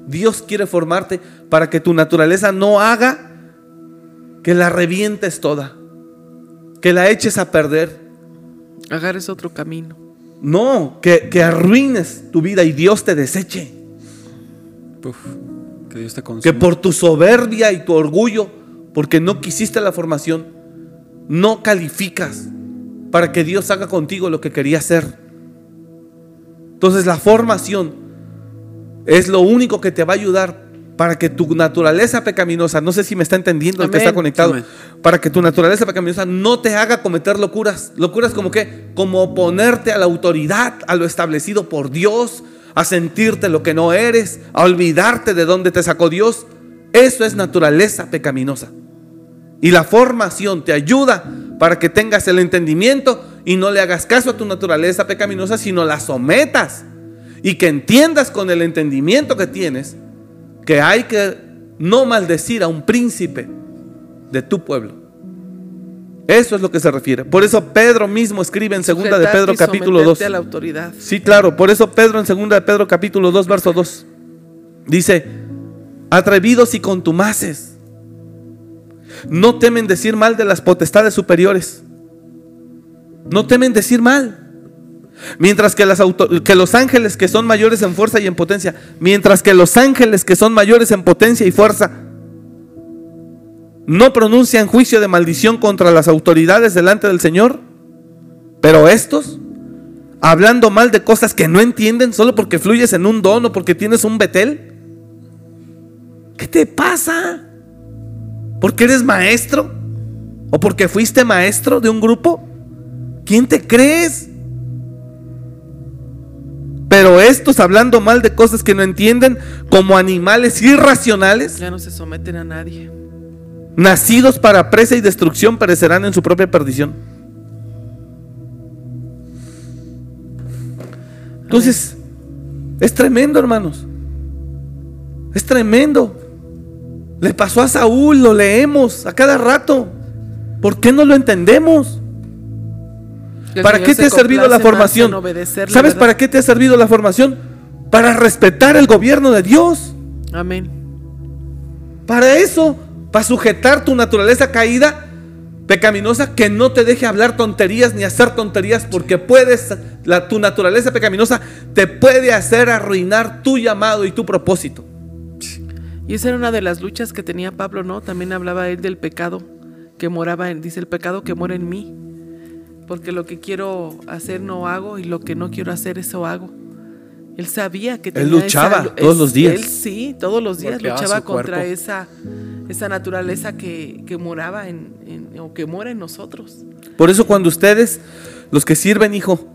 Dios quiere formarte para que tu naturaleza no haga que la revientes toda, que la eches a perder, Agarres otro camino. No, que, arruines tu vida y Dios te deseche. Que Dios te consuma. que por tu soberbia y tu orgullo, porque no quisiste la formación, no calificas para que Dios haga contigo lo que quería hacer. Entonces la formación es lo único que te va a ayudar para que tu naturaleza pecaminosa, no sé si me está entendiendo el que está conectado, Amén. para que tu naturaleza pecaminosa no te haga cometer locuras. Locuras como que, como oponerte a la autoridad, a lo establecido por Dios, a sentirte lo que no eres, a olvidarte de dónde te sacó Dios. Eso es naturaleza pecaminosa. Y la formación te ayuda para que tengas el entendimiento y no le hagas caso a tu naturaleza pecaminosa, sino la sometas. Y que entiendas con el entendimiento que tienes que hay que no maldecir a un príncipe de tu pueblo. Eso es lo que se refiere. Por eso Pedro mismo escribe en segunda de Pedro capítulo 2. someterte a la autoridad. Sí, claro, por eso Pedro en segunda de Pedro capítulo 2 verso 2 dice, atrevidos y contumaces, no temen decir mal de las potestades superiores. No temen decir mal. Mientras que, los ángeles que son mayores en fuerza y en potencia, mientras que los ángeles que son mayores en potencia y fuerza, no pronuncian juicio de maldición contra las autoridades delante del Señor, pero estos, hablando mal de cosas que no entienden solo porque fluyes en un don o porque tienes un betel, ¿qué te pasa? ¿Porque eres maestro? ¿O porque fuiste maestro de un grupo? ¿Quién te crees? Pero estos hablando mal de cosas que no entienden, como animales irracionales, Ya no se someten a nadie. nacidos para presa y destrucción, perecerán en su propia perdición. Entonces, es tremendo, hermanos. Es tremendo. Le pasó a Saúl, lo leemos a cada rato. ¿Por qué no lo entendemos? ¿Para qué te ha servido la formación? ¿Sabes ¿verdad? para qué te ha servido la formación? Para respetar el gobierno de Dios. Amén. Para eso, para sujetar tu naturaleza caída, pecaminosa, que no te deje hablar tonterías ni hacer tonterías, porque puedes, la, tu naturaleza pecaminosa te puede hacer arruinar tu llamado y tu propósito. Y esa era una de las luchas que tenía Pablo, ¿no? También hablaba él del pecado que moraba en, dice el pecado que mora en mí. Porque lo que quiero hacer no hago y lo que no quiero hacer eso hago. Él sabía que tenía luchaba esa- todos los días. Él sí, todos los días Golpeaba luchaba cuerpo. contra esa, esa naturaleza que, que moraba en, en- o que mora en nosotros. Por eso cuando ustedes, los que sirven, hijo,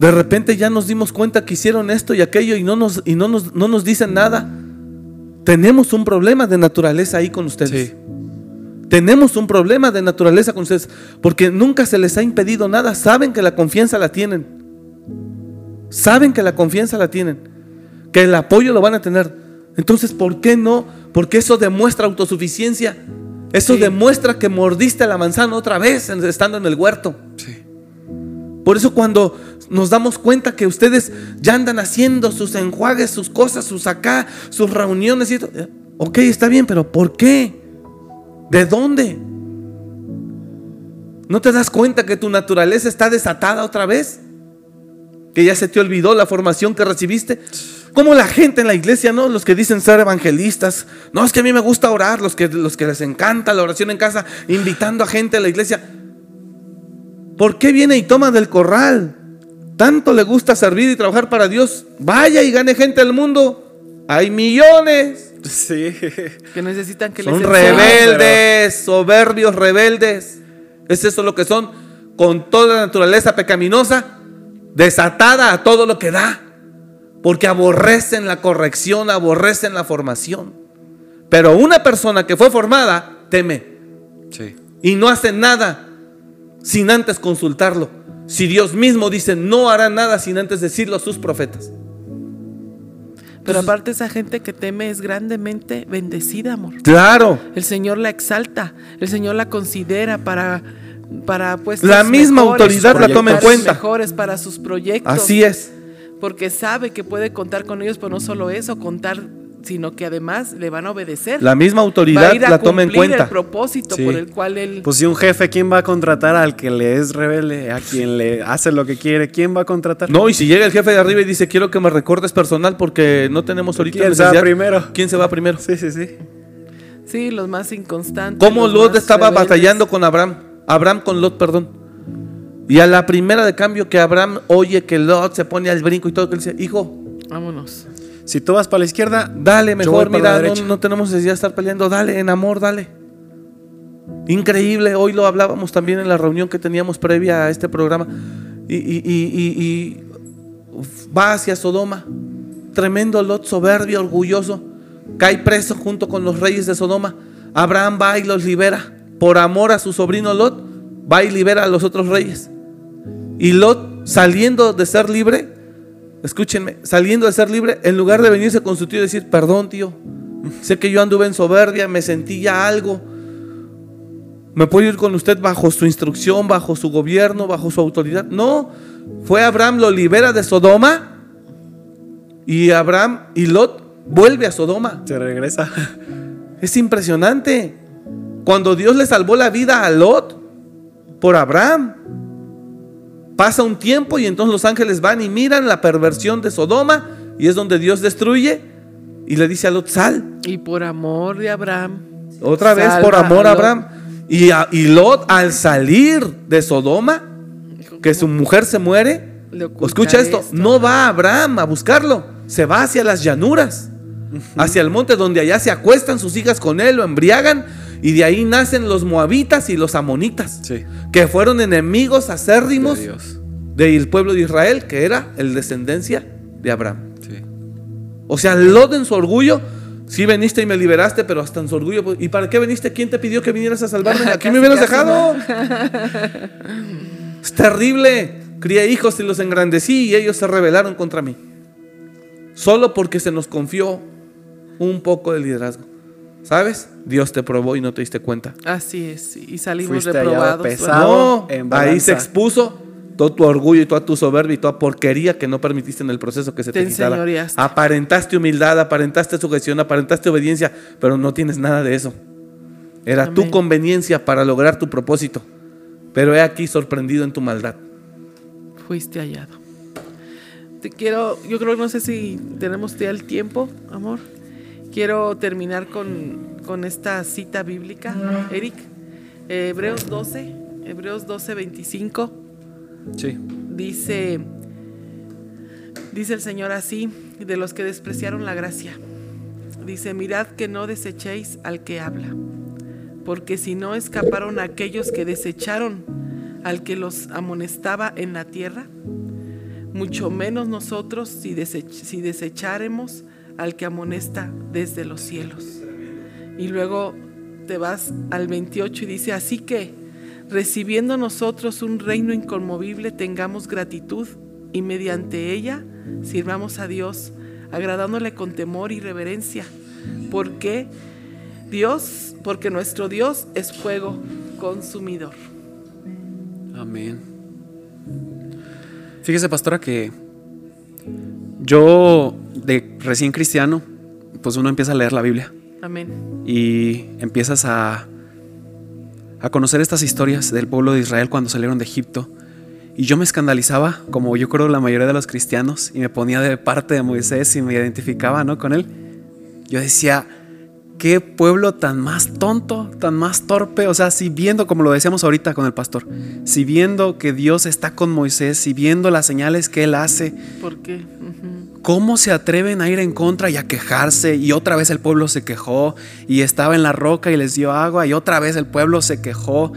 de repente ya nos dimos cuenta que hicieron esto y aquello y no nos, y no nos, no nos dicen nada, tenemos un problema de naturaleza ahí con ustedes. Sí. Tenemos un problema de naturaleza con ustedes, porque nunca se les ha impedido nada, saben que la confianza la tienen. Saben que la confianza la tienen, que el apoyo lo van a tener. Entonces, ¿por qué no? Porque eso demuestra autosuficiencia. Eso Sí. demuestra que mordiste la manzana otra vez estando en el huerto. Sí. Por eso cuando nos damos cuenta que ustedes ya andan haciendo sus enjuagues, sus cosas, sus acá, sus reuniones y esto, eh, ok, está bien, pero ¿por qué? ¿De dónde? ¿No te das cuenta que tu naturaleza está desatada otra vez? Que ya se te olvidó la formación que recibiste. Como la gente en la iglesia, ¿no? Los que dicen ser evangelistas. No, es que a mí me gusta orar, los que, los que les encanta la oración en casa, invitando a gente a la iglesia. ¿Por qué viene y toma del corral? Tanto le gusta servir y trabajar para Dios. Vaya y gane gente del mundo. Hay millones. Sí. Que necesitan que les Son enseñen. rebeldes, soberbios rebeldes. Es eso lo que son, con toda la naturaleza pecaminosa, desatada a todo lo que da. Porque aborrecen la corrección, aborrecen la formación. Pero una persona que fue formada teme Sí. y no hace nada sin antes consultarlo. Si Dios mismo dice, no hará nada sin antes decirlo a sus profetas. Pero aparte esa gente que teme es grandemente bendecida, amor. Claro, El Señor la exalta, el Señor la considera para para pues La misma autoridad la toma en cuenta. mejores para sus proyectos. así es. Porque sabe que puede contar con ellos, pero no solo eso, contar sino que además le van a obedecer. La misma Va a autoridad ir a la toma en cuenta. el propósito Sí. por el cual él Pues si un jefe, ¿quién va a contratar al que le es rebelde, a quien le hace lo que quiere? ¿Quién va a contratar? No, y si llega el jefe de arriba y dice, quiero que me recortes personal porque no tenemos ahorita ¿Quién se va necesidad", primero? ¿Quién se va primero? Sí, sí, sí. Sí, los más inconstantes. ¿Cómo Lot estaba rebeldes. batallando con Abraham? Abraham con Lot, perdón. Y a la primera de cambio que Abraham oye que Lot se pone al brinco y todo, que le dice, hijo, Vámonos. Si tú vas para la izquierda, dale mejor, mira, no, tenemos necesidad de estar peleando, dale, en amor, dale. Increíble, hoy lo hablábamos también en la reunión que teníamos previa a este programa. Y, y- y- y- y va hacia Sodoma. Tremendo Lot, soberbio, orgulloso. Cae preso junto con los reyes de Sodoma. Abraham va y los libera. Por amor a su sobrino Lot, va y libera a los otros reyes. Y Lot, saliendo de ser libre, escúchenme, saliendo de ser libre, en lugar de venirse con su tío y decir, perdón tío, sé que yo anduve en soberbia, me sentí ya algo, me puedo ir con usted bajo su instrucción, bajo su gobierno, bajo su autoridad. No, fue Abraham, lo libera de Sodoma y Abraham y Lot vuelve a Sodoma. se regresa. Es impresionante. Cuando Dios le salvó la vida a Lot por Abraham, pasa un tiempo y entonces los ángeles van y miran la perversión de Sodoma y es donde Dios destruye y le dice a Lot, sal. Y por amor de Abraham. Otra vez por amor a. Abraham. Y, a- y Lot al salir de Sodoma, que su mujer se muere, escucha esto, esto. no va a Abraham a buscarlo, se va hacia las llanuras, hacia el monte donde allá se acuestan sus hijas con él, lo embriagan, y de ahí nacen los moabitas y los amonitas, Sí. que fueron enemigos acérrimos De del pueblo de Israel, que era el descendencia de Abraham. Sí. O sea, Lot en su orgullo, sí veniste y me liberaste, pero hasta en su orgullo. pues, ¿Y para qué veniste? ¿Quién te pidió que vinieras a salvarme? Aquí me (laughs) hubieras dejado. (laughs) es terrible. Crié hijos y los engrandecí y ellos se rebelaron contra mí. Solo porque se nos confió un poco de liderazgo. ¿Sabes? Dios te probó y no te diste cuenta. Así es. Y salimos Fuiste hallado reprobados. pesado. No, en ahí se expuso todo tu orgullo y toda tu soberbia y toda porquería que no permitiste en el proceso que se te, Te quitara. Aparentaste humildad, aparentaste sujeción, aparentaste obediencia, pero no tienes nada de eso. Era tu conveniencia para lograr tu propósito. Pero he aquí sorprendido en tu maldad. Fuiste hallado. Te quiero, yo creo, no sé si tenemos ya el tiempo, amor. Quiero terminar con, con esta cita bíblica, Eric. Eh, Hebreos 12, Hebreos 12, 25. Sí. Dice, dice el Señor así, de los que despreciaron la gracia. Dice, mirad que no desechéis al que habla, porque si no escaparon aquellos que desecharon al que los amonestaba en la tierra, mucho menos nosotros si, desech- si desecharemos al que amonesta desde los cielos. Y luego te vas al 28 y dice, así que recibiendo nosotros un reino inconmovible, tengamos gratitud y mediante ella sirvamos a Dios, agradándole con temor y reverencia, porque Dios, porque nuestro Dios es fuego consumidor. Amén. Fíjese, pastora, que yo, de recién cristiano, pues uno empieza a leer la Biblia Amén. y empiezas a, a conocer estas historias del pueblo de Israel cuando salieron de Egipto. Y yo me escandalizaba, como yo creo la mayoría de los cristianos, y me ponía de parte de Moisés y me identificaba ¿no? con él. Yo decía, qué pueblo tan más tonto, tan más torpe. O sea, si viendo, como lo decíamos ahorita con el pastor, si viendo que Dios está con Moisés, si viendo las señales que él hace, ¿Por qué? ¿Cómo se atreven a ir en contra y a quejarse? Y otra vez el pueblo se quejó y estaba en la roca y les dio agua y otra vez el pueblo se quejó.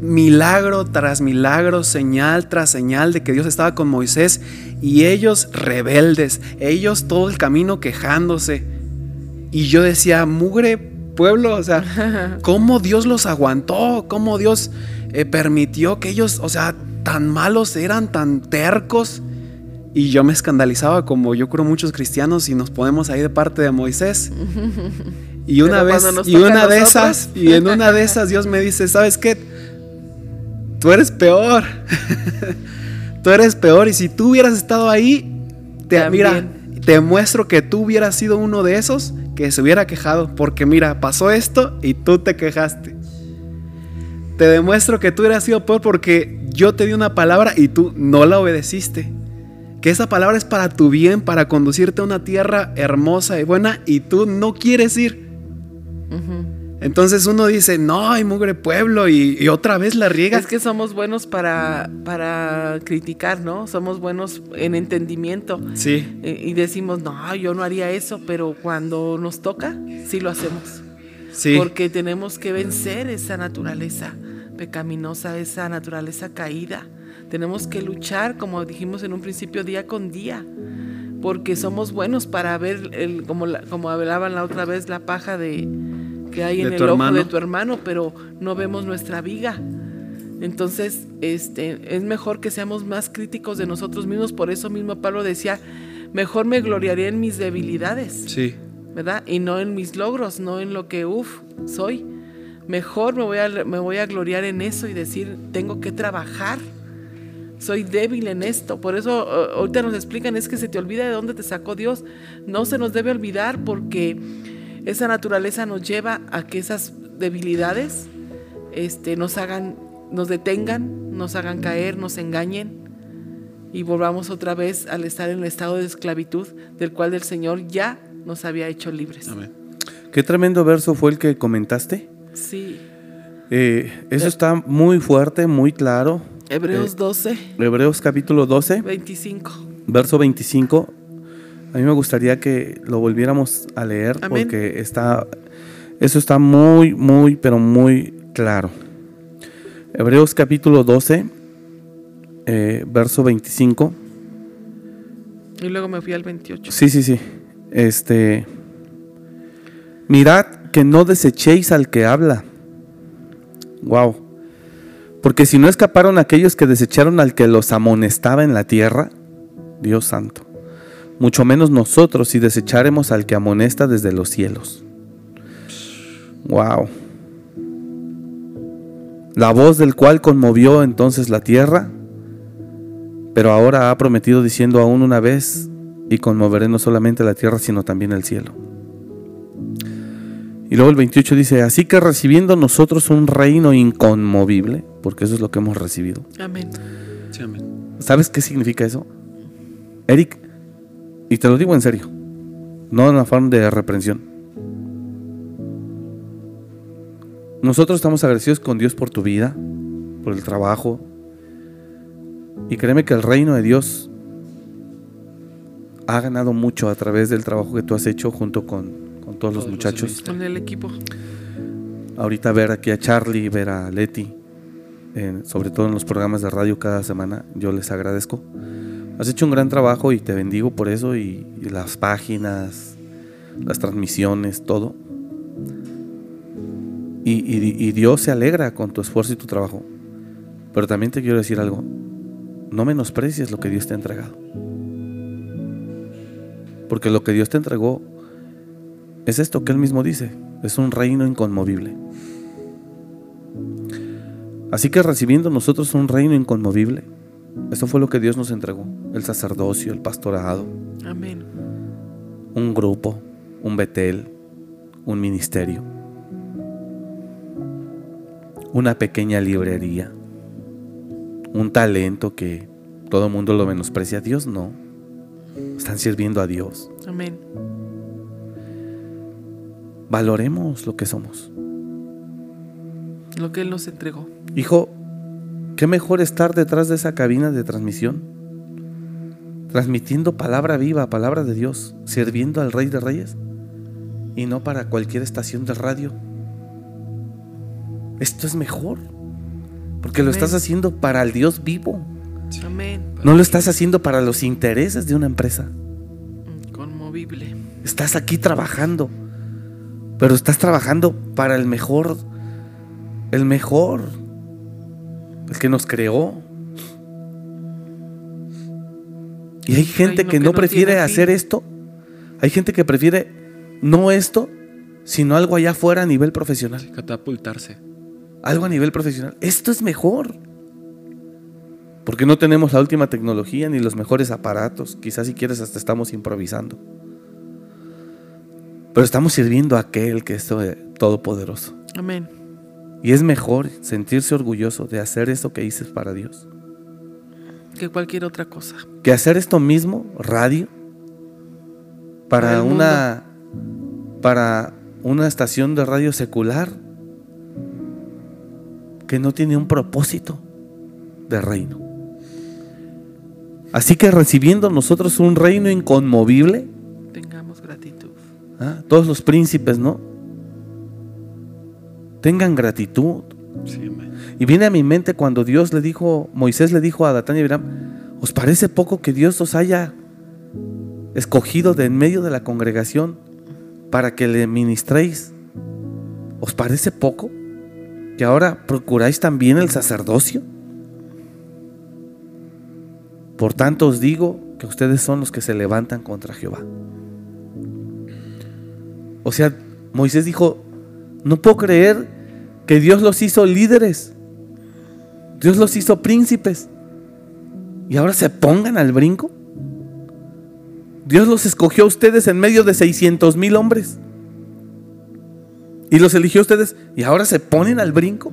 Milagro tras milagro, señal tras señal de que Dios estaba con Moisés y ellos rebeldes, ellos todo el camino quejándose. Y yo decía, mugre pueblo, o sea, (laughs) ¿cómo Dios los aguantó? ¿Cómo Dios eh, permitió que ellos, o sea, tan malos eran, tan tercos? Y yo me escandalizaba como yo creo muchos cristianos y nos ponemos ahí de parte de Moisés. (laughs) Y una Pero vez, y una de nosotros. esas, y en una de esas Dios me dice, ¿sabes qué? Tú eres peor. (laughs) tú eres peor y si tú hubieras estado ahí, te, También. mira, te muestro que tú hubieras sido uno de esos que se hubiera quejado, porque mira, pasó esto y tú te quejaste. Te demuestro que tú hubieras sido peor porque yo te di una palabra y tú no la obedeciste. Que esa palabra es para tu bien, para conducirte a una tierra hermosa y buena y tú no quieres ir. Entonces uno dice, no, hay mugre pueblo y, otra vez la riega. Es que somos buenos para, para criticar, ¿no? Somos buenos en entendimiento. Sí. Y, decimos, no, yo no haría eso, pero cuando nos toca, sí lo hacemos. Sí. Porque tenemos que vencer esa naturaleza pecaminosa, esa naturaleza caída. Tenemos que luchar, como dijimos en un principio, día con día porque somos buenos para ver, el, como, como hablaban la otra vez, la paja de, que hay en el ojo de tu hermano, pero no vemos nuestra viga. Entonces, este, es mejor que seamos más críticos de nosotros mismos. Por eso mismo Pablo decía, mejor me gloriaré en mis debilidades. Sí. ¿Verdad? Y no en mis logros, no en lo que, uff, soy. Mejor me voy, a, me voy a gloriar en eso y decir, tengo que trabajar. Soy débil en esto. Por eso ahorita nos explican, es que se te olvida de dónde te sacó Dios. No se nos debe olvidar porque esa naturaleza nos lleva a que esas debilidades este, nos hagan, nos detengan, nos hagan caer, nos engañen y volvamos otra vez al estar en el estado de esclavitud del cual el Señor ya nos había hecho libres. Amén. Qué tremendo verso fue el que comentaste. Sí. Eh, eso está muy fuerte, muy claro. Hebreos 12. Eh, Hebreos capítulo 12. 25. Verso 25. A mí me gustaría que lo volviéramos a leer porque está, eso está muy, muy, pero muy claro. Hebreos capítulo 12, eh, verso 25. Y luego me fui al 28. Sí, sí, sí. Este, mirad que no desechéis al que habla. Wow. Porque si no escaparon aquellos que desecharon al que los amonestaba en la tierra, Dios santo mucho menos nosotros si desecharemos al que amonesta desde los cielos. Wow. La voz del cual conmovió entonces la tierra, pero ahora ha prometido diciendo aún una vez, y conmoveré no solamente la tierra, sino también el cielo. Y luego el 28 dice, así que recibiendo nosotros un reino inconmovible, porque eso es lo que hemos recibido. Amén. ¿Sabes qué significa eso? Eric, y te lo digo en serio, no en forma de reprensión. Nosotros estamos agradecidos con Dios por tu vida, por el trabajo. Y créeme que el reino de Dios ha ganado mucho a través del trabajo que tú has hecho junto con, todos, los muchachos. Con el equipo. Ahorita ver aquí a Charlie, ver a Leti, sobre todo en los programas de radio cada semana, yo les agradezco. Has hecho un gran trabajo y te bendigo por eso y, las páginas, las transmisiones, todo. Y, Dios se alegra con tu esfuerzo y tu trabajo. Pero también te quiero decir algo. No menosprecies lo que Dios te ha entregado. Porque lo que Dios te entregó es esto que Él mismo dice. Es un reino inconmovible. Así que recibiendo nosotros un reino inconmovible, eso fue lo que Dios nos entregó, el sacerdocio, el pastorado. Amén. Un grupo, un Betel, un ministerio, una pequeña librería, un talento que todo el mundo lo menosprecia. Dios no. Están sirviendo a Dios. Amén. Valoremos lo que somos. Lo que Él nos entregó. Hijo, ¿Qué mejor estar detrás de esa cabina de transmisión? Transmitiendo palabra viva, palabra de Dios, sirviendo al Rey de Reyes y no para cualquier estación de radio. Esto es mejor, porque lo estás haciendo para el Dios vivo. Amén. No lo estás haciendo para los intereses de una empresa. Conmovible. Estás aquí trabajando, pero estás trabajando para el mejor, el mejor el que nos creó. Y hay gente que, no, prefiere hacer esto. Hay gente que prefiere no esto, sino algo allá afuera a nivel profesional. Catapultarse. Algo a nivel profesional. Esto es mejor. Porque no tenemos la última tecnología ni los mejores aparatos. Quizás si quieres hasta estamos improvisando. Pero estamos sirviendo a aquel que es todopoderoso. Amén. Y es mejor sentirse orgulloso de hacer eso que dices para Dios. Que cualquier otra cosa. Que hacer esto mismo, radio, para, una para una estación de radio secular que no tiene un propósito de reino. Así que recibiendo nosotros un reino inconmovible, Tengamos gratitud. ¿ah? todos los príncipes, ¿no? Tengan gratitud. Sí. Y viene a mi mente cuando Dios le dijo, Moisés le dijo a Datán y Abiram, ¿os parece poco que Dios os haya escogido de en medio de la congregación para que le ministréis? ¿Os parece poco que ahora procuráis también el sacerdocio? Por tanto os digo que ustedes son los que se levantan contra Jehová. O sea, Moisés dijo, no puedo creer que Dios los hizo líderes. Dios los hizo príncipes. Y ahora se pongan al brinco. Dios los escogió a ustedes en medio de 600 mil hombres. Y los eligió a ustedes y ahora se ponen al brinco.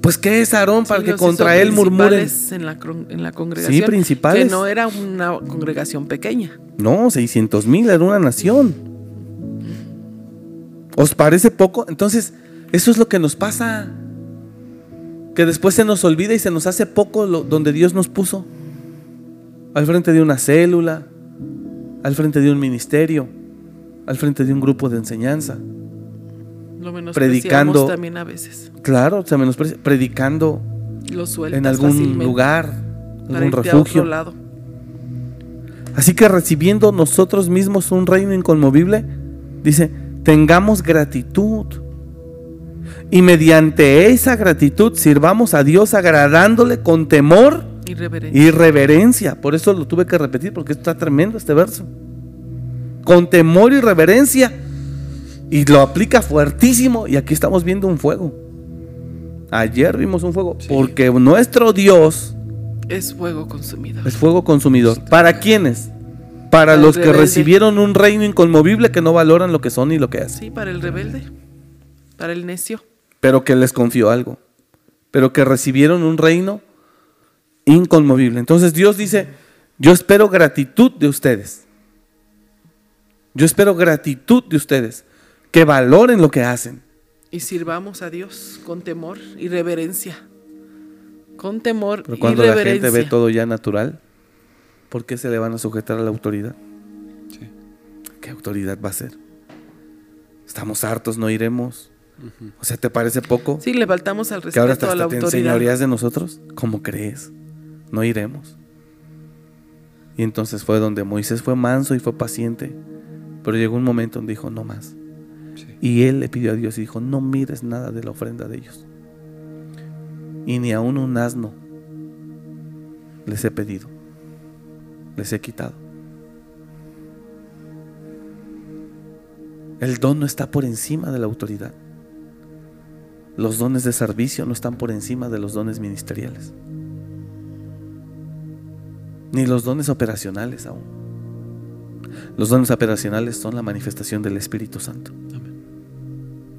Pues ¿qué es Aarón para Sí, que contra él murmuren? En la, en la congregación. principales. Que no era una congregación pequeña. No, 600 mil era una nación. ¿Os parece poco? Entonces, eso es lo que nos pasa. Que después se nos olvida y se nos hace poco lo, donde Dios nos puso. Al frente de una célula, al frente de un ministerio, al frente de un grupo de enseñanza. Lo Predicando. también a veces. Claro, se menosprecia, predicando Lo en algún lugar, para algún refugio. lado. Así que recibiendo nosotros mismos un reino inconmovible, dice, tengamos gratitud. Y mediante esa gratitud sirvamos a Dios agradándole con temor y reverencia. Por eso lo tuve que repetir, porque está tremendo este verso. Con temor y reverencia. Y lo aplica fuertísimo. Y aquí estamos viendo un fuego. Ayer vimos un fuego. Porque nuestro Dios Es fuego consumido. es fuego consumidor. ¿Para quiénes? Para los que recibieron un reino inconmovible que no valoran lo que son y lo que hacen. Sí, para el rebelde. Para el necio. Pero que les confió algo. Pero que recibieron un reino inconmovible. Entonces Dios dice, yo espero gratitud de ustedes. Yo espero gratitud de ustedes. Que valoren lo que hacen. Y sirvamos a Dios con temor y reverencia. Con temor Pero y cuando la reverencia. gente ve todo ya natural, ¿por qué se le van a sujetar a la autoridad? Sí. ¿Qué autoridad va a ser? Estamos hartos, no iremos. O sea, ¿te parece poco? Sí, le faltamos al que ahora respeto a la hasta te autoridad. de nosotros. ¿Cómo crees? No iremos. Y entonces fue donde Moisés fue manso y fue paciente. Pero llegó un momento donde dijo, no más. Sí. Y él le pidió a Dios y dijo, no mires nada de la ofrenda de ellos. Y ni aún un asno les he pedido. Les he quitado. El don no está por encima de la autoridad. Los dones de servicio no están por encima de los dones ministeriales. Ni los dones operacionales aún. Los dones operacionales son la manifestación del Espíritu Santo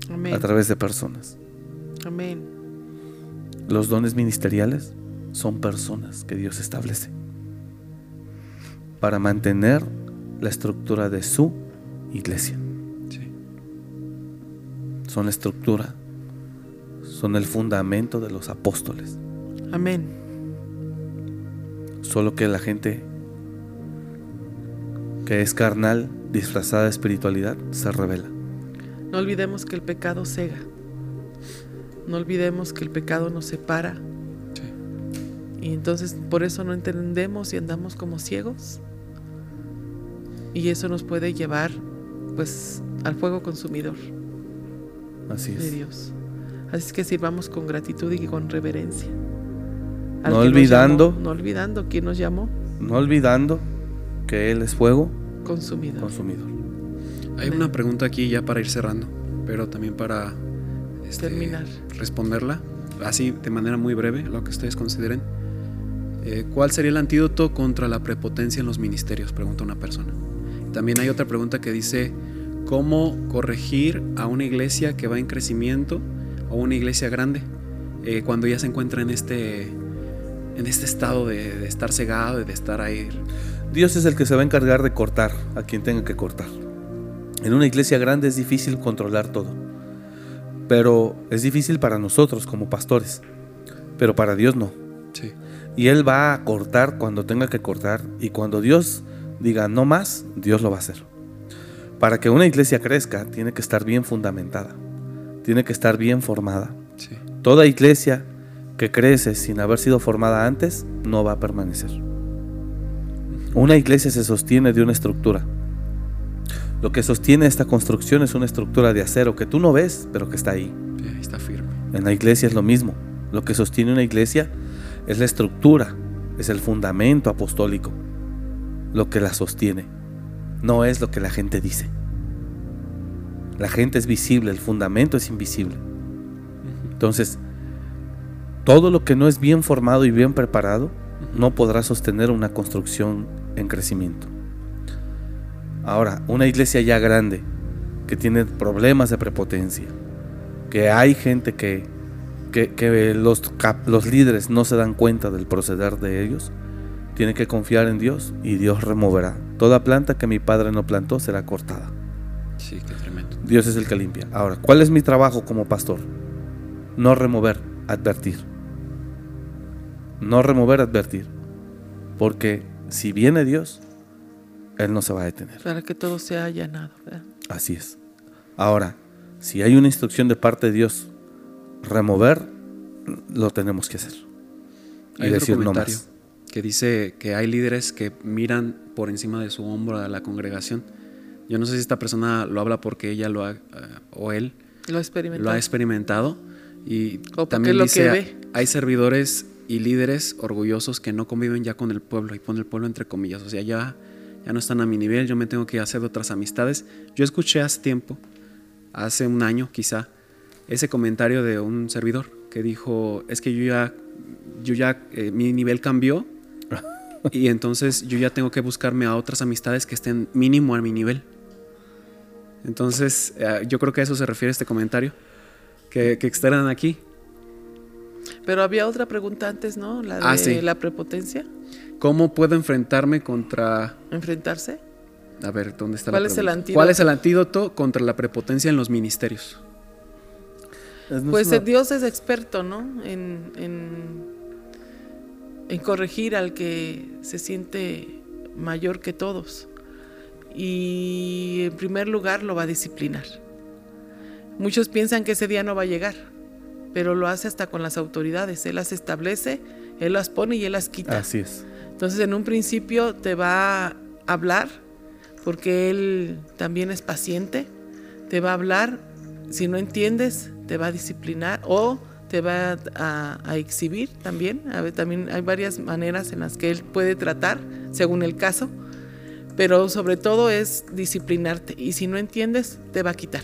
Amén. a través de personas. Amén. Los dones ministeriales son personas que Dios establece para mantener la estructura de su iglesia. Sí. Son la estructura, son el fundamento de los apóstoles. Amén. Solo que la gente que es carnal, disfrazada de espiritualidad, se revela. No olvidemos que el pecado cega. No olvidemos que el pecado nos separa. Sí. Y entonces por eso no entendemos y andamos como ciegos. Y eso nos puede llevar pues al fuego consumidor Así de es. Dios. Así es que sirvamos con gratitud y con reverencia. No olvidando. llamó, no olvidando quién nos llamó No olvidando que Él es fuego consumidor. consumidor. Hay una pregunta aquí ya para ir cerrando, pero también para este, Terminar. responderla. así de manera muy breve, lo que ustedes consideren. Eh, ¿Cuál sería el antídoto contra la prepotencia en los ministerios? Pregunta una persona. También hay otra pregunta que dice, ¿cómo corregir a una iglesia que va en crecimiento o una iglesia grande eh, cuando ya se encuentra en este, en este estado de, de estar cegado y de estar ahí? Dios es el que se va a encargar de cortar a quien tenga que cortar. En una iglesia grande es difícil controlar todo, pero es difícil para nosotros como pastores, pero para Dios no. Sí. Y Él va a cortar cuando tenga que cortar y cuando Dios diga no más, Dios lo va a hacer. Para que una iglesia crezca, tiene que estar bien fundamentada, tiene que estar bien formada. Sí. Toda iglesia que crece sin haber sido formada antes no va a permanecer. Una iglesia se sostiene de una estructura. Lo que sostiene esta construcción es una estructura de acero que tú no ves, pero que está ahí. Sí, ahí está firme. En la iglesia es lo mismo. Lo que sostiene una iglesia es la estructura, es el fundamento apostólico. Lo que la sostiene. No es lo que la gente dice. La gente es visible, el fundamento es invisible. Entonces, todo lo que no es bien formado y bien preparado no podrá sostener una construcción en crecimiento. Ahora, una iglesia ya grande, que tiene problemas de prepotencia, que hay gente que, que, que los, cap- los líderes no se dan cuenta del proceder de ellos, tiene que confiar en Dios y Dios removerá. Toda planta que mi padre no plantó será cortada. Sí, qué tremendo. Dios es el que limpia. Ahora, ¿cuál es mi trabajo como pastor? No remover, advertir. No remover, advertir. Porque si viene Dios, Él no se va a detener. Para que todo sea allanado. ¿verdad? Así es. Ahora, si hay una instrucción de parte de Dios, remover, lo tenemos que hacer. Y Hay decir no más. Que dice que hay líderes que miran por encima de su hombro a la congregación. Yo no sé si esta persona lo habla porque ella lo ha, eh, o él Lo lo ha experimentado y O también lo dice que ve. hay servidores y líderes orgullosos que no conviven ya con el pueblo y pone el pueblo entre comillas, o sea, ya ya no están a mi nivel, yo me tengo que hacer de otras amistades. Yo escuché hace tiempo, hace un año quizá, ese comentario de un servidor que dijo, es que yo ya yo ya eh, mi nivel cambió y entonces yo ya tengo que buscarme a otras amistades que estén mínimo a mi nivel. Entonces, eh, yo creo que a eso se refiere este comentario que, que externan aquí. Pero había otra pregunta antes, ¿no? La de Ah, sí. la prepotencia. ¿Cómo puedo enfrentarme contra... Enfrentarse. A ver, ¿dónde está ¿Cuál la es el pregunta? antídoto? ¿Cuál es el antídoto contra la prepotencia en los ministerios? No Pues una- Dios es experto, ¿no? En, en, en corregir al que se siente mayor que todos. Y en primer lugar lo va a disciplinar. Muchos piensan que ese día no va a llegar, pero lo hace hasta con las autoridades. Él las establece, Él las pone y Él las quita. Así es. Entonces en un principio te va a hablar, porque Él también es paciente, te va a hablar, si no entiendes, te va a disciplinar o te va a, exhibir también. También hay varias maneras en las que Él puede tratar, según el caso, pero sobre todo es disciplinarte y si no entiendes, te va a quitar.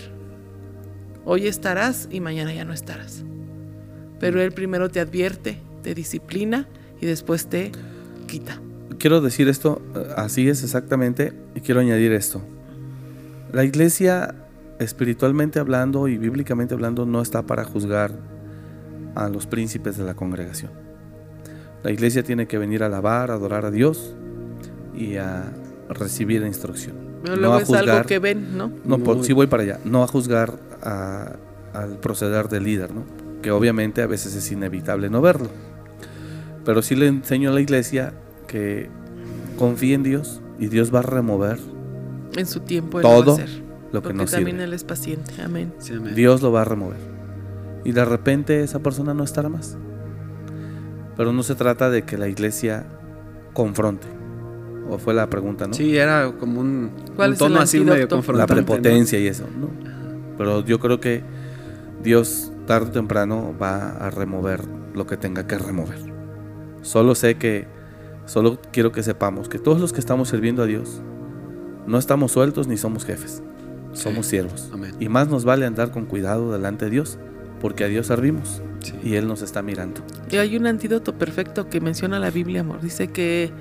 Hoy estarás y mañana ya no estarás. Pero Él primero te advierte, te disciplina y después te quita. quiero decir esto, eh, así es exactamente, y quiero añadir esto. La iglesia, espiritualmente hablando y bíblicamente hablando, no está para juzgar a los príncipes de la congregación. La iglesia tiene que venir a alabar, a adorar a Dios y a recibir instrucción. Pero No luego a es algo juzgar- que ven, ¿no? No, por, sí voy para allá. No a juzgar a- al proceder del líder, ¿no? Que obviamente a veces es inevitable no verlo. Pero sí le enseño a la iglesia que confíe en Dios y Dios va a remover En su tiempo Él lo va a todo hacer. lo que Porque no también sirve. Él es paciente. Amén. Sí, amén. Dios lo va a remover. Y de repente esa persona no estará más. Pero no se trata de que la iglesia confronte. O fue la pregunta, ¿no? Sí, era como un, ¿Cuál un es el tono así medio la prepotencia y eso, ¿no? Pero yo creo que Dios tarde o temprano va a remover lo que tenga que remover. Solo sé que, solo quiero que sepamos que todos los que estamos sirviendo a Dios, no estamos sueltos ni somos jefes, somos Sí. siervos. Amén. Y más nos vale andar con cuidado delante de Dios, porque a Dios servimos. Sí. y Él nos está mirando. Y hay un antídoto perfecto que menciona la Biblia, amor. Dice que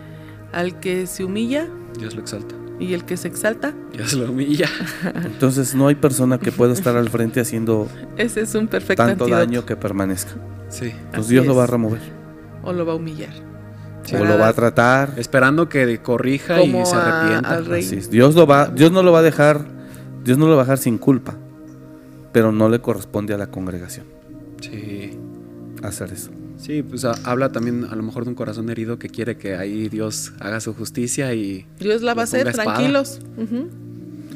al que se humilla Dios lo exalta. y el que se exalta, Dios lo humilla. (laughs) Entonces no hay persona que pueda estar al frente haciendo ese es un perfecto tanto antídoto. daño que permanezca. Sí. Entonces Así Dios lo va a remover. O lo va a humillar. Sí. O lo va a tratar. Esperando que corrija Como y se a- arrepienta. al rey. Así es. Dios lo va, Dios no lo va a dejar, Dios no lo va a dejar sin culpa, pero no le corresponde a la congregación Sí. hacer eso. Sí, pues ha- habla también a lo mejor de un corazón herido que quiere que ahí Dios haga su justicia y Dios la va a hacer tranquilos.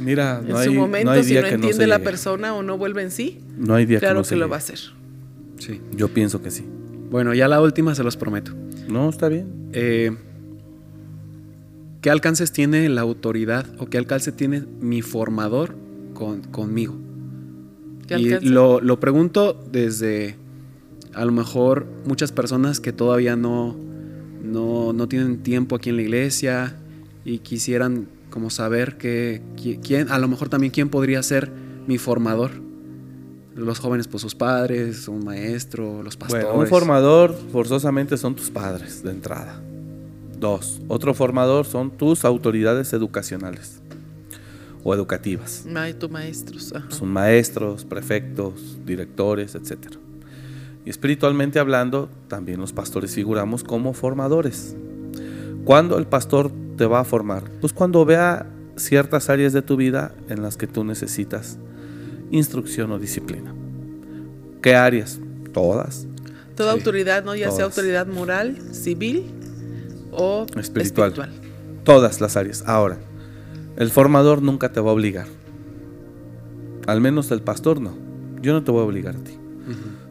Mira, En no hay, su no momento, hay si día no que no entiende la llegue. persona o no vuelve en sí, No hay día claro que no se lo llegue. va a hacer. sí. Yo pienso que sí. Bueno, ya la última se los prometo. No, está bien. Eh, ¿Qué alcances tiene la autoridad o qué alcance tiene mi formador con- conmigo? ¿Qué y lo, lo pregunto desde a lo mejor muchas personas que todavía no, no, no tienen tiempo aquí en la iglesia y quisieran como saber que, qui- quién, a lo mejor también quién podría ser mi formador. Los jóvenes, pues sus padres, un maestro, los pastores. Bueno, un formador forzosamente son tus padres de entrada. Dos, otro formador son tus autoridades educacionales o educativas. Maestros. ajá. Son maestros, prefectos, directores, etc. Y espiritualmente hablando, también los pastores figuramos como formadores. ¿Cuándo el pastor te va a formar? Pues cuando vea ciertas áreas de tu vida en las que tú necesitas instrucción o disciplina. ¿Qué áreas? Todas. Toda Sí, autoridad, ¿no? Ya sea todas. autoridad moral, civil o Espiritual. espiritual. Todas las áreas. Ahora, el formador nunca te va a obligar. Al menos el pastor no. Yo no te voy a obligar a ti.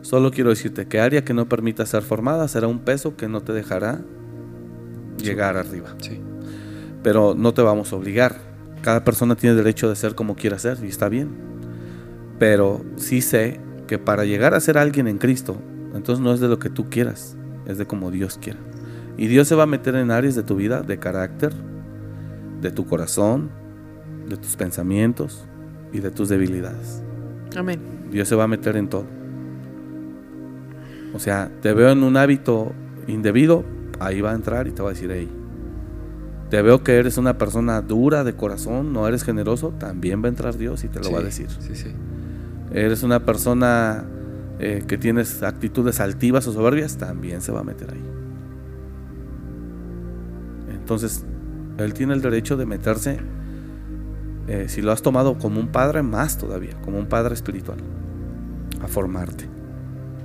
Solo quiero decirte que área que no permita ser formada será un peso que no te dejará llegar arriba. Sí. Pero no te vamos a obligar. Cada persona tiene derecho de ser como quiera ser y está bien. Pero sí sé que para llegar a ser alguien en Cristo, entonces no es de lo que tú quieras, es de como Dios quiera. Y Dios se va a meter en áreas de tu vida, de carácter, de tu corazón, de tus pensamientos y de tus debilidades. Amén. Dios se va a meter en todo. O sea, te veo en un hábito indebido, ahí va a entrar y te va a decir, hey, te veo que eres una persona dura de corazón, no eres generoso, también va a entrar Dios y te lo Sí, va a decir. Sí, sí. Eres una persona eh, que tienes actitudes altivas o soberbias, también se va a meter ahí. Entonces, Él tiene el derecho de meterse, eh, si lo has tomado como un padre, más todavía, como un padre espiritual, a formarte,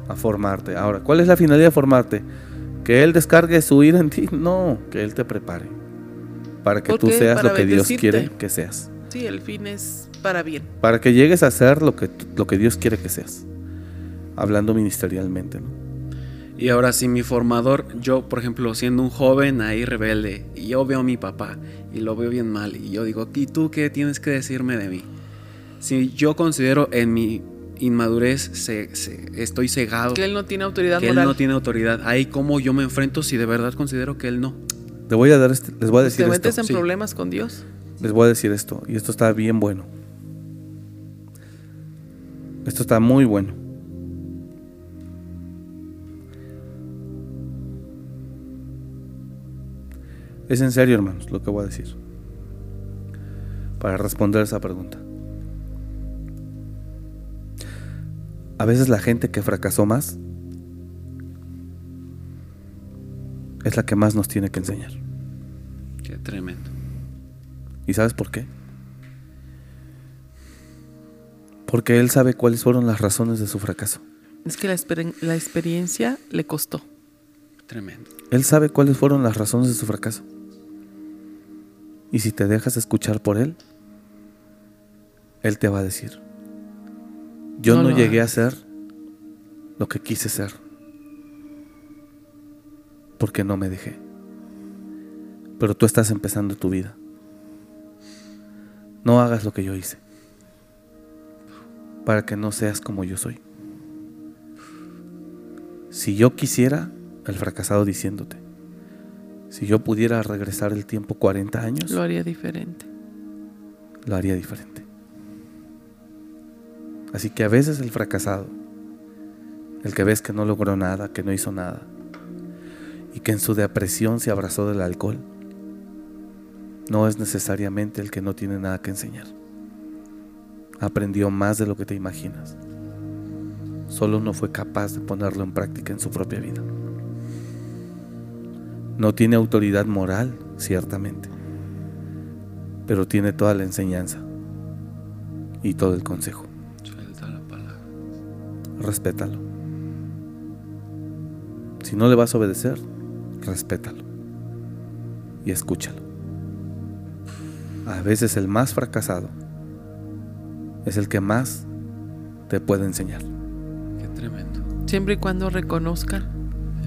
a formarte. Ahora, ¿cuál es la finalidad de formarte? Que Él descargue su ira en ti, no, que Él te prepare para que ¿Por tú seas lo que Dios quiere que seas Sí, el fin es para bien. para que llegues a ser lo que, lo que Dios quiere que seas, hablando ministerialmente. ¿no? Y ahora si mi formador, yo por ejemplo siendo un joven ahí rebelde, y yo veo a mi papá y lo veo bien mal, y yo digo, ¿y tú qué tienes que decirme de mí? Si yo considero en mi inmadurez se- se- estoy cegado, Que él no tiene autoridad que él no tiene autoridad, ahí cómo yo me enfrento si de verdad considero que él no. Te voy a dar este- les voy a Pues te decir metes esto. en sí. problemas con Dios. Les voy a decir esto, y esto está bien bueno. Esto está muy bueno. Es en serio, hermanos, lo que voy a decir. Para responder esa pregunta. A veces la gente que fracasó más es la que más nos tiene que enseñar. Qué tremendo. ¿Y sabes por qué? Porque él sabe cuáles fueron las razones de su fracaso. Es que la, exper- la experiencia le costó. Tremendo. Él sabe cuáles fueron las razones de su fracaso. Y si te dejas escuchar por él, él te va a decir, yo No llegué a ser lo que quise ser, porque no me dejé. Pero tú estás empezando tu vida. No hagas lo que yo hice, para que no seas como yo soy. Si yo quisiera, el fracasado diciéndote, si yo pudiera regresar el tiempo 40 años, Lo haría diferente. lo haría diferente. Así que a veces el fracasado, el que ves que no logró nada, que no hizo nada, y que en su depresión se abrazó del alcohol, no es necesariamente el que no tiene nada que enseñar. Aprendió más de lo que te imaginas. Solo no fue capaz de ponerlo en práctica en su propia vida. No tiene autoridad moral, ciertamente, pero tiene toda la enseñanza y todo el consejo. Suelta la palabra. Respétalo. Si no le vas a obedecer, respétalo y escúchalo. A veces el más fracasado es el que más te puede enseñar. Qué tremendo. Siempre y cuando reconozcan.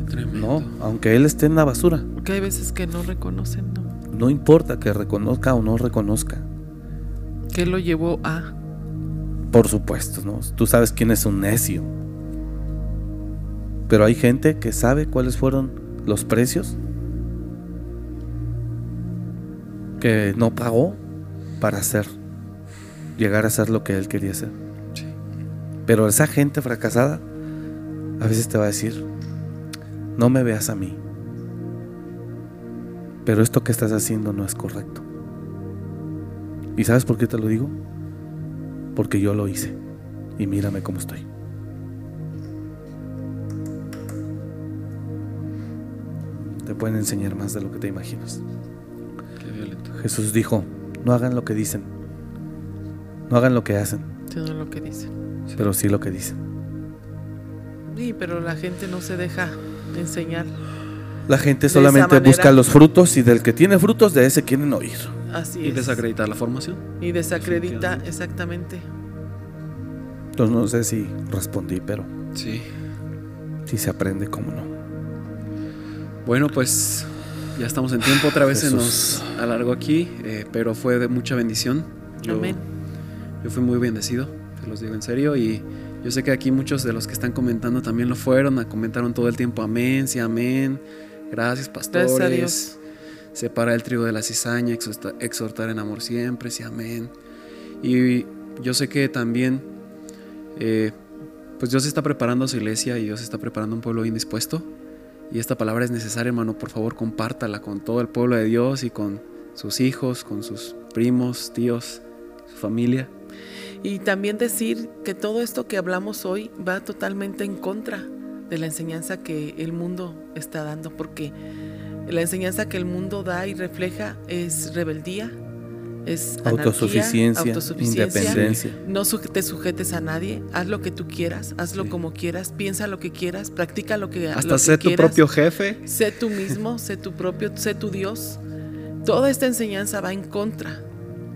Tremendo. No, aunque él esté en la basura, Porque hay veces que no reconocen, ¿no? no importa que reconozca o no reconozca. ¿Qué lo llevó a? Por supuesto, ¿no? Tú sabes quién es un necio. Pero hay gente que sabe cuáles fueron los precios que no pagó para hacer, llegar a ser lo que él quería ser. Sí. Pero esa gente fracasada a veces te va a decir, no me veas a mí, pero esto que estás haciendo no es correcto. ¿Y sabes por qué te lo digo? Porque yo lo hice y mírame cómo estoy. Te pueden enseñar más de lo que te imaginas. Qué violento. Jesús dijo, no hagan lo que dicen, no hagan lo que hacen, Sino lo que dicen. pero sí lo que dicen. Sí, pero la gente no se deja enseñar. La gente solamente busca los frutos y del que tiene frutos de ese quieren oír. Así Y es. desacreditar la formación. Y desacredita, exactamente. Entonces no sé si respondí, pero Sí. si se aprende, cómo no. Bueno, pues ya estamos en tiempo. Otra vez se nos alargó aquí, eh, pero fue de mucha bendición. Yo, Amén. yo fui muy bendecido, te los digo en serio. Y yo sé que aquí muchos de los que están comentando también lo fueron, comentaron todo el tiempo amén, sí, amén. Gracias, pastores. Gracias a Dios. Separar el trigo de la cizaña, exhorta- exhortar en amor siempre, sí, amén. Y yo sé que también, eh, pues Dios está preparando a su iglesia y Dios está preparando un pueblo bien dispuesto. Y esta palabra es necesaria, hermano. Por favor, compártala con todo el pueblo de Dios y con sus hijos, con sus primos, tíos, su familia. Y también decir que todo esto que hablamos hoy va totalmente en contra de la enseñanza que el mundo está dando, porque la enseñanza que el mundo da y refleja es rebeldía, es anarquía, Autosuficiencia, autosuficiencia. independencia. No te sujetes a nadie, haz lo que tú quieras, hazlo Sí. como quieras, piensa lo que quieras, practica lo que, lo Hasta sé tu propio jefe. Sé tú mismo, sé tu propio, sé tu Dios. Toda esta enseñanza va en contra.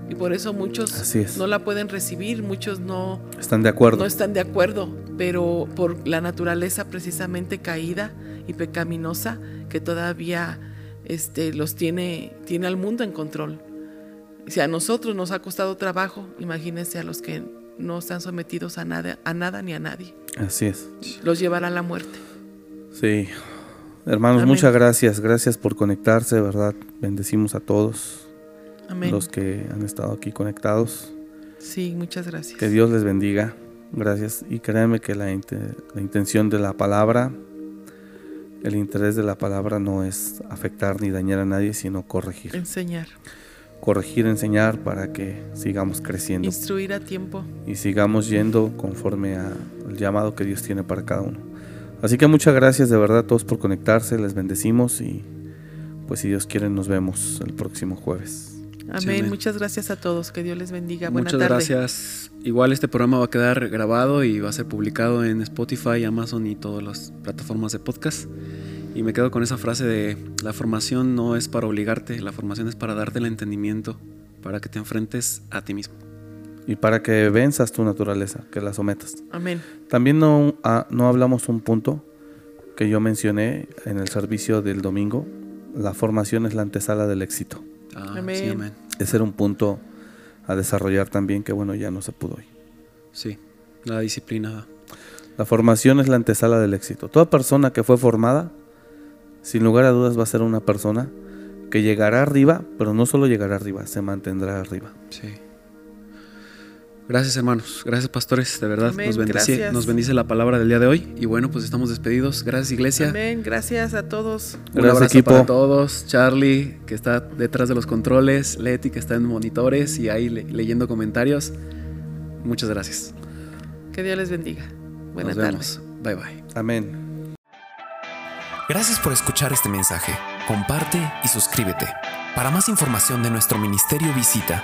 Y por eso muchos Así es. no la pueden recibir, muchos no, ¿Están de acuerdo? no están de acuerdo, pero por la naturaleza precisamente caída y pecaminosa que todavía este, los tiene, tiene al mundo en control. Si a nosotros nos ha costado trabajo, imagínense a los que no están sometidos a nada, a nada ni a nadie. Así es. Los llevará a la muerte. Sí. Hermanos, Amén. muchas gracias. Gracias por conectarse, ¿verdad? Bendecimos a todos Amén. los que han estado aquí conectados. Sí, muchas gracias. Que Dios les bendiga. Gracias. Y créanme que la, la intención de la palabra, el interés de la palabra no es afectar ni dañar a nadie, sino corregir. Enseñar, Corregir, enseñar para que sigamos creciendo instruir a tiempo. y sigamos yendo conforme al llamado que Dios tiene para cada uno. Así que muchas gracias de verdad a todos por conectarse, les bendecimos y pues si Dios quiere nos vemos el próximo jueves. Amén. amén. Muchas gracias a todos. Que Dios les bendiga. Buena Muchas tarde. gracias. Igual este programa va a quedar grabado y va a ser publicado en Spotify, Amazon y todas las plataformas de podcast. Y me quedo con esa frase de la formación no es para obligarte, la formación es para darte el entendimiento, para que te enfrentes a ti mismo. Y para que venzas tu naturaleza, que la sometas. Amén. También no, ah, no hablamos un punto que yo mencioné en el servicio del domingo. La formación es la antesala del éxito. Ah, Amén. Sí, amén. Ese era un punto a desarrollar también que bueno, ya no se pudo hoy. Sí, la disciplina. La formación es la antesala del éxito. Toda persona que fue formada, sin lugar a dudas va a ser una persona que llegará arriba, pero no solo llegará arriba, se mantendrá arriba. Sí. Gracias hermanos, gracias pastores, de verdad Amén, nos bendice, gracias. nos bendice la palabra del día de hoy y bueno pues estamos despedidos. Gracias iglesia. Amén. Gracias a todos. Un Gracias, abrazo equipo. para todos. Charlie, que está detrás de los controles. Leti, que está en monitores y ahí le- leyendo comentarios. Muchas gracias. Que Dios les bendiga. Buenas Nos tardes. vemos. Bye bye. Amén. Gracias por escuchar este mensaje. Comparte y suscríbete. Para más información de nuestro ministerio visita